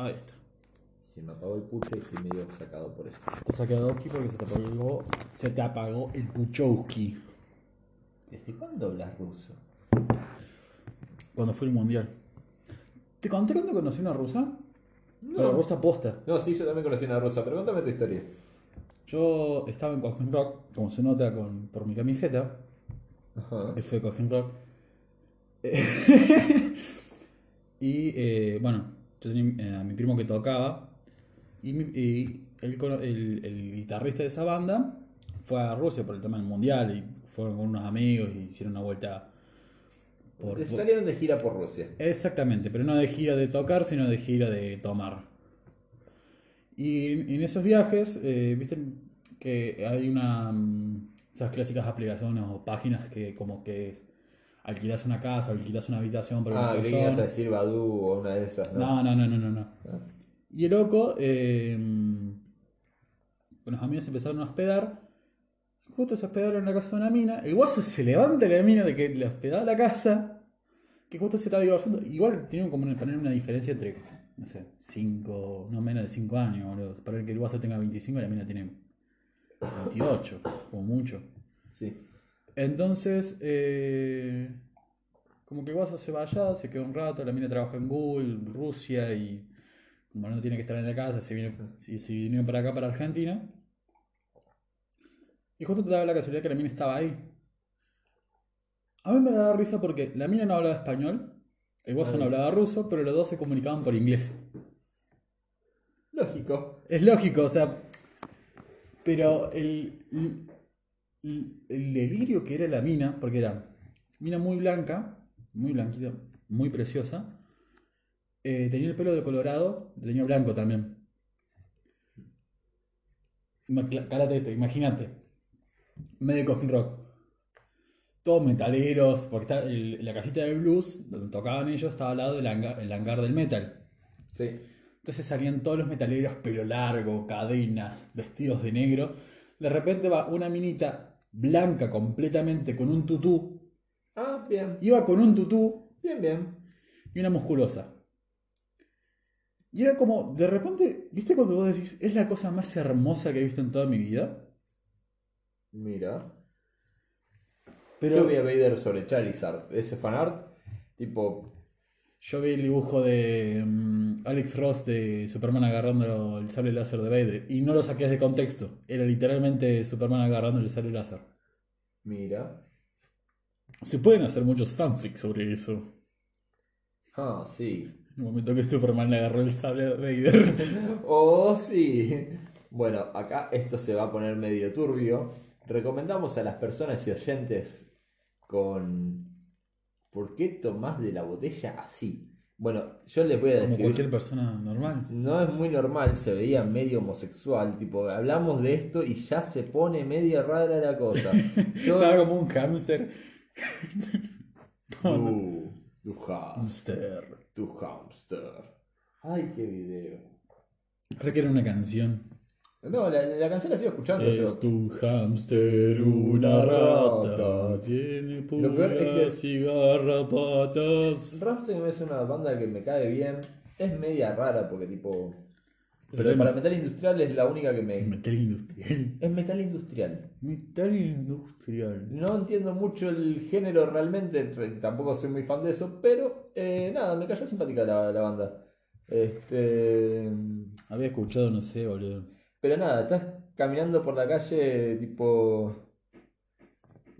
Ahí está. Se me apagó el pucho y estoy medio sacado por eso. Te Doki porque se te apagó, se te apagó el Puchowski ¿Desde cuándo hablas ruso? cuando fue el mundial. ¿Te conté cuando conocí una rusa? Pero rusa posta. No, sí, yo también conocí una rusa, pero contame tu historia. Yo estaba en Cogen Rock, como se nota con, por mi camiseta, Ajá. que fue Cogen Rock. y eh, bueno, yo tenía eh, a mi primo que tocaba. Y, mi- y el, cono- el- el guitarrista de esa banda fue a Rusia por el tema del mundial. Y fueron con unos amigos y hicieron una vuelta por. Salieron de gira por Rusia. Exactamente, pero no de gira de tocar, sino de gira de tomar. Y en esos viajes, eh, viste que hay una. mm, esas clásicas aplicaciones o páginas que, como que alquilas una casa, alquilas una habitación para Ah, una que ibas a persona. decir Badu o una de esas, ¿no? No, no, no, no, no. no. Y el loco, eh, con los amigos empezaron a hospedar. Justo se hospedaron en la casa de una mina. El guaso se levanta de la mina de que le hospedaba la casa. Que justo se estaba divorciando. Igual tienen como una, poner una diferencia entre, no sé, 5, no menos de 5 años, boludo. Para que el guaso tenga 25 y la mina tiene 28, como mucho. Sí. Entonces, eh, como que Guaso se va allá, se queda un rato, la mina trabaja en Google, Rusia, y como no tiene que estar en la casa, se, viene, se, se vinieron para acá, para Argentina. Y justo te daba la casualidad que la mina estaba ahí. A mí me daba risa porque la mina no hablaba español, el Guaso no hablaba ruso, pero los dos se comunicaban por inglés. Lógico. Es lógico, o sea. Pero el, el, el delirio que era la mina, porque era mina muy blanca, muy blanquita, muy preciosa, eh, tenía el pelo de colorado, tenía blanco también. Cálate esto, imagínate. Medio coffin rock. Todos metaleros, porque está el- la casita de blues, donde tocaban ellos, estaba al lado del hangar, el hangar del metal. Sí. Entonces salían todos los metaleros, pelo largo, cadenas, vestidos de negro. De repente va una minita blanca completamente con un tutú. Ah, bien. Iba con un tutú Bien, bien. y una musculosa. Y era como, de repente, ¿viste cuando vos decís, es la cosa más hermosa que he visto en toda mi vida? Mira. Pero Yo vi a Vader sobre Charizard. Ese fanart, tipo. Yo vi el dibujo de mm, Alex Ross de Superman agarrando el sable láser de Vader y no lo saqué de contexto. Era literalmente Superman agarrando el sable láser. Mira. Se pueden hacer muchos fanfics sobre eso. Ah, sí. En el momento que Superman le agarró el sable a Vader. Oh, sí. Bueno, acá esto se va a poner medio turbio. Recomendamos a las personas y oyentes con... ¿Por qué tomás de la botella así? Bueno, yo les voy a Como describir... cualquier persona normal. No es muy normal, se veía medio homosexual, tipo, hablamos de esto y ya se pone media rara la cosa. Yo... Estaba como un hamster. Tu, tu hamster, Hamster. tu hamster. Ay, qué video. Requiere una canción. No, la, la canción la sigo escuchando yo. Es tu hamster una rata. Tiene peor es que- pulgas y garrapatas. Rammstein es una banda que me cae bien. Es media rara porque tipo... Pero para metal industrial es la única que me... Metal industrial. Es metal industrial. Metal industrial. No entiendo mucho el género realmente, re- tampoco soy muy fan de eso, pero eh, nada, me cayó simpática la, la banda. Este, Había escuchado, no sé, boludo. Pero nada, estás caminando por la calle tipo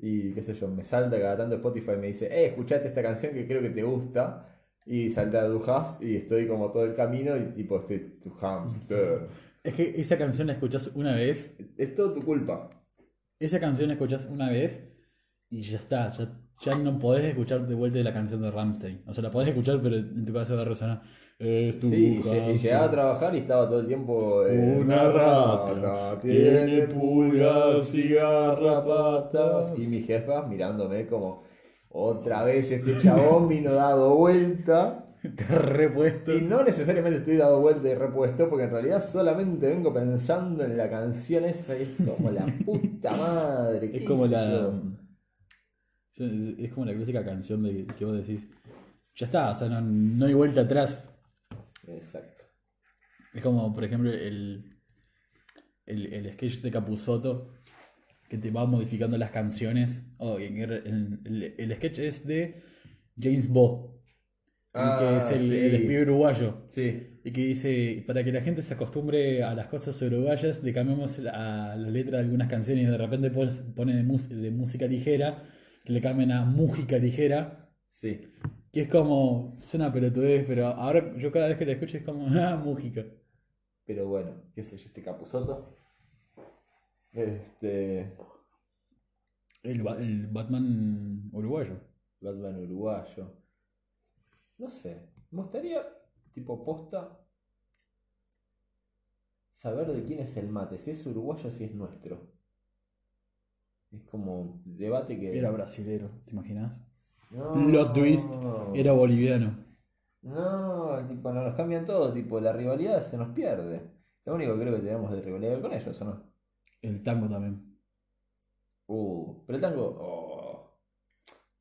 y qué sé yo, me salta cada tanto Spotify y me dice, eh, escuchate esta canción que creo que te gusta. Y salta Du Hast y estoy como todo el camino y tipo estoy tu hamster. Es que esa canción la escuchás una vez. Es todo tu culpa. Esa canción la escuchás una vez y ya está. Ya, ya no podés escuchar de vuelta la canción de Ramstein. O sea, la podés escuchar, pero en tu cabeza va a resonar. Es tu Sí, y llegaba a trabajar y estaba todo el tiempo. eh, Una rata tiene pulgas y garrapatas. Y mi jefa mirándome como, otra vez este chabón vino dado vuelta. Te repuesto. Y no necesariamente estoy dado vuelta y repuesto, porque en realidad solamente vengo pensando en la canción esa. y Es como la puta madre. Es como la. yo. Es como la clásica canción de que vos decís. Ya está, o sea, no, no hay vuelta atrás. Exacto. Es como, por ejemplo, el, el, el sketch de Capuzotto que te va modificando las canciones. Oh, en- el, el- sketch es de James Bo, que Ah, es el, sí. el uruguayo. Sí, Y que dice, para que la gente se acostumbre a las cosas uruguayas, le cambiamos la, la letra de algunas canciones y de repente pone, de, música ligera, le cambien a música ligera, sí. que es como, suena pelotudez, pero ahora yo cada vez que la escucho es como, ah, música. Pero bueno, qué sé yo, este Capuzoto. Este. El, Ba- el Batman uruguayo. Batman uruguayo. No sé. Me gustaría, tipo posta, saber de quién es el mate. Si es uruguayo o si es nuestro. Es como debate que. Era brasilero, ¿te imaginas? No, Plot twist, era boliviano. No, tipo, nos cambian todo. Tipo, la rivalidad se nos pierde. Lo único que creo que tenemos de rivalidad con ellos, ¿o no? El tango también. Uh, pero el tango. oh.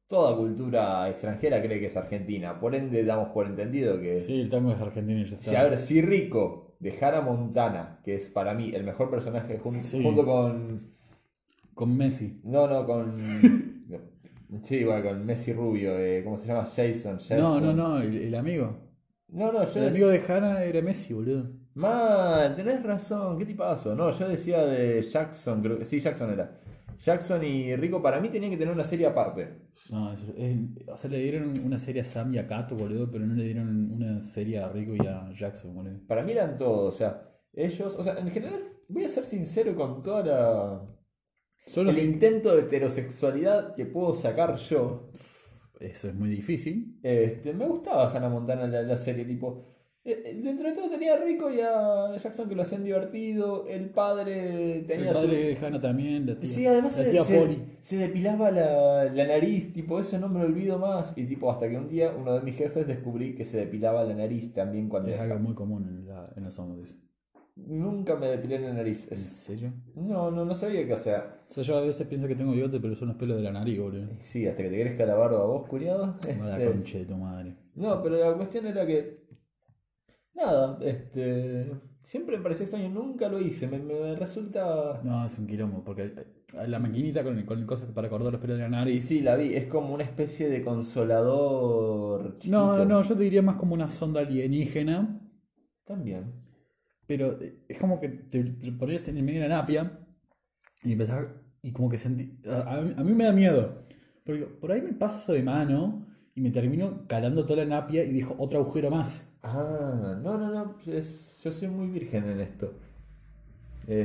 Toda cultura extranjera cree que es argentina. Por ende, damos por entendido que. Sí, el tango es argentino y ya Si, a está. ver, si Rico de Hannah Montana, que es para mí el mejor personaje Sí. junto con. Con Messi. No, no, con. sí, bueno, con Messi Rubio. eh, ¿Cómo se llama? Jason. No, Jason. no, no, el, el amigo. No, no, yo El amigo de Hannah era Messi, boludo. Man, tenés razón, ¿qué tipazo? No, yo decía de Jackson, creo que sí, Jackson era. Jackson y Rico para mí tenían que tener una serie aparte. No, eso- es- o sea, le dieron una serie a Sam y a Kato, boludo, pero no le dieron una serie a Rico y a Jackson, boludo. Para mí eran todos, o sea, ellos, o sea, en general, voy a ser sincero con toda la. Solo El intento de heterosexualidad que puedo sacar yo. eso es muy difícil. Este, me gustaba Hannah Montana la, la serie, tipo. eh, eh, Dentro de todo tenía a Rico y a Jackson que lo hacían divertido. El padre tenía El su- padre de Hannah también, la tía, Sí, además la se, tía se- Polly. se depilaba la, la nariz, tipo, eso no me lo olvido más. Y tipo, hasta que un día uno de mis jefes descubrí que se depilaba la nariz también cuando... Es algo muy común en, la- en los hombres. Nunca me depilé la nariz. ¿En serio? No, no, no sabía qué hacer. O sea, yo a veces pienso que tengo bigote, pero son los pelos de la nariz, boludo. Sí, hasta que te crezca la barba vos, curiado. A la Este, concha de tu madre. no, pero la cuestión era que... Nada, este... Siempre me pareció extraño, nunca lo hice. Me, me resulta... No, es un quilombo, porque eh, la maquinita con, con cosas para cortar los pelos de la nariz. sí, la vi, es como una especie de consolador chiquito. No, no, yo te diría más como una sonda alienígena. También. Pero eh, es como que te, te pones en el medio de la napia y empezás. Y como que sentí. A, a mí- a mí me da miedo. Porque por ahí me paso de mano y me termino calando toda la napia y dejo otro agujero más. Ah, no, no, no, es- yo soy muy virgen en esto.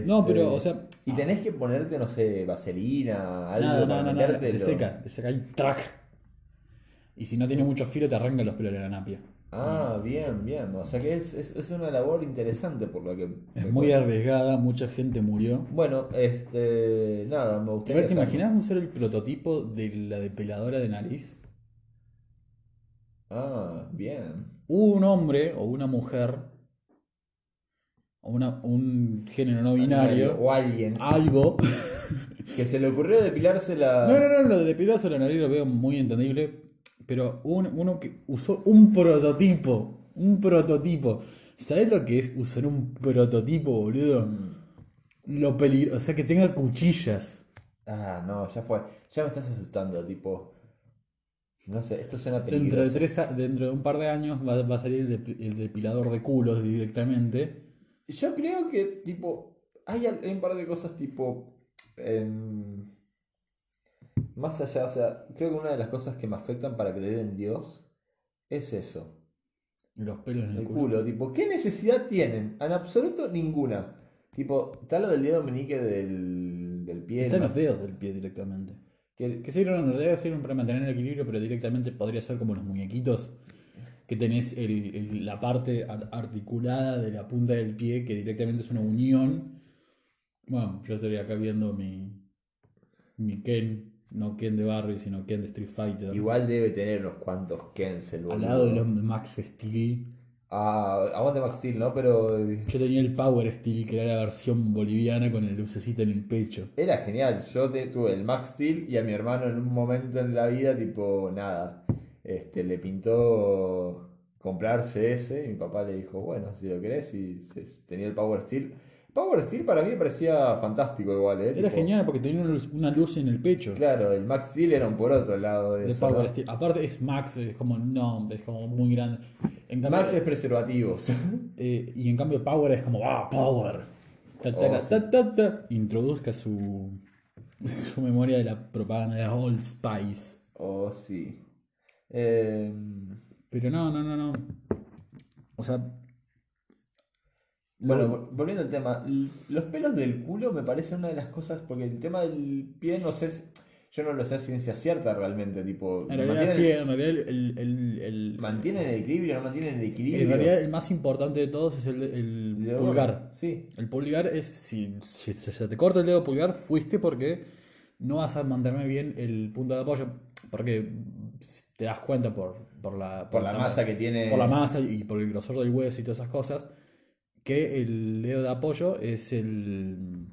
No, Este, pero, o sea. Y tenés que ponerte, no sé, vaselina, algo Nada, para metértelo. Le seca, le seca ahí, track. Y si no tiene mucho filo, te arranca los pelos de la napia. Ah, bien, bien. O sea que es, es, es una labor interesante por lo que... Es muy arriesgada, mucha gente murió. Bueno, este... Nada, me A gustaría... ver, ¿te saber- imaginas usar el prototipo de la depiladora de nariz? Ah, bien. un hombre o una mujer o una- un género no binario, O alguien algo. que se le ocurrió depilarse la... No, no, no, lo de depilarse la nariz lo veo muy entendible, pero un- uno que usó un prototipo, un prototipo. ¿Sabes lo que es usar un prototipo, boludo? Lo peligro, o sea, que tenga cuchillas. Ah, no, ya fue. Ya me estás asustando, tipo... No sé, esto suena Dentro de, peligroso. tres, a- dentro de un par de años va, va a salir el, depi- el depilador de culos directamente. Yo creo que, tipo, hay, hay un par de cosas, tipo, em, más allá, o sea, creo que una de las cosas que me afectan para creer en Dios es eso, Los pelos en el, el culo. culo, tipo, ¿qué necesidad tienen? En absoluto ninguna. Tipo, está lo del dedo meñique del, del pie, Está en ¿no? los dedos del pie directamente. que- Que sirven, debe sirven para mantener el equilibrio, pero directamente podría ser como los muñequitos. Que tenés el- el- la parte ar- articulada de la punta del pie, que directamente es una unión. Bueno, yo estoy acá viendo mi, mi Ken, no Ken de Barry, sino Ken de Street Fighter. igual debe tener unos cuantos Kens el Al lado de los Max Steel. Ah, aguante Max Steel, ¿no? Pero Yo tenía el Power Steel, que era la versión boliviana con el lucecita en el pecho. Era genial, yo te- tuve el Max Steel y a mi hermano en un momento en la vida, tipo, nada, este, le pintó comprarse ese. Y mi papá le dijo, bueno, si lo querés, y se- tenía el Power Steel. Power Steel para mí me parecía fantástico igual, ¿eh? Era Tipo, genial porque tenía una luz, una luz en el pecho. Claro, el Max Steel era un poroto al lado de, de eso. Power ¿no? Steel. Aparte es Max, es como no, es como muy grande. En cambio, Max es preservativos. eh, y en cambio Power es como ah, Power. Ta, ta, Oh, ta, sí. ta, ta, ta. Introduzca su su memoria de la propaganda de Old Spice. oh, sí. Eh, Pero no, no, no, no. O sea, Bueno, volviendo al tema, los pelos del culo me parece una de las cosas, porque el tema del pie no sé, si- yo no lo sé a ciencia cierta realmente, tipo, en realidad sí, en realidad el, el- el- mantienen el equilibrio, no mantienen el equilibrio. en realidad el más importante de todos es el, el dedo pulgar. Sí, El pulgar es, si, si se te corta el dedo pulgar, fuiste porque no vas a mantener bien el punto de apoyo. Porque te das cuenta por, por la, por la el masa que tiene. por la masa y por el grosor del hueso y todas esas cosas, que el dedo de apoyo es el,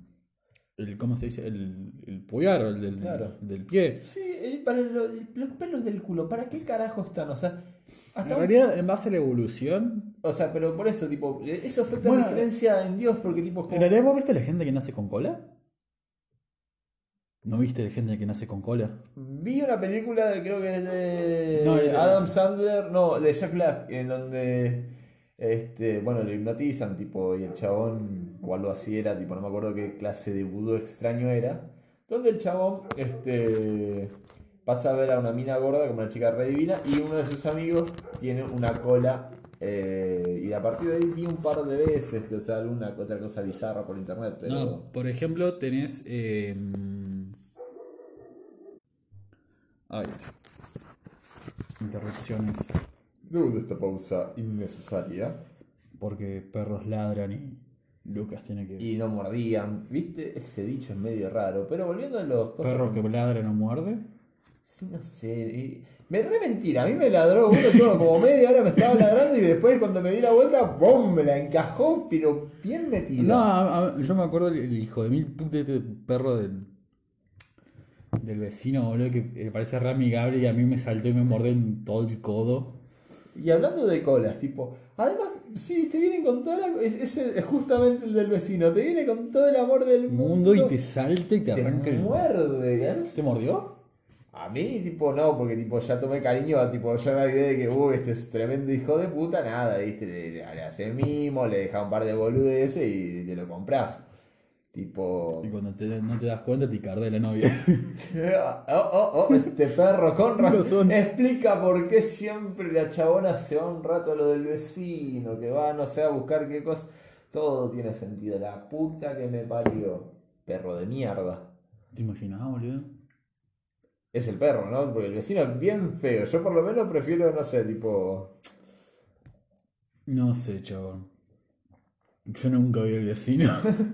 el ¿cómo se dice? El, el pulgar, el del, Claro. del pie. Sí, el- para lo- los pelos del culo, ¿para qué carajo están? O sea, En hasta un- realidad, en base a la evolución, o sea, pero por eso, tipo, eso afecta Bueno, mi creencia en Dios, porque tipo es como- ¿en realidad vos viste la gente que nace con cola? ¿No viste la gente que nace con cola? Vi una película, de- creo que es de No, el- Adam Sandler, no, de Jack Black, en donde, este, bueno, lo hipnotizan, tipo, y el chabón, o algo así era, tipo, no me acuerdo qué clase de vudú extraño era, donde el chabón, este, pasa a ver a una mina gorda como una chica re divina, y uno de sus amigos tiene una cola, eh, y a partir de ahí vi un par de veces, o sea, alguna otra cosa bizarra por internet, pero... No, por ejemplo, tenés. eh, Ay. Interrupciones. Luego de esta pausa innecesaria... Porque perros ladran y Lucas tiene que. y no mordían. ¿Viste? Ese dicho es medio raro. Pero volviendo a los cosas. Perro que ladra no muerde. Sí, no sé. Me re mentira. A mí me ladró uno todo como media hora me estaba ladrando y después cuando me di la vuelta, ¡bum! Me la encajó, pero bien metida. No, a- a- yo me acuerdo el, hijo de mil puta de este perro del. Del vecino, boludo, que eh, parece re amigable y a mí me saltó y me mordió en todo el codo. Y hablando de colas, tipo. Además, sí, te vienen con toda la. Es, es el- es justamente el del vecino. Te viene con todo el amor del mundo. Mundo y te salta y te te arranca el. muerde. ¿eh? ¿Te mordió? A mí, tipo, no, porque tipo ya tomé cariño, tipo, ya me olvidé de que, uy, este es tremendo hijo de puta, nada, viste, le, le, le hace el mimo, le deja un par de boludeces y te lo compras. Tipo, Y cuando te- no te das cuenta te cardé la novia. oh, oh, oh, este perro con razón. razón. Explica por qué siempre la chabona se va un rato a lo del vecino, que va, no sé, a buscar qué cosa. Todo tiene sentido, la puta que me parió. Perro de mierda. ¿Te imaginas, boludo? Es el perro, ¿no? Porque el vecino es bien feo. Yo por lo menos prefiero, no sé, tipo. No sé, chabón. Yo nunca vi al vecino.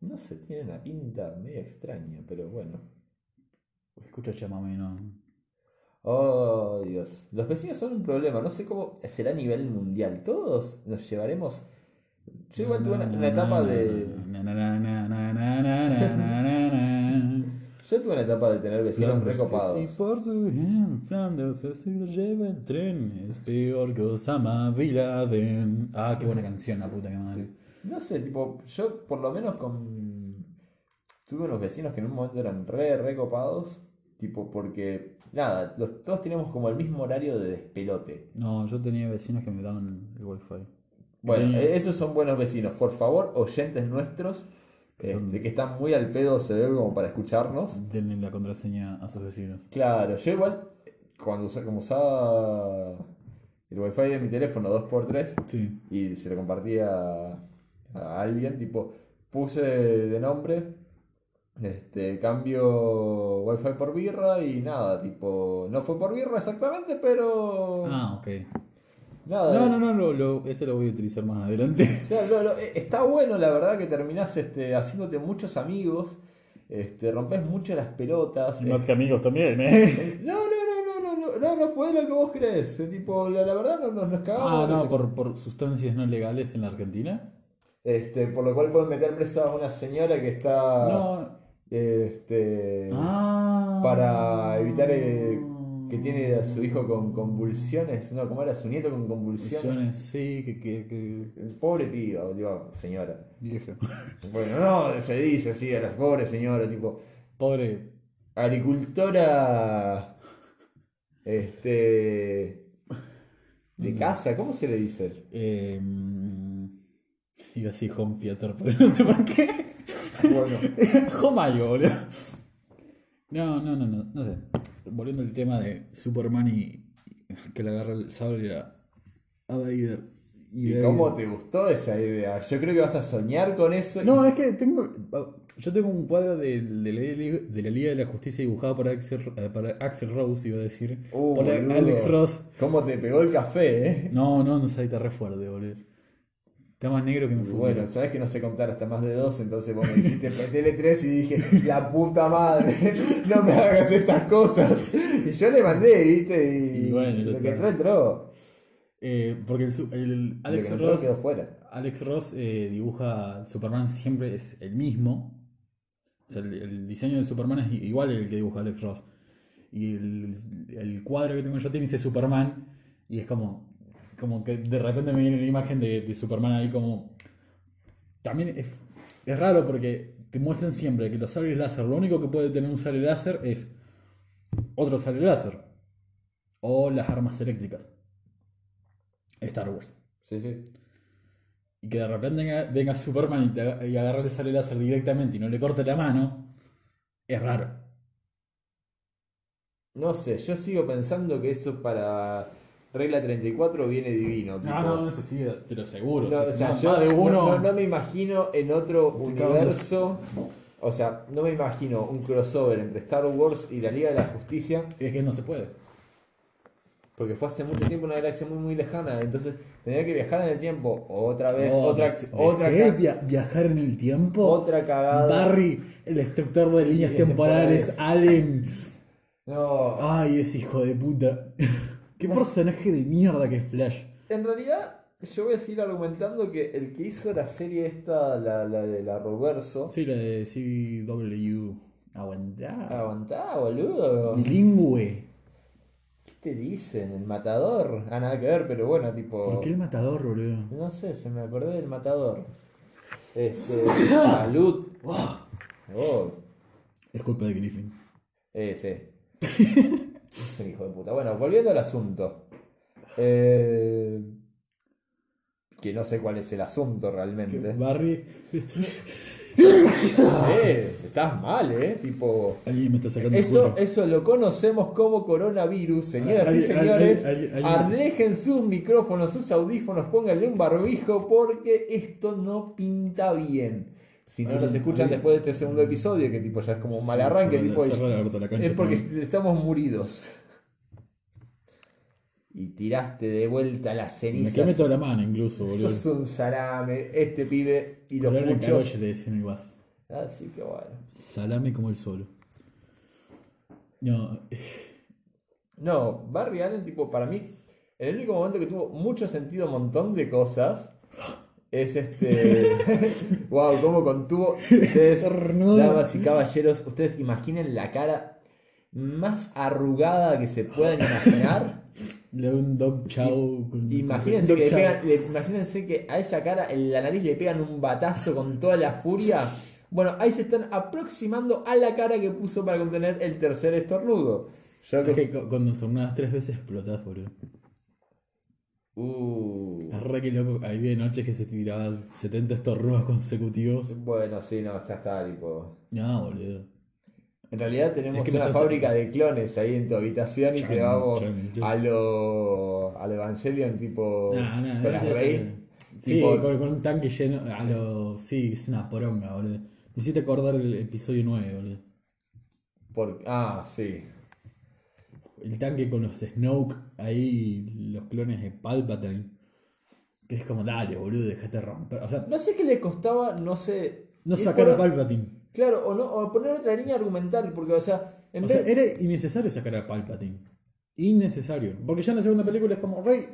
No sé, tiene una pinta media extraña, pero bueno. Escucha llámame, no. Oh, Dios. Los vecinos son un problema. No sé cómo será a nivel mundial. Todos nos llevaremos. Yo igual tuve una, etapa de. Yo tuve una etapa de tener vecinos recopados. Y por su Flanders se lo lleva el tren. Peor que Osama Ah, qué buena canción, la puta que madre. Sí. No sé, tipo, yo por lo menos con. Tuve unos vecinos que en un momento eran re recopados. Tipo, porque. Nada, los, todos teníamos como el mismo horario de despelote. No, yo tenía vecinos que me daban el wifi. Bueno, Tenía- eh, esos son buenos vecinos. Por favor, oyentes nuestros, Que son- este, que están muy al pedo, se ve como para escucharnos. Denle la contraseña a sus vecinos. Claro, yo igual, cuando como usaba el wifi de mi teléfono 2x3 Sí. y se lo compartía a, alguien, tipo, puse de nombre, este, cambio wifi por birra y nada, tipo, no fue por birra exactamente, pero... Ah, ok. nada. No, no, no, lo, lo- ese lo voy a utilizar más adelante. O sea, lo- lo- eh, está bueno, la verdad, que terminás este, haciéndote muchos amigos, este, rompes mucho las pelotas. Y más eh, que amigos también, ¿eh? No, no, no, no, no, no, no, no fue lo que vos crees. eh, Tipo, la, la verdad no, nos, cagamos. Ah, no, por, por sustancias no legales en la Argentina. Este, por lo cual pueden meter presa a una señora que está. No. Este. Ah. para evitar, eh, que tiene a su hijo con convulsiones, no, ¿cómo era? Su nieto con convulsiones. Convulsiones, sí, que, que, que El pobre piba, digo, señora. viejo. Bueno, no, se dice así a las pobres señoras, tipo, Pobre. agricultora, este, de casa, ¿cómo se le dice? Eh, iba así home theater, pero no sé por qué. Bueno, home algo, boludo. No, no, no, no, no sé. Volviendo al tema de Superman y que le agarra el sable a, a Vader. ¿y cómo te gustó esa idea? Yo creo que vas a soñar con eso. y- No, es que tengo. Yo tengo un cuadro de, de la, de la Liga de la Justicia dibujado por Axel, eh, por Axel Rose, iba a decir. Uh, por boludo. Alex Ross. ¿Cómo te pegó el café, eh? No, no, no sabes, está re fuerte, boludo. Está más negro que mi futuro. Bueno, sabes que no sé contar hasta más de dos, entonces vos me dijiste metele tres y dije, la puta madre, no me hagas estas cosas. Y yo le mandé, viste, y, Y bueno, lo que entró, entró. Eh, porque el, el Alex entró Ross, quedó fuera. Alex Ross eh, dibuja Superman siempre es el mismo. O sea, el, el diseño de Superman es igual el que dibuja Alex Ross. Y el, el cuadro que tengo yo tiene ese Superman. Y es como, como que de repente me viene la imagen de, de Superman ahí como... También es, es raro porque te muestran siempre que los sables láser, lo único que puede tener un sable láser es otro sable láser. O las armas eléctricas. Star Wars. Sí, sí. Y que de repente venga, venga Superman y, te, y agarre el sable láser directamente y no le corte la mano, es raro. No sé, yo sigo pensando que eso para regla 34 viene divino. tipo. No, no, no sé si, pero seguro. No, o sea, más yo de no- uno. no, no me imagino en otro universo. O sea, no me imagino un crossover entre Star Wars y la Liga de la Justicia. Es que no se puede. Porque fue hace mucho tiempo una galaxia muy muy lejana. Entonces tendría que viajar en el tiempo. Otra vez, Oh, otra, des- otra, via- viajar en el tiempo. otra cagada. Barry, el destructor de líneas Líneas temporales, Allen. No. Ay, ese hijo de puta. Qué personaje de mierda que es Flash. En realidad, yo voy a seguir argumentando que el que hizo la serie esta, la, la de la Roverso. Sí, la de CW. Aguantá. Aguantá, boludo. Bilingüe. ¿Qué te dicen? El matador. Ah, nada que ver, pero bueno, tipo. ¿Por qué el matador, boludo? No sé, se me acordé del matador. Este. salud. Oh, Es culpa de Griffin. eh, sí. Es un hijo de puta. Bueno, volviendo al asunto. Eh, que no sé cuál es el asunto realmente. Barry. Eh, estás mal, eh. Tipo. Alguien me está sacando el Eso, eso lo conocemos como coronavirus, señoras y señores. Arlejen sus micrófonos, sus audífonos, pónganle un barbijo porque esto no pinta bien. Si no nos escuchan alguien- después de este segundo episodio, que tipo ya es como un mal arranque, Sí, tipo, la la cancha, es porque también. estamos muridos. Y tiraste de vuelta las Me cenizas. quemé toda la mano incluso, boludo. Sos un salame, este pibe y los Color muchos. le decían. Así que bueno. Salame como el solo. No, No, Barry Allen, tipo, para mí, el único momento que tuvo mucho sentido un montón de cosas es este. wow, cómo contuvo. Ustedes, damas y caballeros, ustedes imaginen la cara más arrugada que se puedan imaginar. Le doy un dog chow. con- Imagínense dog que, le pegan- le- imagínense que a esa cara, en la nariz le pegan un batazo con toda la furia. Bueno, ahí se están aproximando a la cara que puso para contener el tercer estornudo. Yo Es que- que cu- cuando estornudas tres veces explotás, boludo. Uh. Es re que loco. Había noches que se tiraban 70 estornudos consecutivos. Bueno, sí, no, ya está, tipo. No, boludo. En realidad tenemos Es que me una fábrica de clones ahí en tu habitación y te vamos chan, chan. a lo. al Evangelion, tipo. No, no, con no, la ya- Rey. Sí, con, con un tanque lleno. A lo, sí, es una poronga, boludo. Me hiciste acordar el episodio 9, boludo. Por... Ah, sí. El tanque con los Snoke, ahí los clones de Palpatine. Que es como, dale, boludo, dejate romper. O sea, No sé qué le costaba, no sé. no sacar a Palpatine. Claro, o, no, o poner otra línea argumental, porque, o sea, en O vez. sea, era innecesario sacar a Palpatine. Innecesario. Porque ya en la segunda película es como Rey.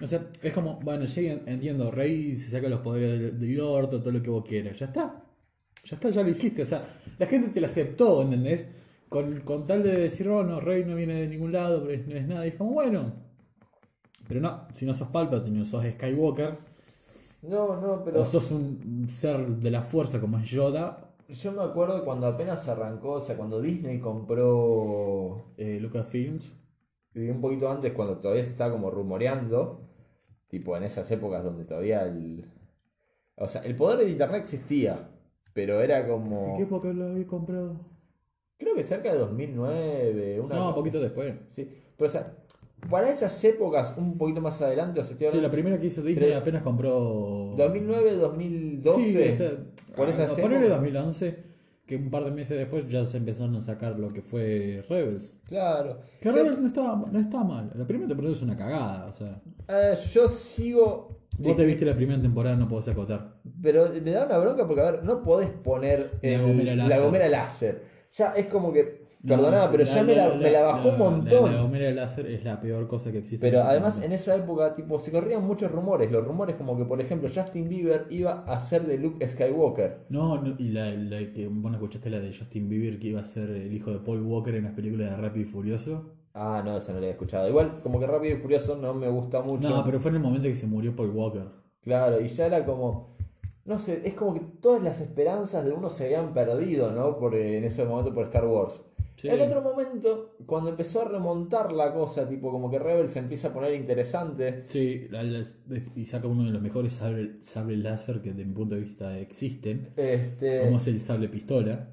O sea, es como, bueno, ya entiendo, Rey se saca los poderes del, del orto, todo lo que vos quieras. Ya está. Ya está, ya lo hiciste. O sea, la gente te lo aceptó, ¿entendés? con, con tal de decir, oh, no, Rey no viene de ningún lado, pero no es nada. Y es como, bueno. Pero no, si no sos Palpatine o sos Skywalker, No, no, pero o sos un ser de la fuerza como es Yoda, yo me acuerdo cuando apenas arrancó, o sea, cuando Disney compró eh, Lucasfilms. y un poquito antes, cuando todavía se estaba como rumoreando, tipo en esas épocas donde todavía el... O sea, el poder de internet existía, pero era ¿En como... qué época lo había comprado? Creo que cerca de 2009, una... No, un poquito después. Sí, pero o sea, para esas épocas, un poquito más adelante, o sea, estoy Sí, la primera que hizo Disney apenas compró. 2009, 2012. Sí, o sea, por esas a- ponele épocas. 2011, que un par de meses después ya se empezaron a sacar lo que fue Rebels. Claro. Que O sea, Rebels no estaba, no estaba mal. La primera temporada es una cagada, o sea. eh, yo sigo. Vos te viste la primera temporada, no podés acotar. Pero me da una bronca porque, a ver, no podés poner La el- gomera láser. la gomera láser. Ya es como que. No, sí, pero ya me la, me la bajó un montón. La, gomera de láser es la peor cosa que existe. Pero en este además en esa época, tipo, se corrían muchos rumores. Los rumores como que, por ejemplo, Justin Bieber iba a ser de Luke Skywalker. No, no, y la, que vos no escuchaste la de Justin Bieber que iba a ser el hijo de Paul Walker en las películas de Rápido y Furioso. Ah, no, esa no la había escuchado. Igual, como que Rápido y Furioso no me gusta mucho. No, pero fue en el momento que se murió Paul Walker. Claro, y ya era como. No sé, es como que todas las esperanzas de uno se habían perdido, ¿no? Por, en ese momento por Star Wars. Sí. En otro momento, cuando empezó a remontar la cosa, tipo como que Rebels se empieza a poner interesante. Sí, la- y saca uno de los mejores sable, sable láser que de mi punto de vista existen, Este, como es el sable pistola.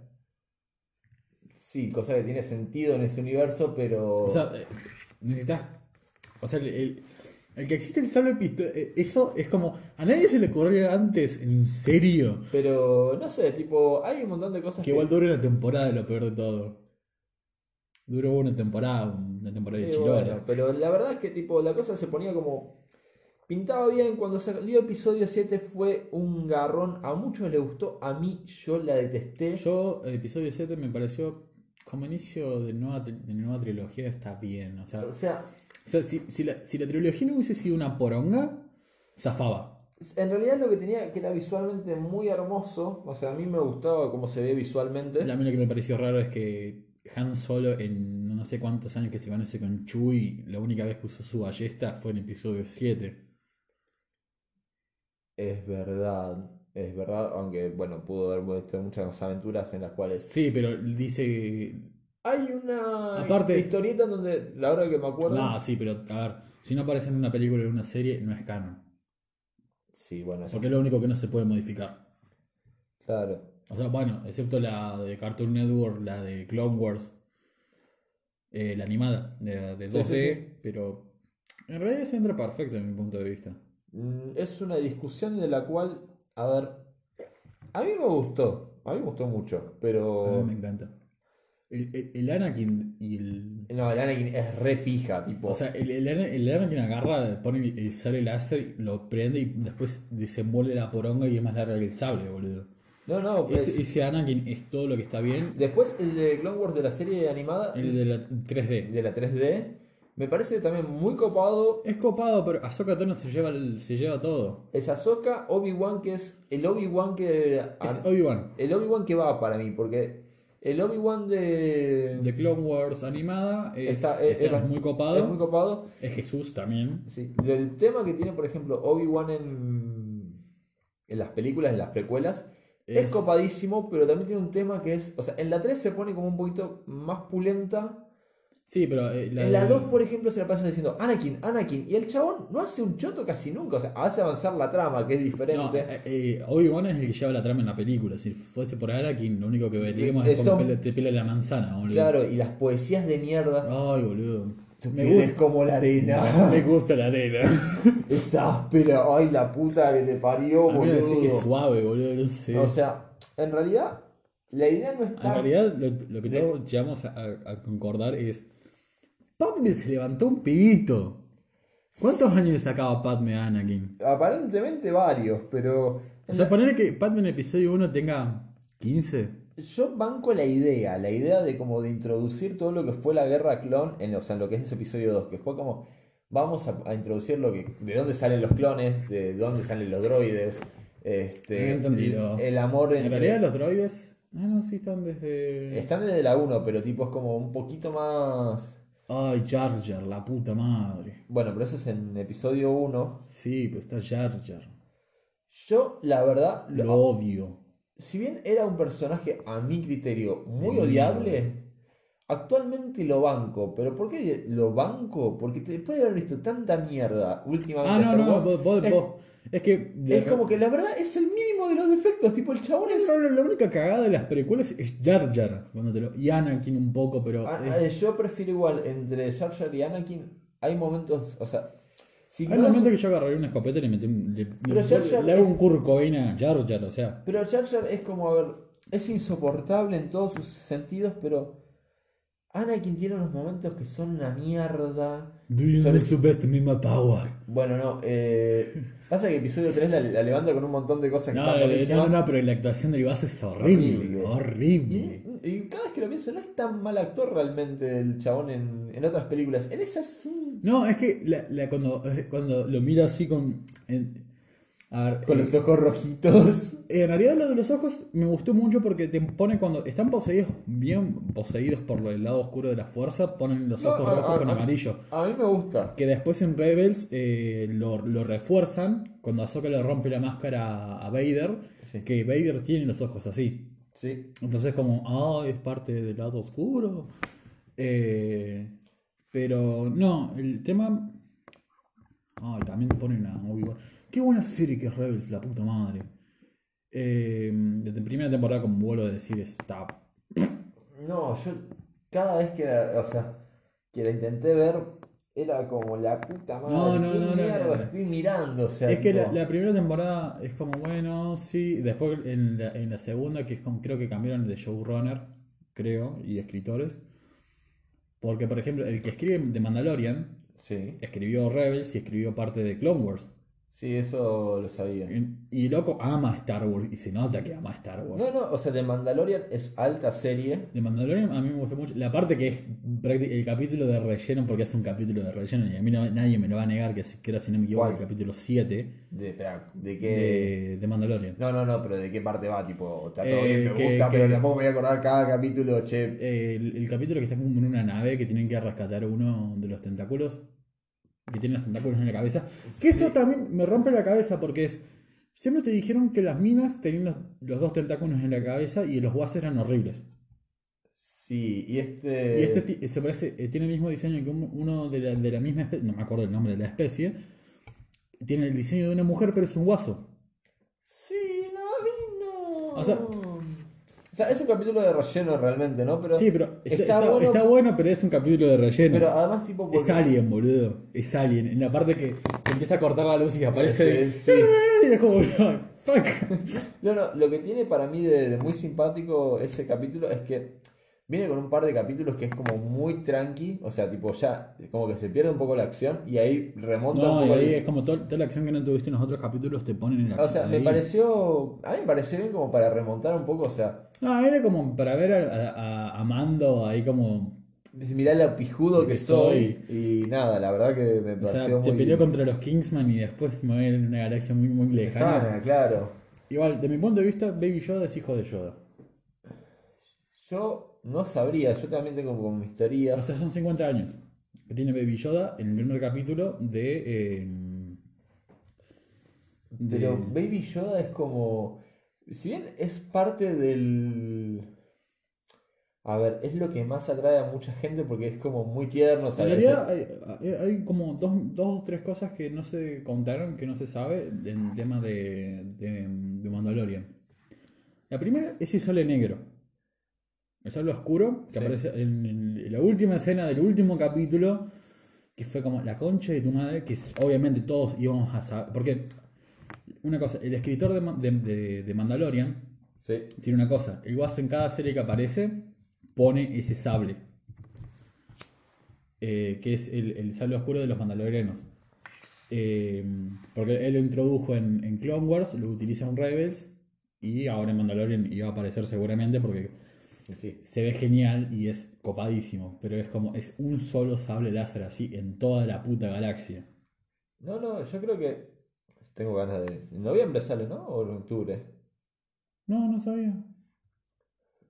sí, cosa que tiene sentido en ese universo, pero. O sea, eh, necesitas... O sea, el, el- el que existe el sable pistola, eh, eso es como... A nadie se le ocurrió antes, en serio, pero, no sé, tipo, hay un montón de cosas que igual dure una temporada, lo peor de todo. Duró una temporada, una temporada de bueno, pero la verdad es que tipo la cosa se ponía como pintaba bien cuando salió episodio 7 fue un garrón, a muchos les gustó, a mí yo la detesté. Yo, episodio 7 me pareció como inicio de nueva, de nueva trilogía está bien. O sea, O sea, o sea si, si la, si la trilogía no hubiese sido una poronga, zafaba. en realidad lo que tenía que era visualmente muy hermoso, o sea, a mí me gustaba cómo se ve visualmente. A mí lo que me pareció raro es que Han Solo en no sé cuántos años que se conoce con Chewie, la única vez que usó su ballesta fue en episodio 7. Es verdad, es verdad, aunque bueno, pudo haber visto muchas aventuras en las cuales Sí, pero dice... hay una Aparte- historieta en donde la hora que me acuerdo, No, sí, pero a ver, si no aparece en una película o en una serie, no es canon. sí, bueno, Porque es lo único que no se puede modificar. claro. O sea, bueno, excepto la de Cartoon Network, la de Clone Wars, eh, la animada de, de Sí, 2D, sí, sí. pero en realidad se entra perfecto en mi punto de vista. Mm, Es una discusión de la cual, a ver, a mí me gustó, a mí me gustó mucho, A mí pero... me encanta. El, el- el Anakin y el. No, el Anakin es re pija, tipo... O sea, el, el, Ana- el Anakin agarra, pone el, el sable láser, lo prende y después desenvuelve la poronga y es más larga que el sable, boludo. No, no, pues... Ese, ese Anakin es todo lo que está bien. Después el de Clone Wars de la serie animada, El de la 3D. de la 3D, me parece también muy copado. Es copado, pero Ahsoka Tano se lleva, el- se lleva todo. Es Ahsoka, Obi-Wan que es el Obi-Wan que... Es Obi-Wan. El Obi-Wan que va para mí, porque el Obi-Wan de... De Clone Wars animada es, Está- es- está es- muy copado. es muy copado. Es Jesús también. Sí, el tema que tiene, por ejemplo, Obi-Wan en, en las películas, en las precuelas, es... Es- copadísimo, pero también tiene un tema que es, o sea, en la 3 se pone como un poquito más pulenta. Sí, pero eh, la en la del- 2, por ejemplo, se la pasa diciendo Anakin, Anakin, y el chabón no hace un choto casi nunca, o sea, hace avanzar la trama, que es No, diferente. eh, eh, Obi-Wan es el que lleva la trama en la película. Si fuese por Anakin, lo único que veríamos Eh, es son- te pela la manzana, boludo. claro, y las poesías de mierda. Ay, boludo. Me gusta, como la arena. me gusta la arena. es áspera, ay la puta que te parió, A mí me decís que es suave, boludo. No sé. O sea, en realidad, la idea no está. en realidad, lo, lo que todos llegamos a, concordar es. Padme se levantó un pibito. ¿Cuántos años le sacaba Padme a Anakin? Aparentemente varios, pero. O sea, poner que Padme en episodio 1 tenga 15. Yo banco la idea, la idea de como de introducir todo lo que fue la guerra clon, en, o sea, en lo que es ese episodio 2, que fue como, vamos a, a introducir lo que, de dónde salen los clones, de dónde salen los droides, este, entendido. el, el amor En entre- realidad, los droides Ah, no, sí, están desde. Están desde la 1, pero tipo es como un poquito más. Ay, Jar Jar, la puta madre. Bueno, pero eso es en episodio 1. Sí, pero está Jar Jar. Yo, la verdad, lo- Lo odio. Si bien era un personaje a mi criterio muy De odiable, actualmente lo banco. ¿Pero por qué lo banco? Porque después de haber visto tanta mierda últimamente, Ah, no, no, vos, vos- es, vos- Es que. es como que la verdad es el mínimo de los defectos. Tipo, el chabón es. No, no, la única cagada de las precuelas es Jar Jar. Cuando te lo... Y Anakin un poco, pero. Ah, es- eh, yo prefiero igual entre Jar Jar y Anakin. Hay momentos, o sea, si Hay un momento que yo agarraría una escopeta y le metí un- le, Pero le- Jar Jar le hago es- un Kurt Cobain a Jar Jar, o sea. Pero Jar Jar es como, a ver, es insoportable en todos sus sentidos, pero Anakin tiene unos momentos que son una mierda. Do you best me my power? Bueno, no, eh, pasa que episodio 3 la, la levanta con un montón de cosas que No, están no, no, no, pero la actuación del base es horrible. Horrible. Horrible. Y, y cada vez que lo pienso, no es tan mal actor realmente el chabón en, en otras películas. En esas sí. No, es que la, la- cuando, eh, cuando lo miro así con. en- a ver, Con eh, los ojos rojitos. En realidad lo de los ojos me gustó mucho porque te pone cuando están poseídos, bien poseídos por el lado oscuro de la fuerza, ponen los No, ojos a- rojos a- con a- amarillo. A mí me gusta. Que después en Rebels eh, lo, lo refuerzan cuando Ahsoka le rompe la máscara a Vader, Sí. que Vader tiene los ojos así. Sí. Entonces como, ah, es parte del lado oscuro. Eh, pero no, el tema... Ay, también ponen a Obi-Wan. Qué buena serie que es Rebels, la puta madre. Eh, desde primera temporada, como vuelvo a decir, está... No, yo cada vez que la, o sea, que la intenté ver era como la puta madre. No, no, ¿qué no, no, mierda no, no. estoy mirando? O sea, Es que la, la primera temporada es como, bueno, sí. Después en la, en la segunda, que es como, creo que cambiaron de showrunner, creo, y escritores. Porque, por ejemplo, el que escribe The Mandalorian Sí, escribió Rebels y escribió parte de Clone Wars. Sí, eso lo sabía. Y loco ama Star Wars y se nota que ama Star Wars. No, no, o sea, The Mandalorian es alta serie. De Mandalorian a mí me gustó mucho. La parte que es el capítulo de relleno, porque es un capítulo de relleno y a mí no- nadie me lo va a negar, que que era, si no me equivoco, ¿Cuál? el capítulo 7 De, ¿de qué? de, de Mandalorian. No, no, no, pero ¿de qué parte va? Tipo, está todo Eh, bien, me que- gusta, que- pero tampoco me voy a acordar cada capítulo, che. El, el capítulo que está como en una nave que tienen que rescatar uno de los tentáculos. Que tiene los tentáculos en la cabeza. Que eso también me rompe la cabeza porque es. Siempre te dijeron que las minas tenían los, los dos tentáculos en la cabeza y los guases eran horribles. Sí, y este. Y este se parece, eh, tiene el mismo diseño que un- uno de la, de la misma especie, no me acuerdo el nombre de la especie. Tiene el diseño de una mujer, pero es un guaso. Sí, no, no. O sea- O sea, es un capítulo de relleno realmente, ¿no? Pero sí, pero está, está bueno- está bueno, pero es un capítulo de relleno. Pero además, tipo, es Alien, boludo. Es Alien. En la parte que se empieza a cortar la luz y aparece. Sí, sí. Y es como, fuck. No, no, lo que tiene para mí de, de muy simpático ese capítulo es que viene con un par de capítulos que es como muy tranqui, o sea, tipo ya como que se pierde un poco la acción y ahí remonta No, un y poco. ahí el- es como to- toda la acción que no tuviste en los otros capítulos te ponen en la O sea, me ahí. pareció, a mí me pareció bien como para remontar un poco, o sea, No, era como para ver a, a- a Mando ahí como. mirá lo pijudo que Que soy y nada, la verdad que me O sea, pareció te peleó contra los Kingsman y después me voy en una galaxia muy, muy lejana. lejana, claro. Igual, de mi punto de vista, Baby Yoda es hijo de Yoda. Yo no sabría, yo también tengo como mis teorías. O sea, son 50 años que tiene Baby Yoda en el primer capítulo de. eh, de- Pero Baby Yoda es como. Si bien es parte del. A ver, es lo que más atrae a mucha gente porque es como muy tierno. En realidad hay, hay- como dos, dos o tres cosas que no se contaron, que no se sabe en el tema de, de, de Mandalorian. La primera es el sable negro. El sable oscuro que Sí. aparece en, en la última escena del último capítulo, que fue como la concha de tu madre, que obviamente todos íbamos a saber. Porque, una cosa, el escritor de, de- de- de Mandalorian Sí. tiene una cosa, el guaso en cada serie que aparece pone ese sable. Eh, que es el, el sable oscuro de los mandalorianos. Eh, porque él lo introdujo en, en Clone Wars, lo utiliza en Rebels y ahora en Mandalorian iba a aparecer seguramente porque sí. se ve genial y es copadísimo. Pero es como, es un solo sable láser así en toda la puta galaxia. No, no, yo creo que. Tengo ganas de. En noviembre sale, ¿no? O en octubre. No, no sabía.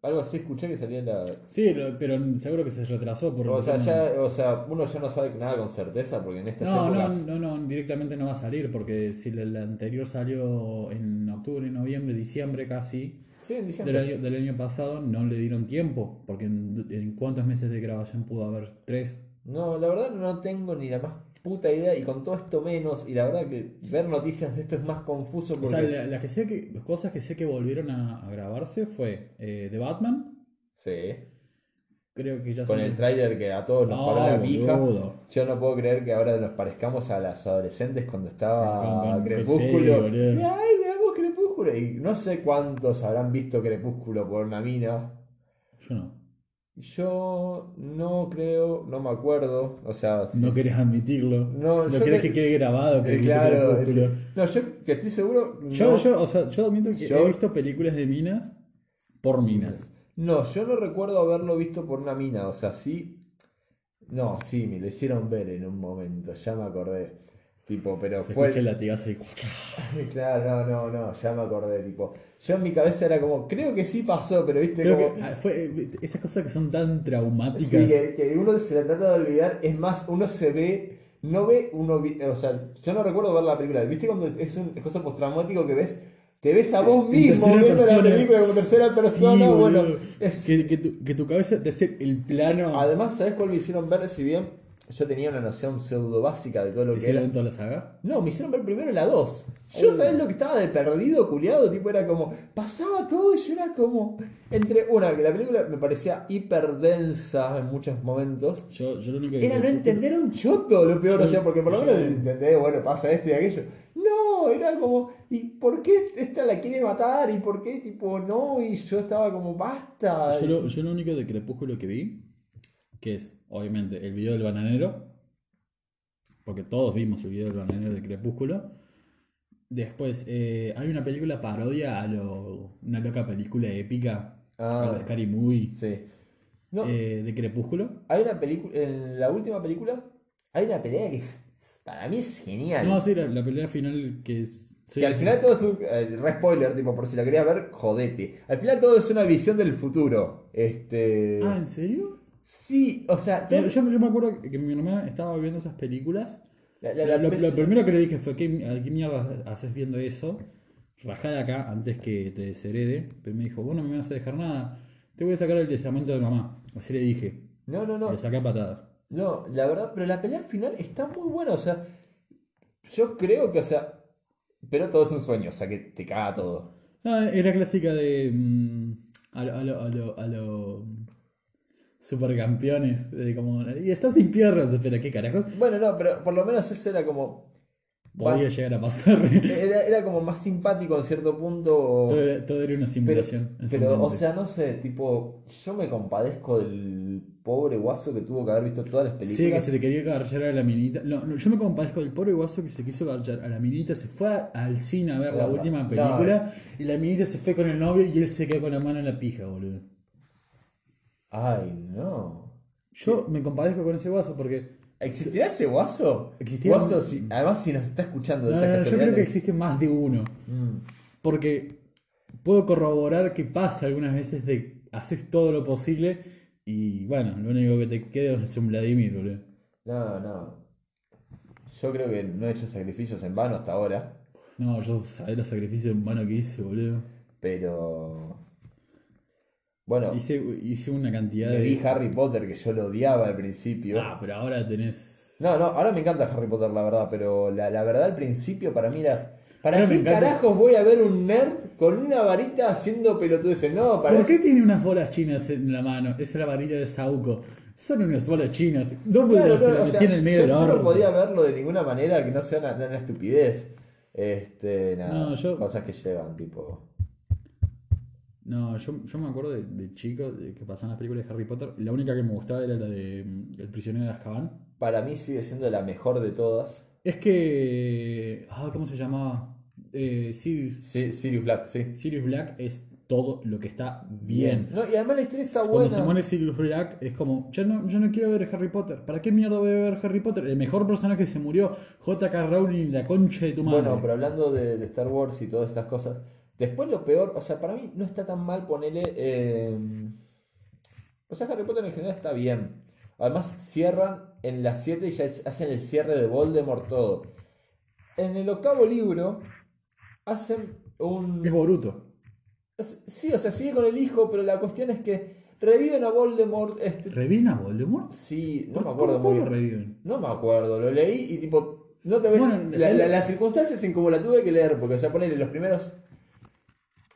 algo así escuché que salía la. Sí, lo- pero seguro que se retrasó. Porque O sea, ya, o sea, uno ya no sabe nada con certeza porque en estas No, no, épocas. no, no, directamente no va a salir porque si la anterior salió en octubre, noviembre, diciembre casi Sí, en del año, del año pasado no le dieron tiempo porque en, en cuántos meses de grabación pudo haber tres. No, la verdad no tengo ni la más puta idea y con todo esto menos. Y la verdad que ver noticias de esto es más confuso O sea, la- las que sé que las cosas que sé que volvieron a, a grabarse fue eh, The Batman, Sí. creo que ya Con son- el tráiler que a todos nos No, paró la pija. Yo no puedo creer que ahora nos parezcamos a las adolescentes cuando estaba Crepúsculo. sí, Crepúsculo. Y no sé cuántos habrán visto Crepúsculo por una mina. Yo no. Yo no creo, no me acuerdo. O sea. No querés admitirlo. No, No querés que- que quede grabado que Eh, claro. Crepúsculo. No, yo que estoy seguro. Yo, no. yo, o sea, yo admito que Yo- he visto películas de minas por minas. No, yo no recuerdo haberlo visto por una mina, o sea, sí. No, sí, me lo hicieron ver en un momento, ya me acordé. Tipo, pero Se fue. escucha el latigazo y Claro, no, no, no, ya me acordé, tipo. Yo en mi cabeza era como, creo que sí pasó, pero viste Creo como. que ah, fue eh, esas cosas que son tan Sí, traumáticas. que, que uno se la trata de olvidar, es más, uno se ve, no ve, uno, o sea, yo no recuerdo ver la película, ¿viste cuando es un cosa postraumático que ves, te ves a vos En mismo viendo la persona. película como tercera Sí, persona? bueno, boludo. es, que, que tu, que tu cabeza te hace el plano. Además, ¿sabes cuál me hicieron ver? Si bien yo tenía una noción pseudo básica de todo lo ¿Te que era. hicieron toda la saga? No, me hicieron ver primero la 2. Yo. ¿sabes lo que estaba de perdido, culiado? Tipo, era como. Pasaba todo y yo era como. Entre una, que la película me parecía hiper densa en muchos momentos. Yo, yo lo único que Era no entender un choto, lo peor, Yo- o sea, porque por lo menos entendés, bueno, pasa esto y aquello. No, era como, ¿y por qué esta la quiere matar? ¿Y por qué, tipo, no? Y yo estaba como, basta. Yo lo, yo lo único de Crepúsculo que vi, que es, obviamente, el video del bananero, porque todos vimos el video del bananero de Crepúsculo. Después, eh, hay una película parodia a lo, una loca película épica, Ah. a lo Scary Movie, Sí. No, eh, de Crepúsculo. Hay una película, en la última película, hay una pelea que es- para mí es genial. No, sí, la, la pelea final que es... sí, que al sí. final todo es un. eh, re spoiler, tipo, por si la querías ver, jodete. Al final todo es una visión del futuro. Este. Ah, ¿en serio? Sí, o sea. Yo, yo me acuerdo que mi hermana estaba viendo esas películas la- la- la lo, primero que le dije fue, ¿qué, ¿a qué mierda haces viendo eso? Rajá de acá antes que te desherede. Pero me dijo, vos no me vas a dejar nada. Te voy a sacar el testamento de mamá. Así le dije. No, no, no. Le saqué patadas. No, la verdad, pero la pelea final está muy buena, o sea. Yo creo que, o sea. Pero todo es un sueño, o sea, que te caga todo. No, era clásica de... mm, a lo... A lo, a lo, a lo, supercampeones. De como, y estás sin piernas. Espera, ¿qué carajos? Bueno, no, pero por lo menos eso era como. Podía llegar a pasar. Era, era como más simpático en cierto punto. o- todo, era, todo era una Pero, simulación. pero, o sea, no sé, tipo, yo me compadezco del pobre guaso que tuvo que haber visto todas las películas. Sí, que se le quería garchar a la minita. No, no, yo me compadezco del pobre guaso que se quiso garchar a la minita. Se fue a- al cine a ver la última película. Y la minita se fue con el novio y él se quedó con la mano en la pija, boludo. Ay, no. Yo me compadezco con ese guaso porque. ¿Existirá ese guaso? Existirá- Guaso, si- además, si nos está escuchando de No, esas no, yo creo que existe más de uno. Mm. Porque puedo corroborar que pasa algunas veces de haces todo lo posible. Y bueno, lo único que te queda es un Vladimir, boludo. No, no. Yo creo que no he hecho sacrificios en vano hasta ahora, No, yo sabés los sacrificios en vano que hice, boludo. pero. Bueno, Hice, hice una cantidad me de. vi Harry Potter que yo lo odiaba al principio. Ah, pero ahora tenés. No, no, ahora me encanta Harry Potter, la verdad, pero la, la verdad al principio para mí era. ¿Para Ahora qué carajos voy a ver un nerd con una varita haciendo pelotudeces? No, para ¿Por qué tiene unas bolas chinas en la mano? Esa es la varita de Sauco. Son unas bolas chinas. No Claro, la o sea, metí en el medio yo, no podía verlo de ninguna manera que no sea una, una estupidez. Este, nada, No, yo- cosas que llevan, tipo. No, yo, yo me acuerdo de, de chico de que pasaban las películas de Harry Potter. La única que me gustaba era la de mm, El prisionero de Azkaban. Para mí sigue siendo la mejor de todas. Es que. Ah, ¿cómo se llamaba? Eh, Sirius, Sí, Sirius Black, sí. Sirius Black es todo lo que está bien. No, y además la historia está Cuando buena. se muere Sirius Black es como, ya no, yo no quiero ver Harry Potter. ¿Para qué mierda voy a ver Harry Potter? El mejor personaje se murió, J.K. Rowling, la concha de tu madre. Bueno, pero hablando de, de Star Wars y todas estas cosas, Después lo peor, o sea, para mí no está tan mal ponerle... eh, O sea, Harry Potter en general está bien. Además cierran en las 7 y ya hacen el cierre de Voldemort todo. En el octavo libro hacen un... Es Boruto. Sí, o sea, sigue con el hijo, pero la cuestión es que reviven a Voldemort. Este... ¿Reviven a Voldemort? Sí, no ¿Por- me acuerdo cómo- muy lo reviven? No me acuerdo, lo leí y tipo, no te ves. Bueno, la- la- las circunstancias en como la tuve que leer, porque o sea, ponerle los primeros.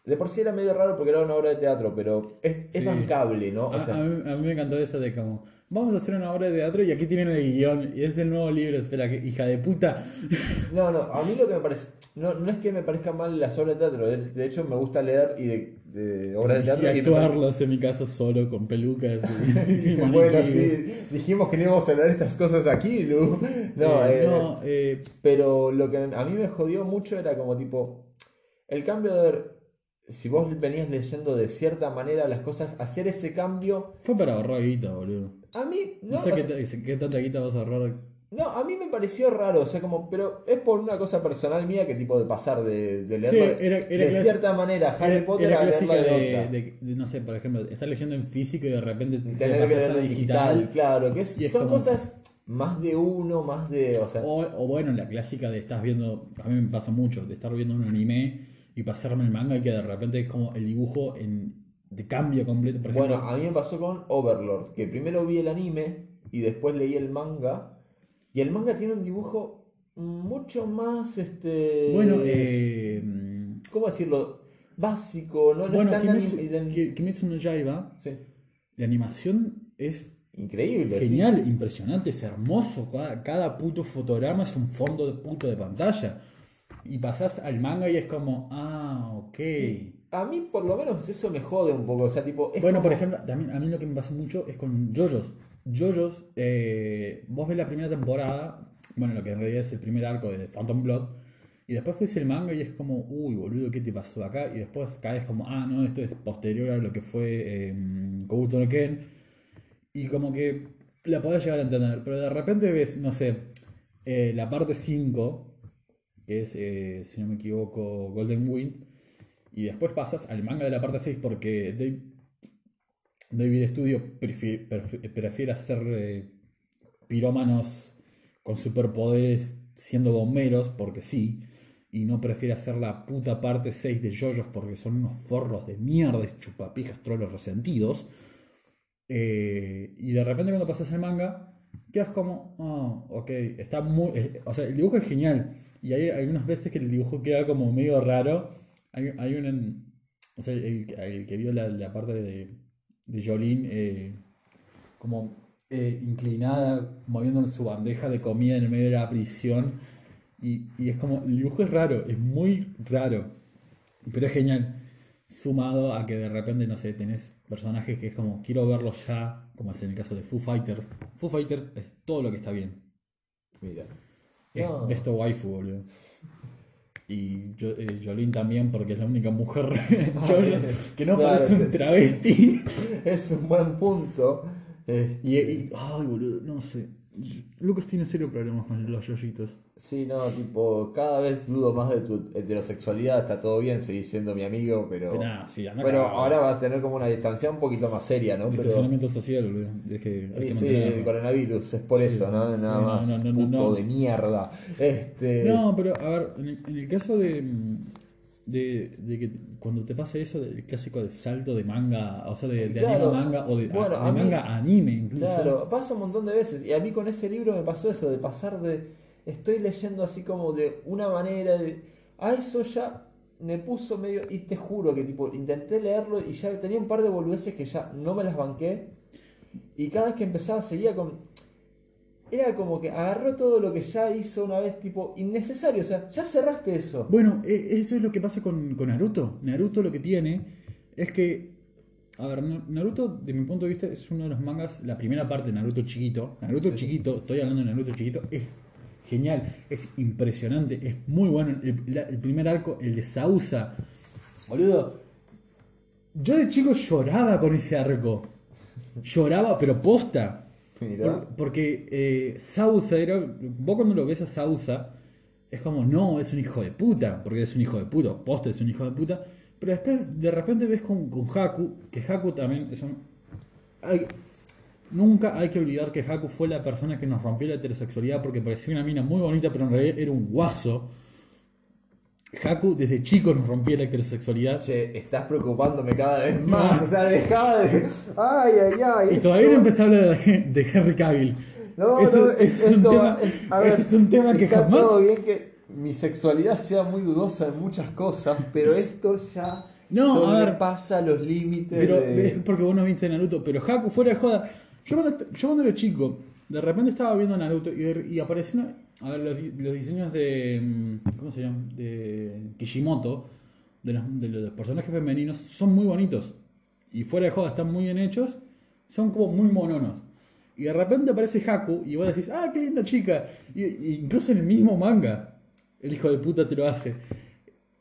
De por sí era medio raro porque era una obra de teatro, pero es, es Sí. bancable, ¿no? O A, sea, a mí, a mí me encantó eso de como, vamos a hacer una obra de teatro y aquí tienen el guion y es el nuevo libro, espera, que hija de puta. no, no, a mí lo que me parece. No, no es que me parezcan mal las obras de teatro, de, hecho me gusta leer y de, de obras de teatro. y me actuarlos en mi caso solo con pelucas y, y bueno, sí, dijimos que no íbamos a de estas cosas aquí, Lu. No, Eh, eh, no, eh, Pero lo que a mí me jodió mucho era como tipo, el cambio de ver, si vos venías leyendo de cierta manera las cosas, hacer ese cambio, fue para ahorrar guita, boludo. a mí, No, no, sé qué, sea, qué tanta guita vas a ahorrar. no, a mí me pareció raro, o sea, como, pero es por una cosa personal mía que tipo de pasar de, de Sí, era- era de cierta manera Harry Era, Potter a leerla de, de, no sé, por ejemplo, estás leyendo en físico y de repente te que pasas a en digital, claro, que es- son como- cosas más de uno, más de, o sea, O, o bueno, la clásica de estás viendo, a mí me pasa mucho, de estar viendo un anime y pasarme el manga y que de repente es como el dibujo en, de cambio completo. Por ejemplo, Bueno, a mí me pasó con Overlord, que primero vi el anime y después leí el manga. Y el manga tiene un dibujo mucho más, este... bueno, eh, ¿Cómo decirlo? Básico, no, no bueno es tan Kimetsu, anim- Ki- Kimetsu no Yaiba, Sí. la animación es Increíble. sí. genial, impresionante, es hermoso. Cada, cada puto fotograma es un fondo de puto de pantalla. Y pasás al manga y es como, ah, ok. A mí por lo menos eso me jode un poco, o sea, tipo... es Bueno, como- por ejemplo, también a mí lo que me pasa mucho es con JoJo's. JoJo's, eh, vos ves la primera temporada, bueno, lo que en realidad es el primer arco de Phantom Blood, y después ves el manga y es como, uy, boludo, ¿qué te pasó acá? Y después caes como, ah, no, esto es posterior a lo que fue eh, no Ken, y como que la podés llegar a entender, pero de repente ves, no sé, eh, la parte 5, que es, eh, si no me equivoco, Golden Wind, y después pasas al manga de la parte 6 porque Dave- David Studio prefi- prefi- prefiere hacer eh, pirómanos con superpoderes siendo bomberos, porque sí, y no prefiere hacer la puta parte 6 de JoJo's porque son unos forros de mierda, chupapijas, trolos resentidos. Eh, y de repente cuando pasas el manga, quedas como, ah, ok, está muy... o sea, el dibujo es genial. Y hay algunas veces que el dibujo queda como medio raro. Hay, hay un... O sea, el, el que vio la, la parte de, de Jolene eh, como eh, inclinada, moviendo su bandeja de comida en el medio de la prisión. Y, y es como, el dibujo es raro, es muy raro. Pero es genial. Sumado a que de repente, no sé, tenés personajes que es como, quiero verlos ya, como es en el caso de Foo Fighters. Foo Fighters es todo lo que está bien. Mira. Es No. Besto Waifu, boludo. Y yo, eh, Jolene también, porque es la única mujer que no Claro, parece un travesti. Es un buen punto. Este, Y, y- ay, boludo, no sé. Lucas tiene serio problemas con los yoyitos. Sí, no, tipo, cada vez dudo más de tu heterosexualidad, está todo bien, seguís siendo mi amigo, pero... Pero nada, sí, Pero ahora vas a tener como una distancia un poquito más seria, ¿no? Pero... Distanciamiento social, boludo. Es que hay Y que sí, el coronavirus, es por Sí, eso, ¿no? Nada más. no, no, no, puto no. de mierda. Este. No, pero a ver, en el, en el caso de, de, de que cuando te pasa eso del clásico de salto de manga, o sea, de, de Claro. anime a manga, o de, Bueno, a- a de mí- manga a anime incluso. Claro, pasa un montón de veces. Y a mí con ese libro me pasó eso, de pasar de. Estoy leyendo así como de una manera de. A eso ya me puso medio. Y te juro que tipo, intenté leerlo y ya tenía un par de boludeces que ya no me las banqué. Y cada vez que empezaba seguía con. Era como que agarró todo lo que ya hizo una vez, tipo, innecesario. O sea, ya cerraste eso. Bueno, e- eso es lo que pasa con, con Naruto. Naruto lo que tiene es que. A ver, Na- Naruto, de mi punto de vista, es uno de los mangas. La primera parte de Naruto chiquito. Naruto chiquito, estoy hablando de Naruto chiquito, es genial, es impresionante, es muy bueno. El, la- el primer arco, el de Sausa. Boludo. Yo de chico lloraba con ese arco. Lloraba, pero posta. Porque eh, era. Vos cuando lo ves a Sausa, es como, no, es un hijo de puta, porque es un hijo de puta, poste es un hijo de puta. Pero después de repente ves con, con Haku, que Haku también es un... nunca hay que olvidar que Haku fue la persona que nos rompió la heterosexualidad porque parecía una mina muy bonita, pero en realidad era un guaso. Haku desde chico nos rompía la heterosexualidad. Che, estás preocupándome cada vez más. O sea, dejá de. Ay, ay, ay. Y todavía no empecé a hablar de, Henry Cavill. No, Ese- no, ese es, es un tema- es- a ver, es un tema que está jamás- todo bien que mi sexualidad sea muy dudosa en muchas cosas, pero esto ya No, a ver. los límites Pero de... es porque vos no viste Naruto. Pero Haku, fuera de joda. Yo cuando, yo cuando era chico, de repente estaba viendo Naruto y, y apareció una. A ver, los, los diseños de. mm, ¿Cómo se llama? De Kishimoto, de los, personajes femeninos, son muy bonitos. Y fuera de joda, están muy bien hechos. Son como muy mononos. Y de repente aparece Haku y vos decís, ah, qué linda chica. Y, incluso en el mismo manga, el hijo de puta te lo hace.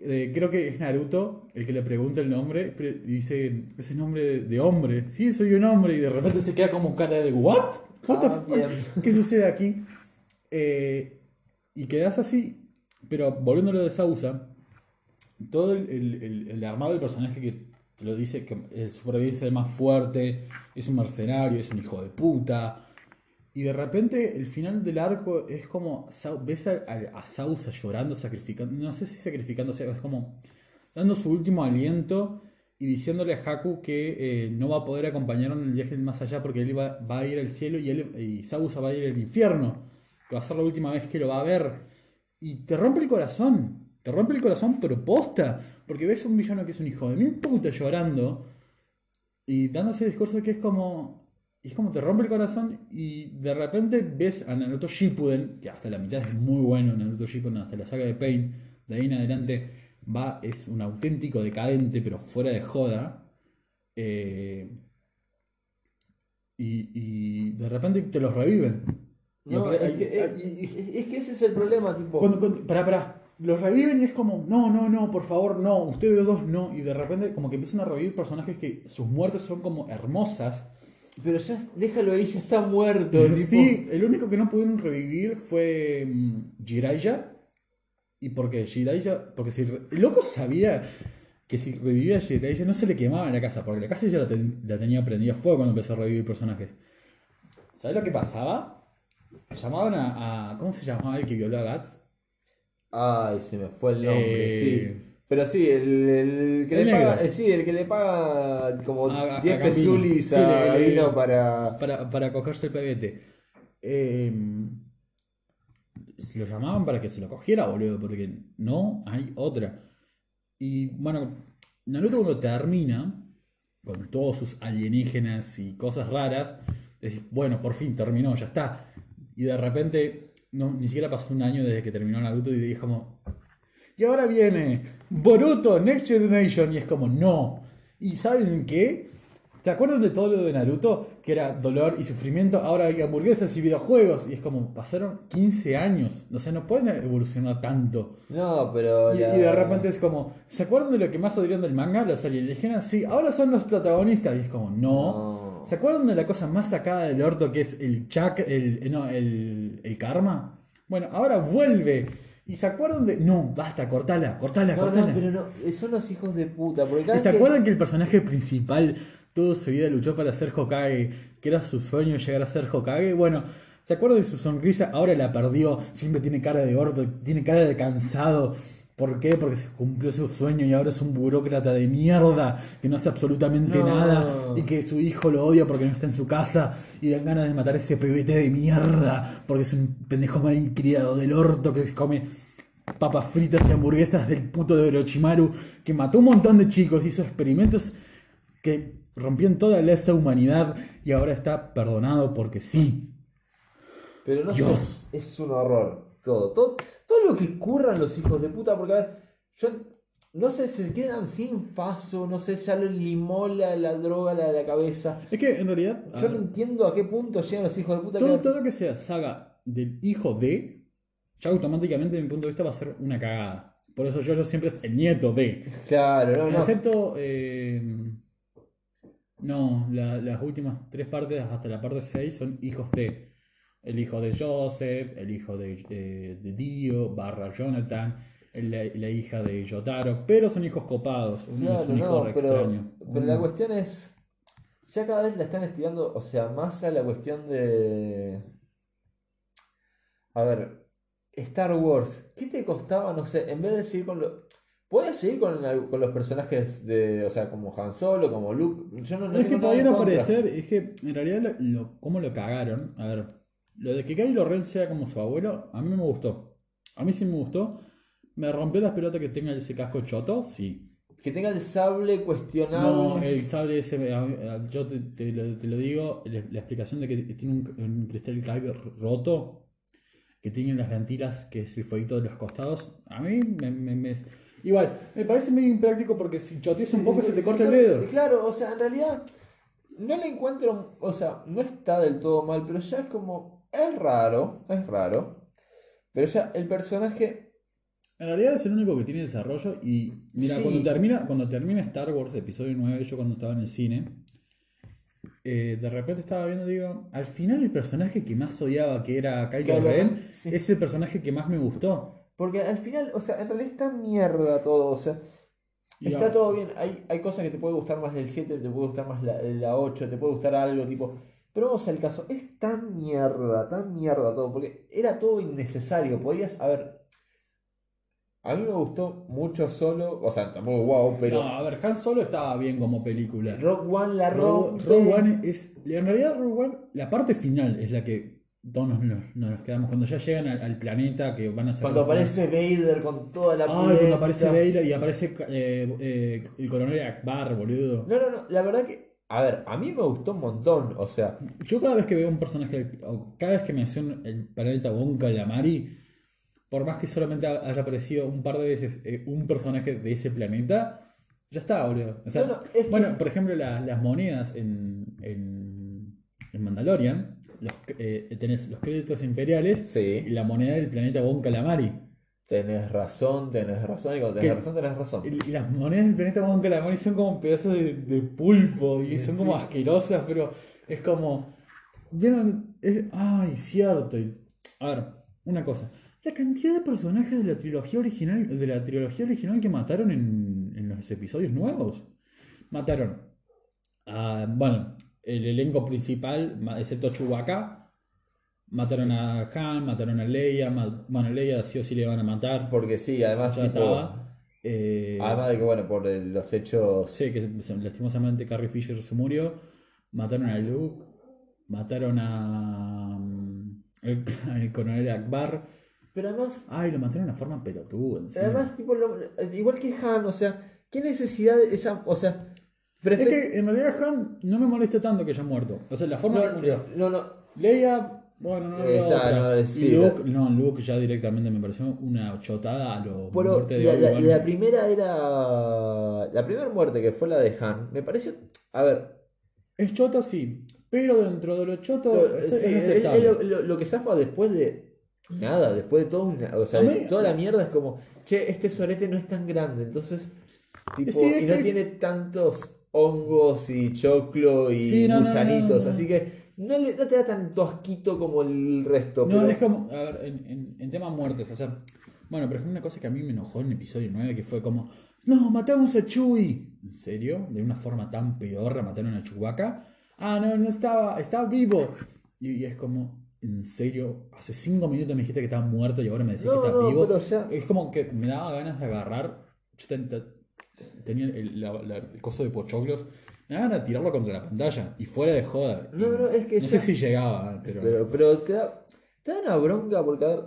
Eh, creo que es Naruto el que le pregunta el nombre dice, ese nombre de, de hombre. Sí, soy un hombre. Y de repente se queda como cara de, ¿what? Ah. ¿Qué sucede aquí? Eh, y quedas así. Pero volviendo a lo de Sausa, todo el, el- el- armado del personaje que te lo dice que el supervivencia es el más fuerte, es un mercenario, es un hijo de puta. Y de repente el final del arco es como, ves a, a- a Sausa llorando, sacrificando, no sé si sacrificándose, es como dando su último aliento y diciéndole a Haku que eh, no va a poder acompañarlo en el viaje más allá porque él va, a ir al cielo y, él, y Sausa va a ir al infierno, que va a ser la última vez que lo va a ver. Y te rompe el corazón, te rompe el corazón pero posta, porque ves un villano que es un hijo de mil puta llorando y dando ese discurso que es como. Es como te rompe el corazón y de repente ves a Naruto Shippuden, que hasta la mitad es muy bueno, Naruto Shippuden, hasta la saga de Pain, de ahí en adelante va, es un auténtico decadente, pero fuera de joda. eh, y, y de repente te los reviven. No, es, que, es- es- es que ese es el problema, tipo... cuando, cuando- pará, pará. Los reviven y es como, no, no, no, por favor, no, ustedes dos no. Y de repente como que empiezan a revivir personajes que sus muertes son como hermosas. Pero ya, déjalo ahí, ya está muerto. tipo- Sí, el único que no pudieron revivir fue mm, Jiraiya. Y porque Jiraiya, porque si el loco sabía que si revivía a Jiraiya no se le quemaba en la casa, porque la casa ya la, ten- la tenía prendida a fuego cuando empezó a revivir personajes. ¿Sabes lo que pasaba? Llamaban a, a- ¿Cómo se llamaba el que violó a Guts? Ay, se me fue el nombre, Eh, sí. Pero sí, el, el que el le paga, eh, sí, el que le paga como A- a- 10 a Gambino. pesulis Sí, a le- le- para... para, para cogerse el pebete. Eh, lo llamaban para que se lo cogiera, boludo, porque no hay otra. Y bueno, Naruto cuando termina, con todos sus alienígenas y cosas raras, decís, bueno, por fin terminó, ya está. Y de repente, no, ni siquiera pasó un año desde que terminó Naruto y dije como, y ahora viene Boruto Next Generation y es como, no. ¿Y saben qué? ¿Se acuerdan de todo lo de Naruto? Que era dolor y sufrimiento, ahora hay hamburguesas y videojuegos. Y es como, pasaron 15 años. O sea, no pueden evolucionar tanto. No, pero... Y, la- y de repente es como, ¿se acuerdan de lo que más odiaron del manga? Los alienígenas. Sí, ahora son los protagonistas. Y es como, no. No. ¿Se acuerdan de la cosa más sacada del orto que es el chak, el, eh, no, el, el karma? Bueno, ahora vuelve. ¿Y se acuerdan de.? No, basta, cortala, cortala, No, cortala. no, pero no, eh, son los hijos de puta. Porque cada ¿Y se que- acuerdan que el personaje principal toda su vida luchó para ser Hokage? Que era su sueño llegar a ser Hokage. Bueno, ¿se acuerdan de su sonrisa? Ahora la perdió. Siempre tiene cara de orto, tiene cara de cansado. ¿Por qué? Porque se cumplió su sueño y ahora es un burócrata de mierda que no hace absolutamente No. nada y que su hijo lo odia porque no está en su casa y dan ganas de matar a ese pebete de mierda porque es un pendejo mal criado del orto que se come papas fritas y hamburguesas del puto de Orochimaru que mató un montón de chicos, hizo experimentos que rompían toda la esa humanidad y ahora está perdonado porque sí. Pero no Dios. sé, es un horror. Todo, todo, todo lo que curran los hijos de puta, porque a ver, yo no sé, se quedan sin faso, no sé, ya le limó la, la droga la, la cabeza. Es que en realidad Yo no entiendo a qué punto llegan los hijos de puta. todo, que- todo lo que sea saga del hijo de, ya automáticamente, de mi punto de vista, va a ser una cagada. Por eso yo, yo siempre es el nieto de. Claro, no, no. Excepto. eh, no, la- las últimas tres partes, hasta la parte 6, son hijos de. el hijo de Joseph, el hijo de, eh, de Dio, barra Jonathan, la, la hija de Yotaro, pero son hijos copados, uno Claro, es un hijo no, extraño. pero, pero la cuestión es. Ya cada vez la están estirando, o sea, más a la cuestión de. A ver, Star Wars, ¿qué te costaba? No sé, en vez de seguir con lo. Puedes seguir con, con los personajes de. O sea, como Han Solo, como Luke. Yo no, no No es que contra. aparecer, es que en realidad lo, lo- cómo lo cagaron. A ver, lo de que Kylo Ren sea como su abuelo, a mí no me gustó. A mí sí me gustó. Me rompió las pelotas que tenga ese casco choto, sí. Que tenga el sable No, cuestionable. el sable ese, yo te, te lo, te lo digo, la, la explicación de que tiene un, un cristal Kyber roto, que tiene las ventilas, que es el fueguito de los costados, a mí me, me- me Igual, me parece medio impráctico porque si choteas un poco se te corta el dedo. Claro, o sea, en realidad no le encuentro, o sea, no está del todo mal, pero ya es como, es raro, es raro, pero ya el personaje, En realidad es el único que tiene desarrollo y mira, Sí. cuando termina cuando termina Star Wars episodio 9, yo cuando estaba en el cine, eh, de repente estaba viendo, digo, al final el personaje que más odiaba, que era Kylo Ren, sí. es el personaje que más me gustó. Porque al final, o sea, en realidad está mierda todo, o sea, Y está todo bien, hay, hay cosas que te puede gustar más del 7, te puede gustar más la, la 8, te puede gustar algo tipo, pero vamos al caso, es tan mierda, tan mierda todo, porque era todo innecesario, podías, a ver, a mí me gustó mucho solo, o sea, tampoco wow, pero... No, a ver, Han Solo estaba bien como película. Rock One la rompe. Rogue One es. En realidad, Rogue One, la parte final es la que todos nos, nos- nos quedamos. Cuando ya llegan al, al planeta, que van a ser. Cuando aparece Vader con toda la Ay, cuando aparece Vader y aparece eh, eh, el coronel Akbar, boludo. No, no, no, la verdad que, a ver, a mí me gustó un montón, o sea, Yo cada vez que veo un personaje, o cada vez que menciono el planeta Bon Calamari, por más que solamente haya aparecido un par de veces eh, un personaje de ese planeta, ya está, boludo. O sea, No, no, es que- bueno, por ejemplo, la- las monedas en, en, en Mandalorian, los, eh, tenés los créditos imperiales y sí, la moneda del planeta Bon Calamari. tenés razón, tenés razón, y cuando tenés ¿Qué? razón, tenés razón. Y las monedas del planeta Bon Calamari son como pedazos de, de pulpo y son como Sí. asquerosas, pero es como. ¿Vieron? Es- ay, cierto. y- a ver, una cosa. La cantidad de personajes de la trilogía original, de la trilogía original que mataron en, en los episodios nuevos. Mataron a. Bueno, el elenco principal, excepto Chewbacca. Mataron a Han, mataron a Leia. bueno, Leia sí o sí le van a matar. Porque sí, además, Ya tipo, estaba. Eh, además de que, bueno, por el- los hechos... Sí, que lastimosamente Carrie Fisher se murió. Mataron a Luke. Mataron a. mm, El, coronel Akbar. Pero además, Ay, lo mataron de una forma pelotuda. además, tipo, lo- igual que Han, o sea, ¿qué necesidad de esa, o sea, es que en realidad Han no me molesta tanto que haya muerto. O sea, la forma que no, murió. no, no, Leia, bueno, no Eh, otra. no, sí, y Luke, no, Luke ya directamente me pareció una chotada a lo Pero muerte de la, la- primera era. La primera muerte que fue la de Han, me pareció. A ver, Es chota, sí. Pero dentro de lo choto es, sí, es lo, que zafa después de. Nada, después de todo una. O sea, mí- toda la mierda es como. Che, este sorete no es tan grande, entonces. Tipo, Sí, y no que- tiene tantos hongos y choclo y Sí, no, gusanitos, no, no. así que no, le, no te da tanto asquito como el resto. No, pero- es como, a ver, en, en, en temas muertes, o sea, bueno, por ejemplo, una cosa que a mí me enojó en el episodio 9, que fue como, no, matamos a Chewie. ¿En serio? De una forma tan pedorra mataron a Chewbacca. Ah, no, no estaba, estaba vivo. Y, y es como, en serio, hace cinco minutos me dijiste que estaba muerto y ahora me decís que está vivo. pero ya- Es como que me daba ganas de agarrar, yo ten- te- tenía el, la- la- el coso de pochoclos, me daba ganas de tirarlo contra la pantalla y fuera de joda. No, no, es que no ya- sé si llegaba, pero... Pero, pero te, da, te da una bronca porque a ver,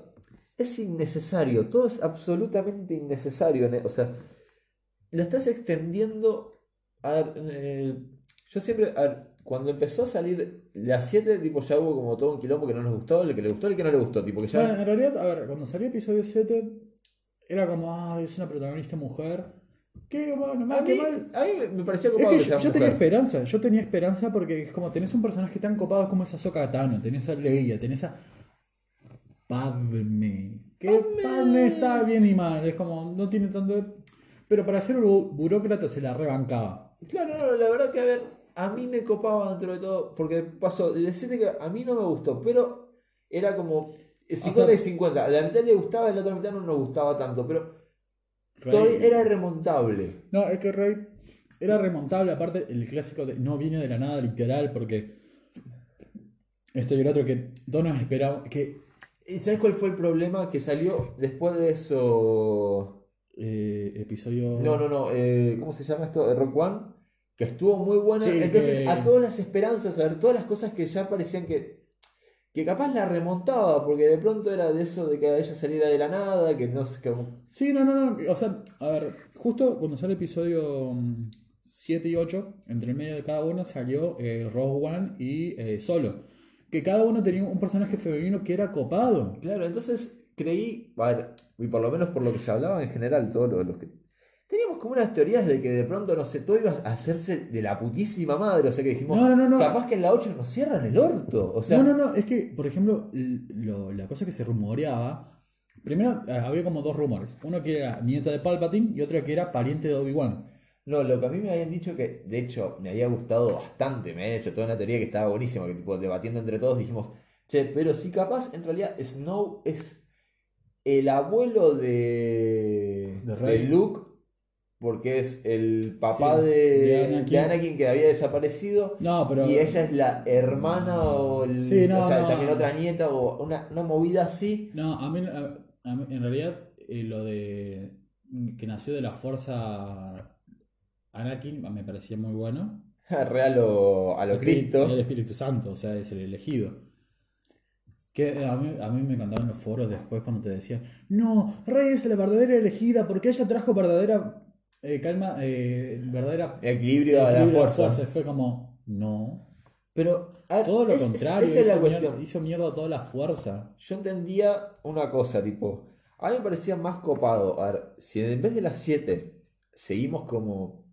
es innecesario, todo es absolutamente innecesario. ne- O sea, la estás extendiendo. A eh, yo siempre, a ver, cuando empezó a salir las 7, tipo, ya hubo como todo un quilombo que no nos gustó, el que le gustó, el que no le gustó, tipo, que ya. Bueno, en realidad, a ver, cuando salió episodio 7, era como, ah, es una protagonista mujer. Qué bueno, a, mal, mí, qué mal. a mí me parecía Es copado que que, yo, tenía esperanza, yo tenía esperanza porque es como tenés un personaje tan copado como esa Ahsoka Tano, tenés a Leia, tenés a Padme. Que Padme. Padme está bien y mal, es como, no tiene tanto... Pero para ser bu- burócrata se la rebancaba. Claro, no, la verdad que a ver, a mí me copaba dentro de todo, porque pasó de 7 que a mí no me gustó, pero era como 50 y 50. A la mitad le gustaba, a la otra mitad no nos gustaba tanto, pero Todavía era remontable. No, es que Rey era remontable. Aparte, el clásico de, no viene de la nada literal porque esto y el otro que todos nos esperábamos. Que ¿Y sabes cuál fue el problema? Que salió después de eso. eh, episodio. No, no, no. eh, ¿Cómo se llama esto? Rock One. Que estuvo muy buena. Sí, Entonces, que- a todas las esperanzas, a ver, todas las cosas que ya parecían que. Que capaz la remontaba, porque de pronto era de eso de que ella saliera de la nada, que no sé cómo. Sí, no, no, no. O sea, a ver, justo cuando sale el episodio mm, 7 y 8, entre el medio de cada uno salió eh, Rogue One y eh, Solo. Que cada uno tenía un personaje femenino que era copado. Claro, entonces creí, a ver, y por lo menos por lo que se hablaba en general, todos los, los que. Teníamos como unas teorías de que de pronto, no sé, todo iba a hacerse de la putísima madre. O sea que dijimos, No, no, no. capaz que en la 8 nos cierran el orto. O sea, no, no, no, es que, por ejemplo, lo- la cosa que se rumoreaba, primero eh, había como dos rumores, uno que era nieta de Palpatine y otro que era pariente de Obi-Wan. No, lo que a mí me habían dicho que, de hecho, me había gustado bastante, me habían hecho toda una teoría que estaba buenísima, que tipo, debatiendo entre todos dijimos, che, pero si capaz, en realidad Snow es el abuelo de, de Luke, porque es el papá Sí, de, de Anakin. de Anakin que había desaparecido, No, pero... y ella es la hermana o, el- Sí, no, o sea, no. también otra nieta o una, una movida así. No, a mí, a- a mí- en realidad, eh, lo de que nació de la fuerza Anakin me parecía muy bueno. Real o a lo El Cristo. Espíritu Santo, o sea, es el elegido. Que eh, a mí, a mí me encantaron los foros después cuando te decían, no, Rey es la verdadera elegida porque ella trajo verdadera eh, calma, eh, verdadera Equilibrio a la equilibrio de fuerza. Fue como, no. Pero, a ver, Todo lo es- es- contrario, esa es la hizo, cuestión. mierda, hizo mierda toda la fuerza. Yo entendía una cosa, tipo, a mí me parecía más copado. A ver, si en vez de las 7 seguimos como.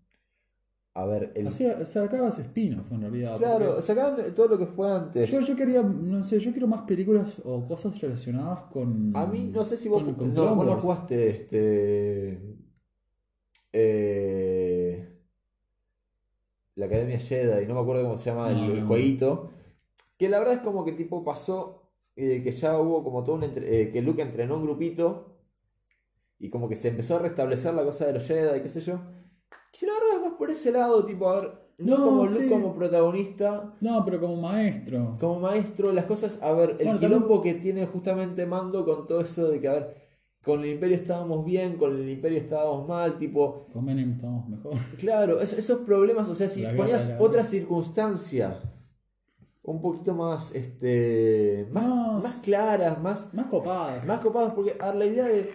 A ver, el. Así sacabas spin-off en realidad. claro, porque sacaban todo lo que fue antes. Yo, yo quería, no sé, yo quiero más películas o cosas relacionadas con. A mí, no sé si vos. con- con no, vos no jugaste este. Eh, la Academia Jedi, no me acuerdo cómo se llama el, No, el no. jueguito. Que la verdad es como que tipo pasó. eh, que ya hubo como todo un. entre- eh, que Luke entrenó un grupito. Y como que se empezó a restablecer la cosa de los Jedi, qué sé yo. Si la verdad es más por ese lado, tipo, a ver. No, No, como Luke como protagonista. No, pero como maestro. Como maestro, las cosas, a ver, el Bueno, quilombo que tiene justamente Mando con todo eso de que, a ver, con el Imperio estábamos bien, con el Imperio estábamos mal, tipo, Con Menem estamos mejor. claro, es- esos problemas, o sea, si La guerra ponías era- otra circunstancia un poquito más, este, más, Más- más claras, más, Más copadas. más copadas, porque, a la idea de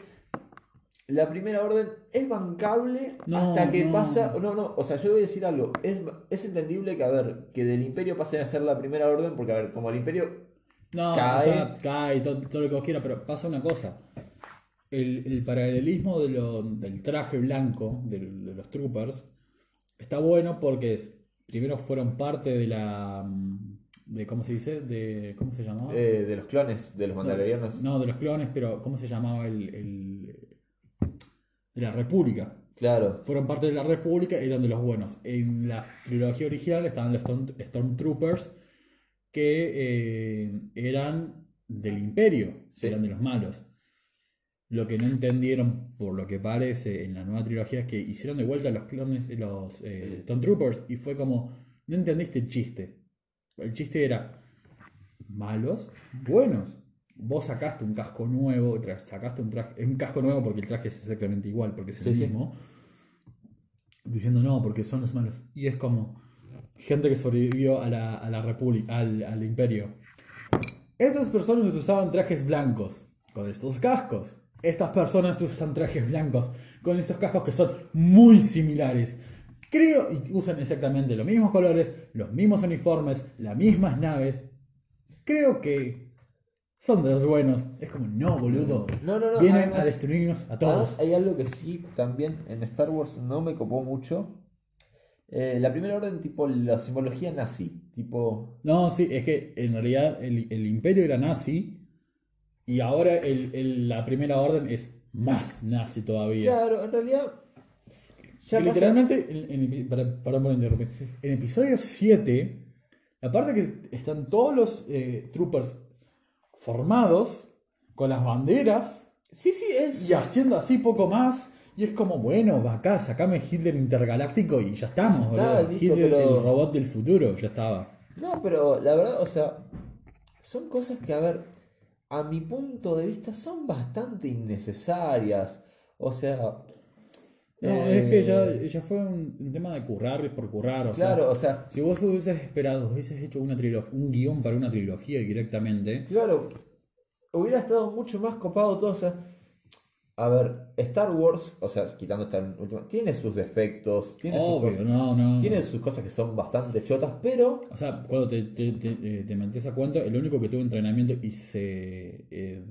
la primera orden es bancable No, hasta que no. pasa, no, no, o sea, yo voy a decir algo, es, es entendible que, a ver, que del Imperio pasen a ser la primera orden, porque, a ver, como el Imperio No, cae. o sea, cae, todo, todo lo que vos quieras, pero pasa una cosa. El, el paralelismo de lo- del traje blanco de, de los troopers está bueno porque es, primero fueron parte de la. mm, de ¿Cómo se dice? De, ¿Cómo se llamaba? Eh, de los clones, de los mandalorianos. No, de los clones, pero ¿cómo se llamaba el. el- de la República? Claro. Fueron parte de la República, eran de los buenos. En la trilogía original estaban los Storm- Stormtroopers que eh, eran del Imperio, Sí. eran de los malos. Lo que no entendieron, por lo que parece, en la nueva trilogía es que hicieron de vuelta los clones, los eh, Stormtroopers, y fue como, no entendiste el chiste. El chiste era, malos, buenos. Vos sacaste un casco nuevo, sacaste un traje, un casco nuevo porque el traje es exactamente igual, porque es el sí. mismo. Diciendo no, porque son los malos. Y es como gente que sobrevivió a la, a la república, al, al imperio. Estas personas usaban trajes blancos con estos cascos. Estas personas usan trajes blancos con estos cascos que son muy similares. Creo, y usan exactamente los mismos colores, los mismos uniformes, las mismas naves. Creo que son de los buenos. Es como, no, boludo. No, no, no. Vienen además- a destruirnos a además todos. hay algo que sí también en Star Wars no me copó mucho. Eh, la primera orden, tipo la simbología nazi. Tipo. No, sí, es que en realidad el, el imperio era nazi y ahora el- el- la primera orden es más nazi todavía. Claro, en realidad. Ya literalmente, en, en para- perdón por interrumpir, en episodio 7, la parte que están todos los eh, troopers formados, con las banderas, Sí, sí, es. y haciendo así poco más. Y es como, bueno, va acá, sacame Hitler intergaláctico y ya estamos, Ya está, boludo. listo, Hitler, pero- el robot del futuro, ya estaba. No, pero la verdad, o sea, son cosas que, a ver, a mi punto de vista son bastante innecesarias. O sea. No, eh, es que ya, ya fue un, un tema de currar por currar, o sea. Claro, o sea, Si vos hubieses esperado, hubieses hecho una un guion para una trilogía directamente, claro, hubiera estado mucho más copado todo. O sea, a ver, Star Wars, o sea, quitando esta última, tiene sus defectos, tiene, sus, obvio, cosas, no, no. tiene sus cosas que son bastante chotas, pero. O sea, cuando te, te, te, eh, te metes a cuenta, el único que tuvo entrenamiento y se, eh,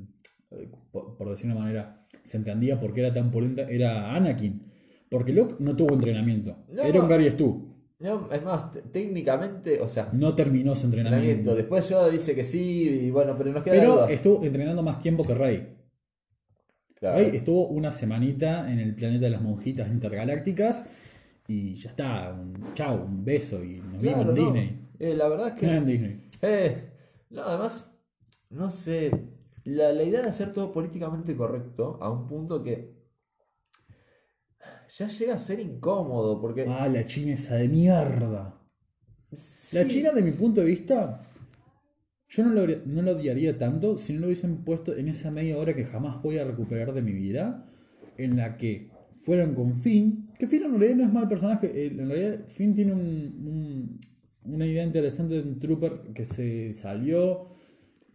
por, por decir una manera, se entendía por qué era tan polenta era Anakin. Porque Luke no tuvo entrenamiento. Era un. Gary Stu. No, es más, te- técnicamente, o sea, No terminó su entrenamiento. entrenamiento. Después Yoda dice que sí, y bueno, pero nos queda Pero duda. estuvo entrenando más tiempo que Rey. Claro. Estuvo una semanita en el planeta de las monjitas intergalácticas y ya está. Un, chao, un beso y nos vimos Claro, en no. Disney. Eh, la verdad es que. en Disney. Eh, no, además, no sé. La, la idea de hacer todo políticamente correcto a un punto que ya llega a ser incómodo. Porque. Ah, la China esa de mierda. La China, de mi punto de vista, yo no lo, no lo odiaría tanto si no lo hubiesen puesto en esa media hora que jamás voy a recuperar de mi vida, en la que fueron con Finn, que Finn en realidad no es mal personaje, eh, en realidad Finn tiene un, un- una idea interesante de un trooper que se salió,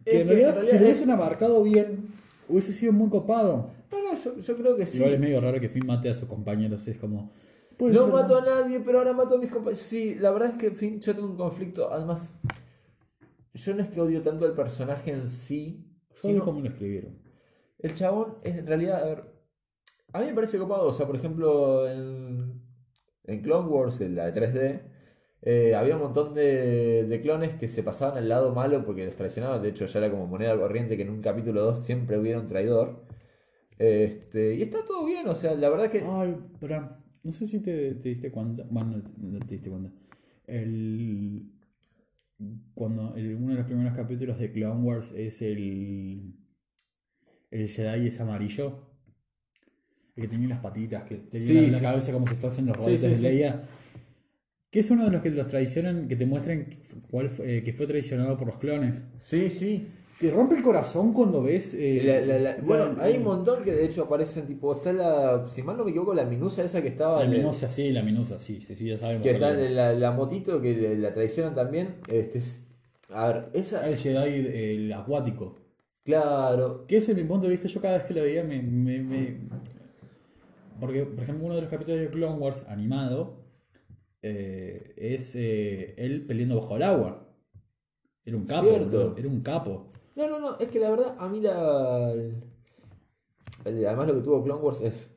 que en que en realidad, realidad si lo es- hubiesen abarcado bien, hubiese sido muy copado. No, no, yo, yo creo que sí. Igual es medio raro que Finn mate a sus compañeros, es como... No mato a nadie, pero ahora mato a mis compañeros. Sí, la verdad es que, en fin, yo tengo un conflicto. Además, yo no es que odio tanto al personaje en sí, ¿Sabes sino cómo lo escribieron? el chabón es en realidad, a ver, a mí me parece copado. O sea, por ejemplo, en, en Clone Wars, en la de 3D, eh, había un montón de, de clones que se pasaban al lado malo porque les traicionaban. De hecho, ya era como moneda corriente que en un capítulo 2 siempre hubiera un traidor. Este, y está todo bien, o sea, la verdad que. Ay, pero no sé si te, te diste cuenta. Bueno, no, no te diste cuenta. El, cuando uno de los primeros capítulos de Clone Wars es el. El Jedi es amarillo. El que tenía las patitas, que tenía Sí, la, sí. cabeza como si fuesen los robots sí, de. Leia. Que es uno de los que los traicionan, que te muestran cuál fue- eh, que fue traicionado por los clones. Sí, sí. Te rompe el corazón cuando ves. eh, La- la- la- bueno, la- hay un montón que de hecho aparecen, tipo, está la, si mal no me equivoco, la minusa esa que estaba La minusa, sí, la minusa, sí, sí, sí, ya sabemos. que está la, la motito que la traicionan también. Este, es- a ver, esa, El Jedi, el acuático. claro, Que ese, mi punto de vista, yo cada vez que lo veía me, me- me- Porque, por ejemplo, uno de los capítulos de Clone Wars animado eh, es eh, él peleando bajo el agua. Era un capo, Cierto. era un capo. No, no, no, es que la verdad, a mí la, además lo que tuvo Clone Wars es,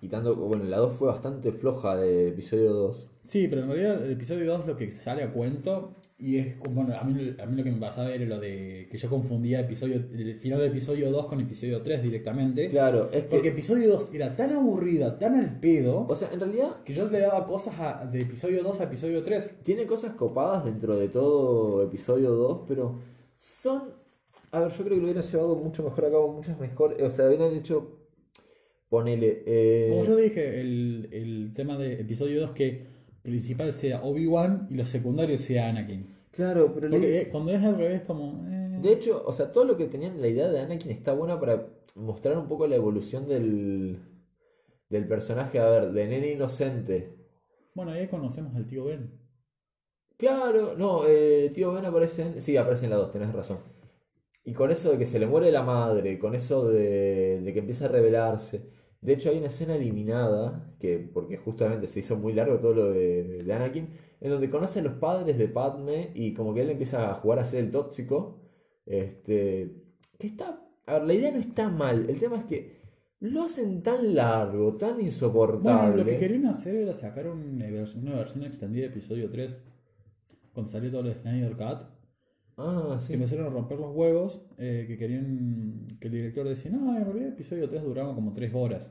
quitando, bueno, la 2 fue bastante floja de episodio 2. Sí, pero en realidad el episodio 2 lo que sale a cuento y es bueno, a mí, a mí lo que me pasaba era lo de que yo confundía episodio, el final del episodio 2 con episodio 3 directamente. Claro, es que, Porque episodio 2 era tan aburrida, tan al pedo, o sea, en realidad que yo le daba cosas a- de episodio 2 a episodio 3. Tiene cosas copadas dentro de todo episodio 2, pero son... A ver, yo creo que lo hubieran llevado mucho mejor a cabo, muchas mejores... O sea, hubieran hecho... Ponele... eh, Como yo dije, el, el tema de episodio 2 que principal sea Obi-Wan y los secundarios sea Anakin. Claro, pero... le- eh, cuando es al revés, como... eh, De hecho, o sea, todo lo que tenían la idea de Anakin está buena para mostrar un poco la evolución del, del personaje, a ver, de nene inocente. Bueno, ahí conocemos al tío Ben. Claro, no, eh, tío Ben aparece en... Sí, aparece en la 2, tenés razón. Y con eso de que se le muere la madre, con eso de, de que empieza a rebelarse. De hecho, hay una escena eliminada, que porque justamente se hizo muy largo todo lo de, de Anakin, en donde conoce a los padres de Padme y como que él empieza a jugar a ser el tóxico. Este, que está... A ver, la idea no está mal, el tema es que lo hacen tan largo, tan insoportable. Bueno, lo que querían hacer era sacar una versión, una versión extendida de episodio 3. Cuando salió todo el Snyder Cut. Ah, Que sí. empezaron a romper los huevos. eh, que querían... Que el director decía, no, en realidad episodio 3 duraba como 3 horas.